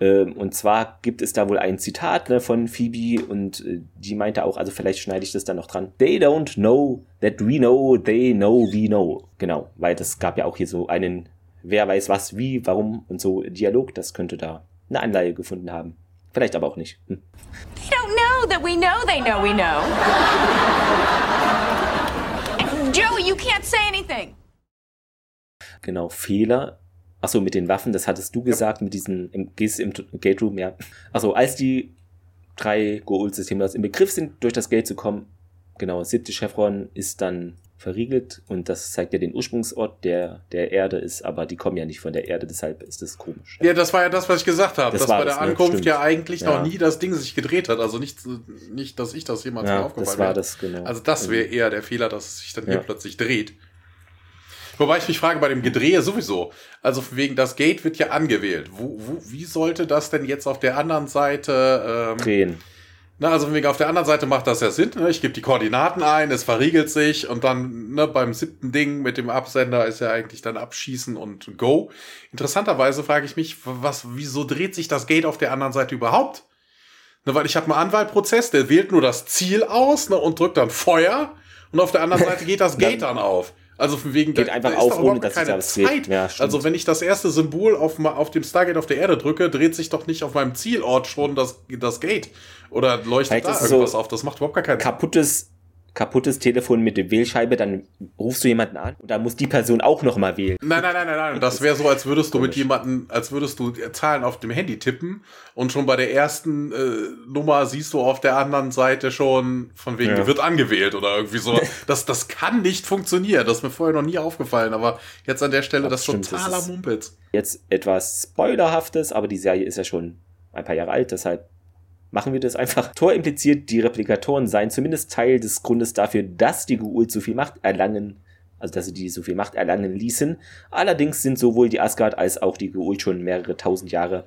Ähm, und zwar gibt es da wohl ein Zitat ne, von Phoebe und äh, die meinte auch, also vielleicht schneide ich das dann noch dran. They don't know that we know, they know we know. Genau, weil das gab ja auch hier so einen wer weiß was, wie, warum und so Dialog. Das könnte da eine Anleihe gefunden haben. Vielleicht aber auch nicht. Hm. They don't know that we know they know we know. Joe, you can't say anything. Genau, Fehler Achso, mit den Waffen, das hattest du gesagt, mit diesen im, im Gate Room, ja. Achso, als die drei Goa'uld-Systeme im Begriff sind, durch das Gate zu kommen, genau, siebte Chevron ist dann verriegelt und das zeigt ja den Ursprungsort der, der Erde ist, aber die kommen ja nicht von der Erde, deshalb ist das komisch. Ja, das war ja das, was ich gesagt habe, das dass bei der ne? Ankunft ne? ja eigentlich ja. noch nie das Ding sich gedreht hat, also nicht, nicht dass ich das jemals ja, aufgefallen das war wäre. das, genau. Also das wäre eher der Fehler, dass es sich dann ja. hier plötzlich dreht. Wobei ich mich frage, bei dem Gedrehe sowieso. Also wegen das Gate wird ja angewählt. Wo, wo, wie sollte das denn jetzt auf der anderen Seite ähm, drehen? Na, also wegen auf der anderen Seite macht das ja Sinn. Ne? Ich gebe die Koordinaten ein, es verriegelt sich und dann ne, beim siebten Ding mit dem Absender ist ja eigentlich dann abschießen und go. Interessanterweise frage ich mich, was, wieso dreht sich das Gate auf der anderen Seite überhaupt? Ne, weil ich habe einen Anwahlprozess, der wählt nur das Ziel aus ne, und drückt dann Feuer und auf der anderen Seite geht das Gate dann auf. Also von wegen geht da, einfach da auf, ohne dass keine Zeit. Ja, also wenn ich das erste Symbol auf, auf dem Stargate auf der Erde drücke, dreht sich doch nicht auf meinem Zielort schon das, das Gate oder leuchtet Vielleicht da irgendwas so auf. Das macht überhaupt gar keinen Sinn. Kaputtes kaputtes Telefon mit der Wählscheibe, dann rufst du jemanden an und dann muss die Person auch nochmal wählen. Nein, nein, nein, nein, nein. Das wäre so, als würdest du mit jemandem, als würdest du Zahlen auf dem Handy tippen und schon bei der ersten äh, Nummer siehst du auf der anderen Seite schon von wegen, ja. die wird angewählt oder irgendwie so. Das, das kann nicht funktionieren. Das ist mir vorher noch nie aufgefallen, aber jetzt an der Stelle das, das totaler Mumpitz. Jetzt etwas Spoilerhaftes, aber die Serie ist ja schon ein paar Jahre alt, deshalb machen wir das einfach. Tor impliziert, die Replikatoren seien zumindest Teil des Grundes dafür, dass die Geult so viel Macht erlangen, also dass sie die so viel Macht erlangen ließen. Allerdings sind sowohl die Asgard als auch die Geult schon mehrere tausend Jahre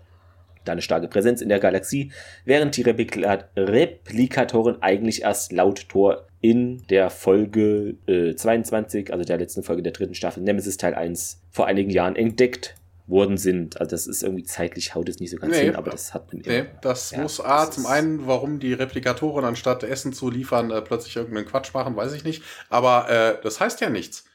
da eine starke Präsenz in der Galaxie, während die Replika Replikatoren eigentlich erst laut Tor in der Folge äh, 22, also der letzten Folge der dritten Staffel Nemesis Teil 1, vor einigen Jahren entdeckt worden sind. Also das ist irgendwie zeitlich haut es nicht so ganz nee, hin, aber das hat man Nee, das ja, muss A, zum einen, warum die Replikatoren anstatt Essen zu liefern, äh, plötzlich irgendeinen Quatsch machen, weiß ich nicht. Aber äh, das heißt ja nichts.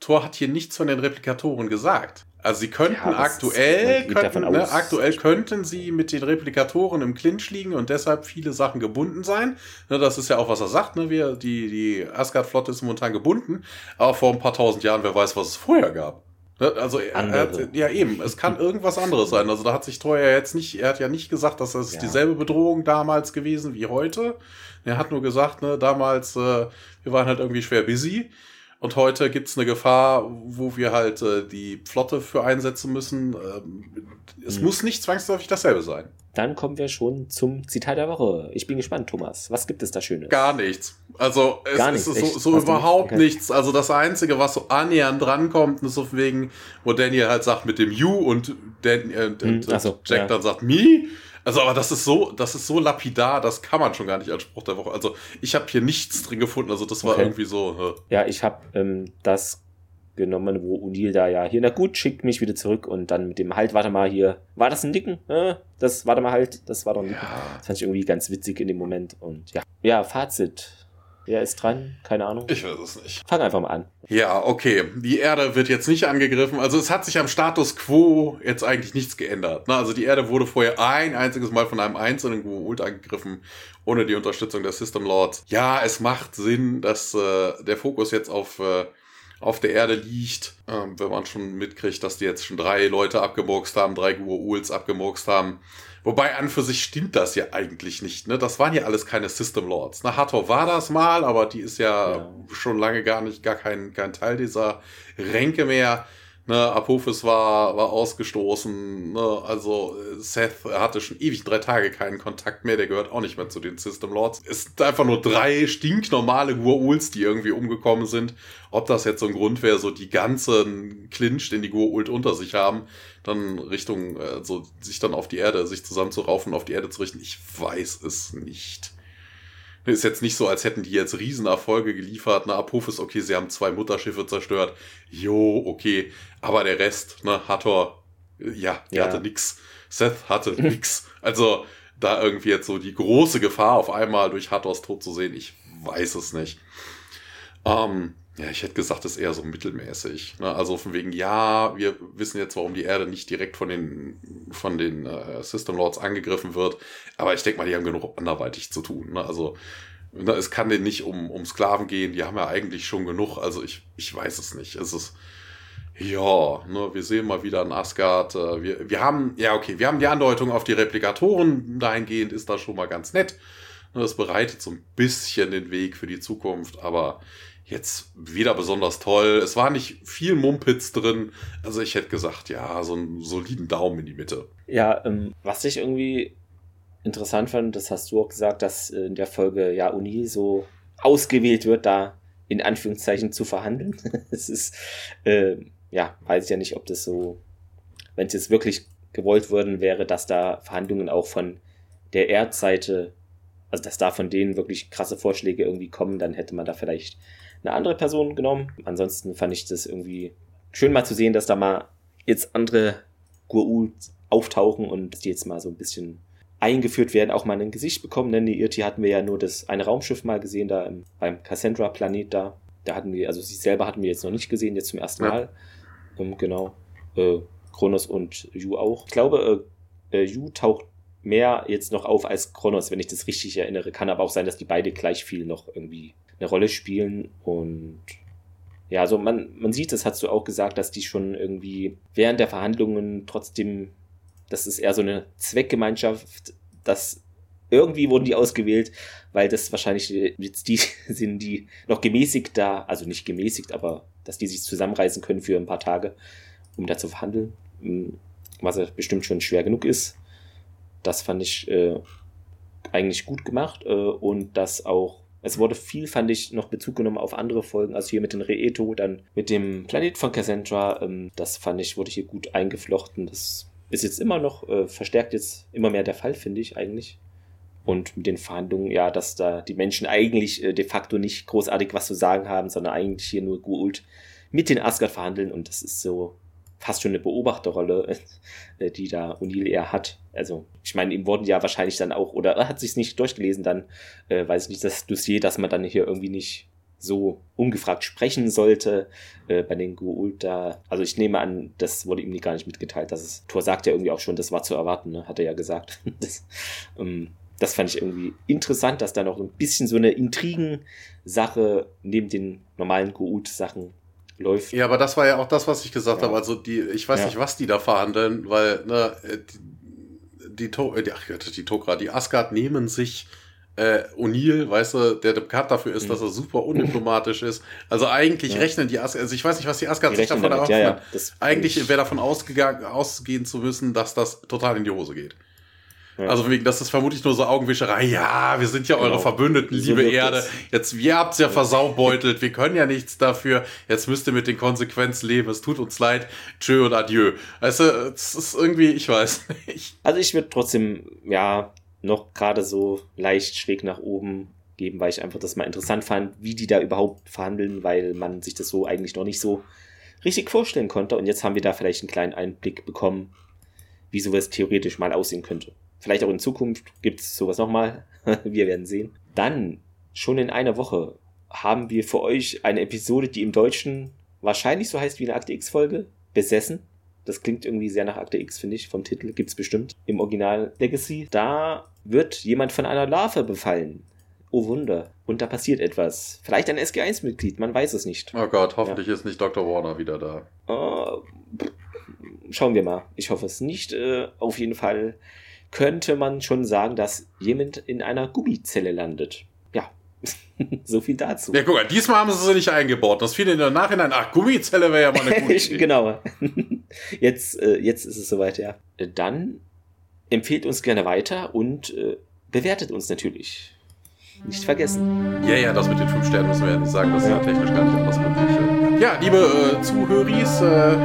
Thor hat hier nichts von den Replikatoren gesagt. Also sie könnten ja, aktuell, ist, könnten, ne, aktuell könnten sie mit den Replikatoren im Clinch liegen und deshalb viele Sachen gebunden sein. Ne, das ist ja auch, was er sagt. Ne? Wir, die die Asgard-Flotte ist momentan gebunden. Aber vor ein paar tausend Jahren, wer weiß, was es vorher gab. Also er, hat, ja eben, es kann irgendwas anderes sein. Also da hat sich ja jetzt nicht, er hat ja nicht gesagt, dass es ja. dieselbe Bedrohung damals gewesen wie heute. Er hat nur gesagt, ne, damals, äh, wir waren halt irgendwie schwer busy. Und heute gibt es eine Gefahr, wo wir halt äh, die Flotte für einsetzen müssen. Ähm, es mhm. muss nicht zwangsläufig dasselbe sein. Dann kommen wir schon zum Zitat der Woche. Ich bin gespannt, Thomas. Was gibt es da Schönes? Gar nichts. Also es Gar nichts, ist so, so überhaupt nichts. Also das Einzige, was so annähernd drankommt, ist so wegen, wo Daniel halt sagt mit dem You und, Dan, äh, hm, so, Jack ja. dann sagt Me. Also, aber das ist so, das ist so lapidar, das kann man schon gar nicht als Spruch der Woche. Also, ich habe hier nichts drin gefunden. Also, das war okay. irgendwie so. Äh. Ja, ich habe ähm, das genommen, wo Unil da ja hier, na gut, schickt mich wieder zurück und dann mit dem Halt, warte mal hier, war das ein Nicken? Äh, das, warte mal halt, das war doch ein Nicken. Ja. Das fand ich irgendwie ganz witzig in dem Moment und ja. Ja, Fazit. Wer ist dran? Keine Ahnung. Ich weiß es nicht. Fang einfach mal an. Ja, okay. Die Erde wird jetzt nicht angegriffen. Also es hat sich am Status quo jetzt eigentlich nichts geändert. Ne? Also die Erde wurde vorher ein einziges Mal von einem einzelnen Gua'uld angegriffen, ohne die Unterstützung der System Lords. Ja, es macht Sinn, dass äh, der Fokus jetzt auf äh, auf der Erde liegt, ähm, wenn man schon mitkriegt, dass die jetzt schon drei Leute abgemurkst haben, drei Gua'uls abgemurkst haben. Wobei an für sich stimmt das ja eigentlich nicht. Ne? Das waren ja alles keine System Lords. Ne? Hathor war das mal, aber die ist ja, ja, schon lange gar nicht, gar kein, kein Teil dieser Ränke mehr. Ne, Apophis war, war ausgestoßen. Ne, also Seth hatte schon ewig drei Tage keinen Kontakt mehr. Der gehört auch nicht mehr zu den System Lords. Es sind einfach nur drei stinknormale Gua'uls, die irgendwie umgekommen sind. Ob das jetzt so ein Grund wäre, so die ganzen Clinch, den die Gua'uld unter sich haben, dann Richtung, äh, so sich dann auf die Erde, sich zusammenzuraufen auf die Erde zu richten. Ich weiß es nicht. Ist jetzt nicht so, als hätten die jetzt Riesenerfolge geliefert. Na, Apophis, okay, sie haben zwei Mutterschiffe zerstört. Jo, okay. Aber der Rest, ne, Hathor, ja, der ja. hatte nix. Seth hatte nix. Also, da irgendwie jetzt so die große Gefahr auf einmal durch Hathors Tod zu sehen, ich weiß es nicht. Ähm, ja, ich hätte gesagt, das ist eher so mittelmäßig. Ne? Also von wegen, ja, wir wissen jetzt, warum die Erde nicht direkt von den, von den äh, System Lords angegriffen wird. Aber ich denke mal, die haben genug anderweitig zu tun. Ne? Also ne, es kann denen nicht um, um Sklaven gehen. Die haben ja eigentlich schon genug. Also ich, ich weiß es nicht. Es ist, ja, ne, wir sehen mal wieder ein Asgard. Äh, wir, wir haben, ja, okay, wir haben die Andeutung auf die Replikatoren. Dahingehend ist das schon mal ganz nett. Ne, das bereitet so ein bisschen den Weg für die Zukunft. Aber jetzt wieder besonders toll. Es war nicht viel Mumpitz drin. Also ich hätte gesagt, ja, so einen soliden Daumen in die Mitte. Ja, ähm, was ich irgendwie interessant fand, das hast du auch gesagt, dass in der Folge ja Uni so ausgewählt wird, da in Anführungszeichen zu verhandeln. es ist, äh, ja, weiß ich ja nicht, ob das so, wenn es jetzt wirklich gewollt worden wäre, dass da Verhandlungen auch von der Erdseite, also dass da von denen wirklich krasse Vorschläge irgendwie kommen, dann hätte man da vielleicht eine andere Person genommen. Ansonsten fand ich das irgendwie schön mal zu sehen, dass da mal jetzt andere Gua'uld auftauchen und dass die jetzt mal so ein bisschen eingeführt werden, auch mal ein Gesicht bekommen. Denn die Irti hatten wir ja nur das eine Raumschiff mal gesehen, da im, beim Cassandra-Planet da. Da hatten wir, also sie selber hatten wir jetzt noch nicht gesehen, jetzt zum ersten Mal. Ja. Um, genau. Äh, Kronos und Yu auch. Ich glaube, äh, äh, Yu taucht mehr jetzt noch auf als Kronos, wenn ich das richtig erinnere. Kann aber auch sein, dass die beide gleich viel noch irgendwie eine Rolle spielen und ja, also man, man sieht, das hast du auch gesagt, dass die schon irgendwie während der Verhandlungen trotzdem, das ist eher so eine Zweckgemeinschaft, dass irgendwie wurden die ausgewählt, weil das wahrscheinlich jetzt die sind, die noch gemäßigt da, also nicht gemäßigt, aber dass die sich zusammenreißen können für ein paar Tage, um da zu verhandeln, hm, was ja bestimmt schon schwer genug ist. Das fand ich äh, eigentlich gut gemacht äh, und dass auch es wurde viel, fand ich, noch Bezug genommen auf andere Folgen, also hier mit den Reeto, dann mit dem Planet von Cassandra. Ähm, das fand ich, wurde hier gut eingeflochten. Das ist jetzt immer noch, äh, verstärkt jetzt immer mehr der Fall, finde ich eigentlich. Und mit den Verhandlungen, ja, dass da die Menschen eigentlich äh, de facto nicht großartig was zu sagen haben, sondern eigentlich hier nur Guult mit den Asgard verhandeln und das ist so fast schon eine Beobachterrolle, äh, die da O'Neill eher hat. Also, ich meine, ihm wurden ja wahrscheinlich dann auch, oder er hat sich nicht durchgelesen, dann äh, weiß ich nicht, das Dossier, dass man dann hier irgendwie nicht so ungefragt sprechen sollte äh, bei den Guult da. Also ich nehme an, das wurde ihm gar nicht mitgeteilt. Dass es, Thor sagt ja irgendwie auch schon, das war zu erwarten, ne? hat er ja gesagt. das, ähm, das fand ich irgendwie interessant, dass da noch ein bisschen so eine Intrigensache neben den normalen Guult-Sachen läuft. Ja, aber das war ja auch das, was ich gesagt ja. habe. Also die, ich weiß ja. nicht, was die da verhandeln, weil ne, die, die, äh, die, ach, die Tokra, die Asgard nehmen sich äh, O'Neill, weißt du, der bekannt dafür ist, mhm. dass er super undiplomatisch ist. Also eigentlich ja. rechnen die Asgard, also ich weiß nicht, was die Asgard sich davon erhoffen. Ja, ja. Eigentlich wäre davon ausgegangen, ausgehen zu müssen, dass das total in die Hose geht. Ja. Also wegen, das ist vermutlich nur so Augenwischerei. Ja, wir sind ja eure genau. Verbündeten, so liebe Erde. Jetzt, wir habt's ja versaubeutelt. Wir können ja nichts dafür. Jetzt müsst ihr mit den Konsequenzen leben. Es tut uns leid. Tschö und adieu. Weißt du, es ist irgendwie, ich weiß nicht. Also ich würde trotzdem, ja, noch gerade so leicht schräg nach oben geben, weil ich einfach das mal interessant fand, wie die da überhaupt verhandeln, weil man sich das so eigentlich noch nicht so richtig vorstellen konnte. Und jetzt haben wir da vielleicht einen kleinen Einblick bekommen, wie sowas theoretisch mal aussehen könnte. Vielleicht auch in Zukunft gibt es sowas nochmal. wir werden sehen. Dann, schon in einer Woche, haben wir für euch eine Episode, die im Deutschen wahrscheinlich so heißt wie eine Akte X-Folge, besessen. Das klingt irgendwie sehr nach Akte X, finde ich, vom Titel. Gibt's bestimmt im Original Legacy. Da wird jemand von einer Larve befallen. Oh Wunder. Und da passiert etwas. Vielleicht ein SG1-Mitglied, man weiß es nicht. Oh Gott, hoffentlich ja. ist nicht Dr. Warner wieder da. Uh, schauen wir mal. Ich hoffe es nicht. Uh, auf jeden Fall könnte man schon sagen, dass jemand in einer Gummizelle landet. Ja, so viel dazu. Ja, guck mal, diesmal haben sie sie nicht eingebaut. Das fiel in der Nachhinein, ach, Gummizelle wäre ja mal eine gute Idee. genau. Jetzt, äh, jetzt ist es soweit, ja. Dann empfehlt uns gerne weiter und äh, bewertet uns natürlich. Nicht vergessen. Ja, ja, das mit den fünf Sternen müssen wir ja nicht sagen, das ist ja technisch gar nicht anders möglich. Ja, liebe äh, Zuhöris, äh,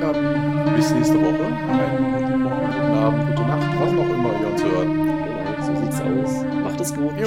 dann bis nächste Woche. Einen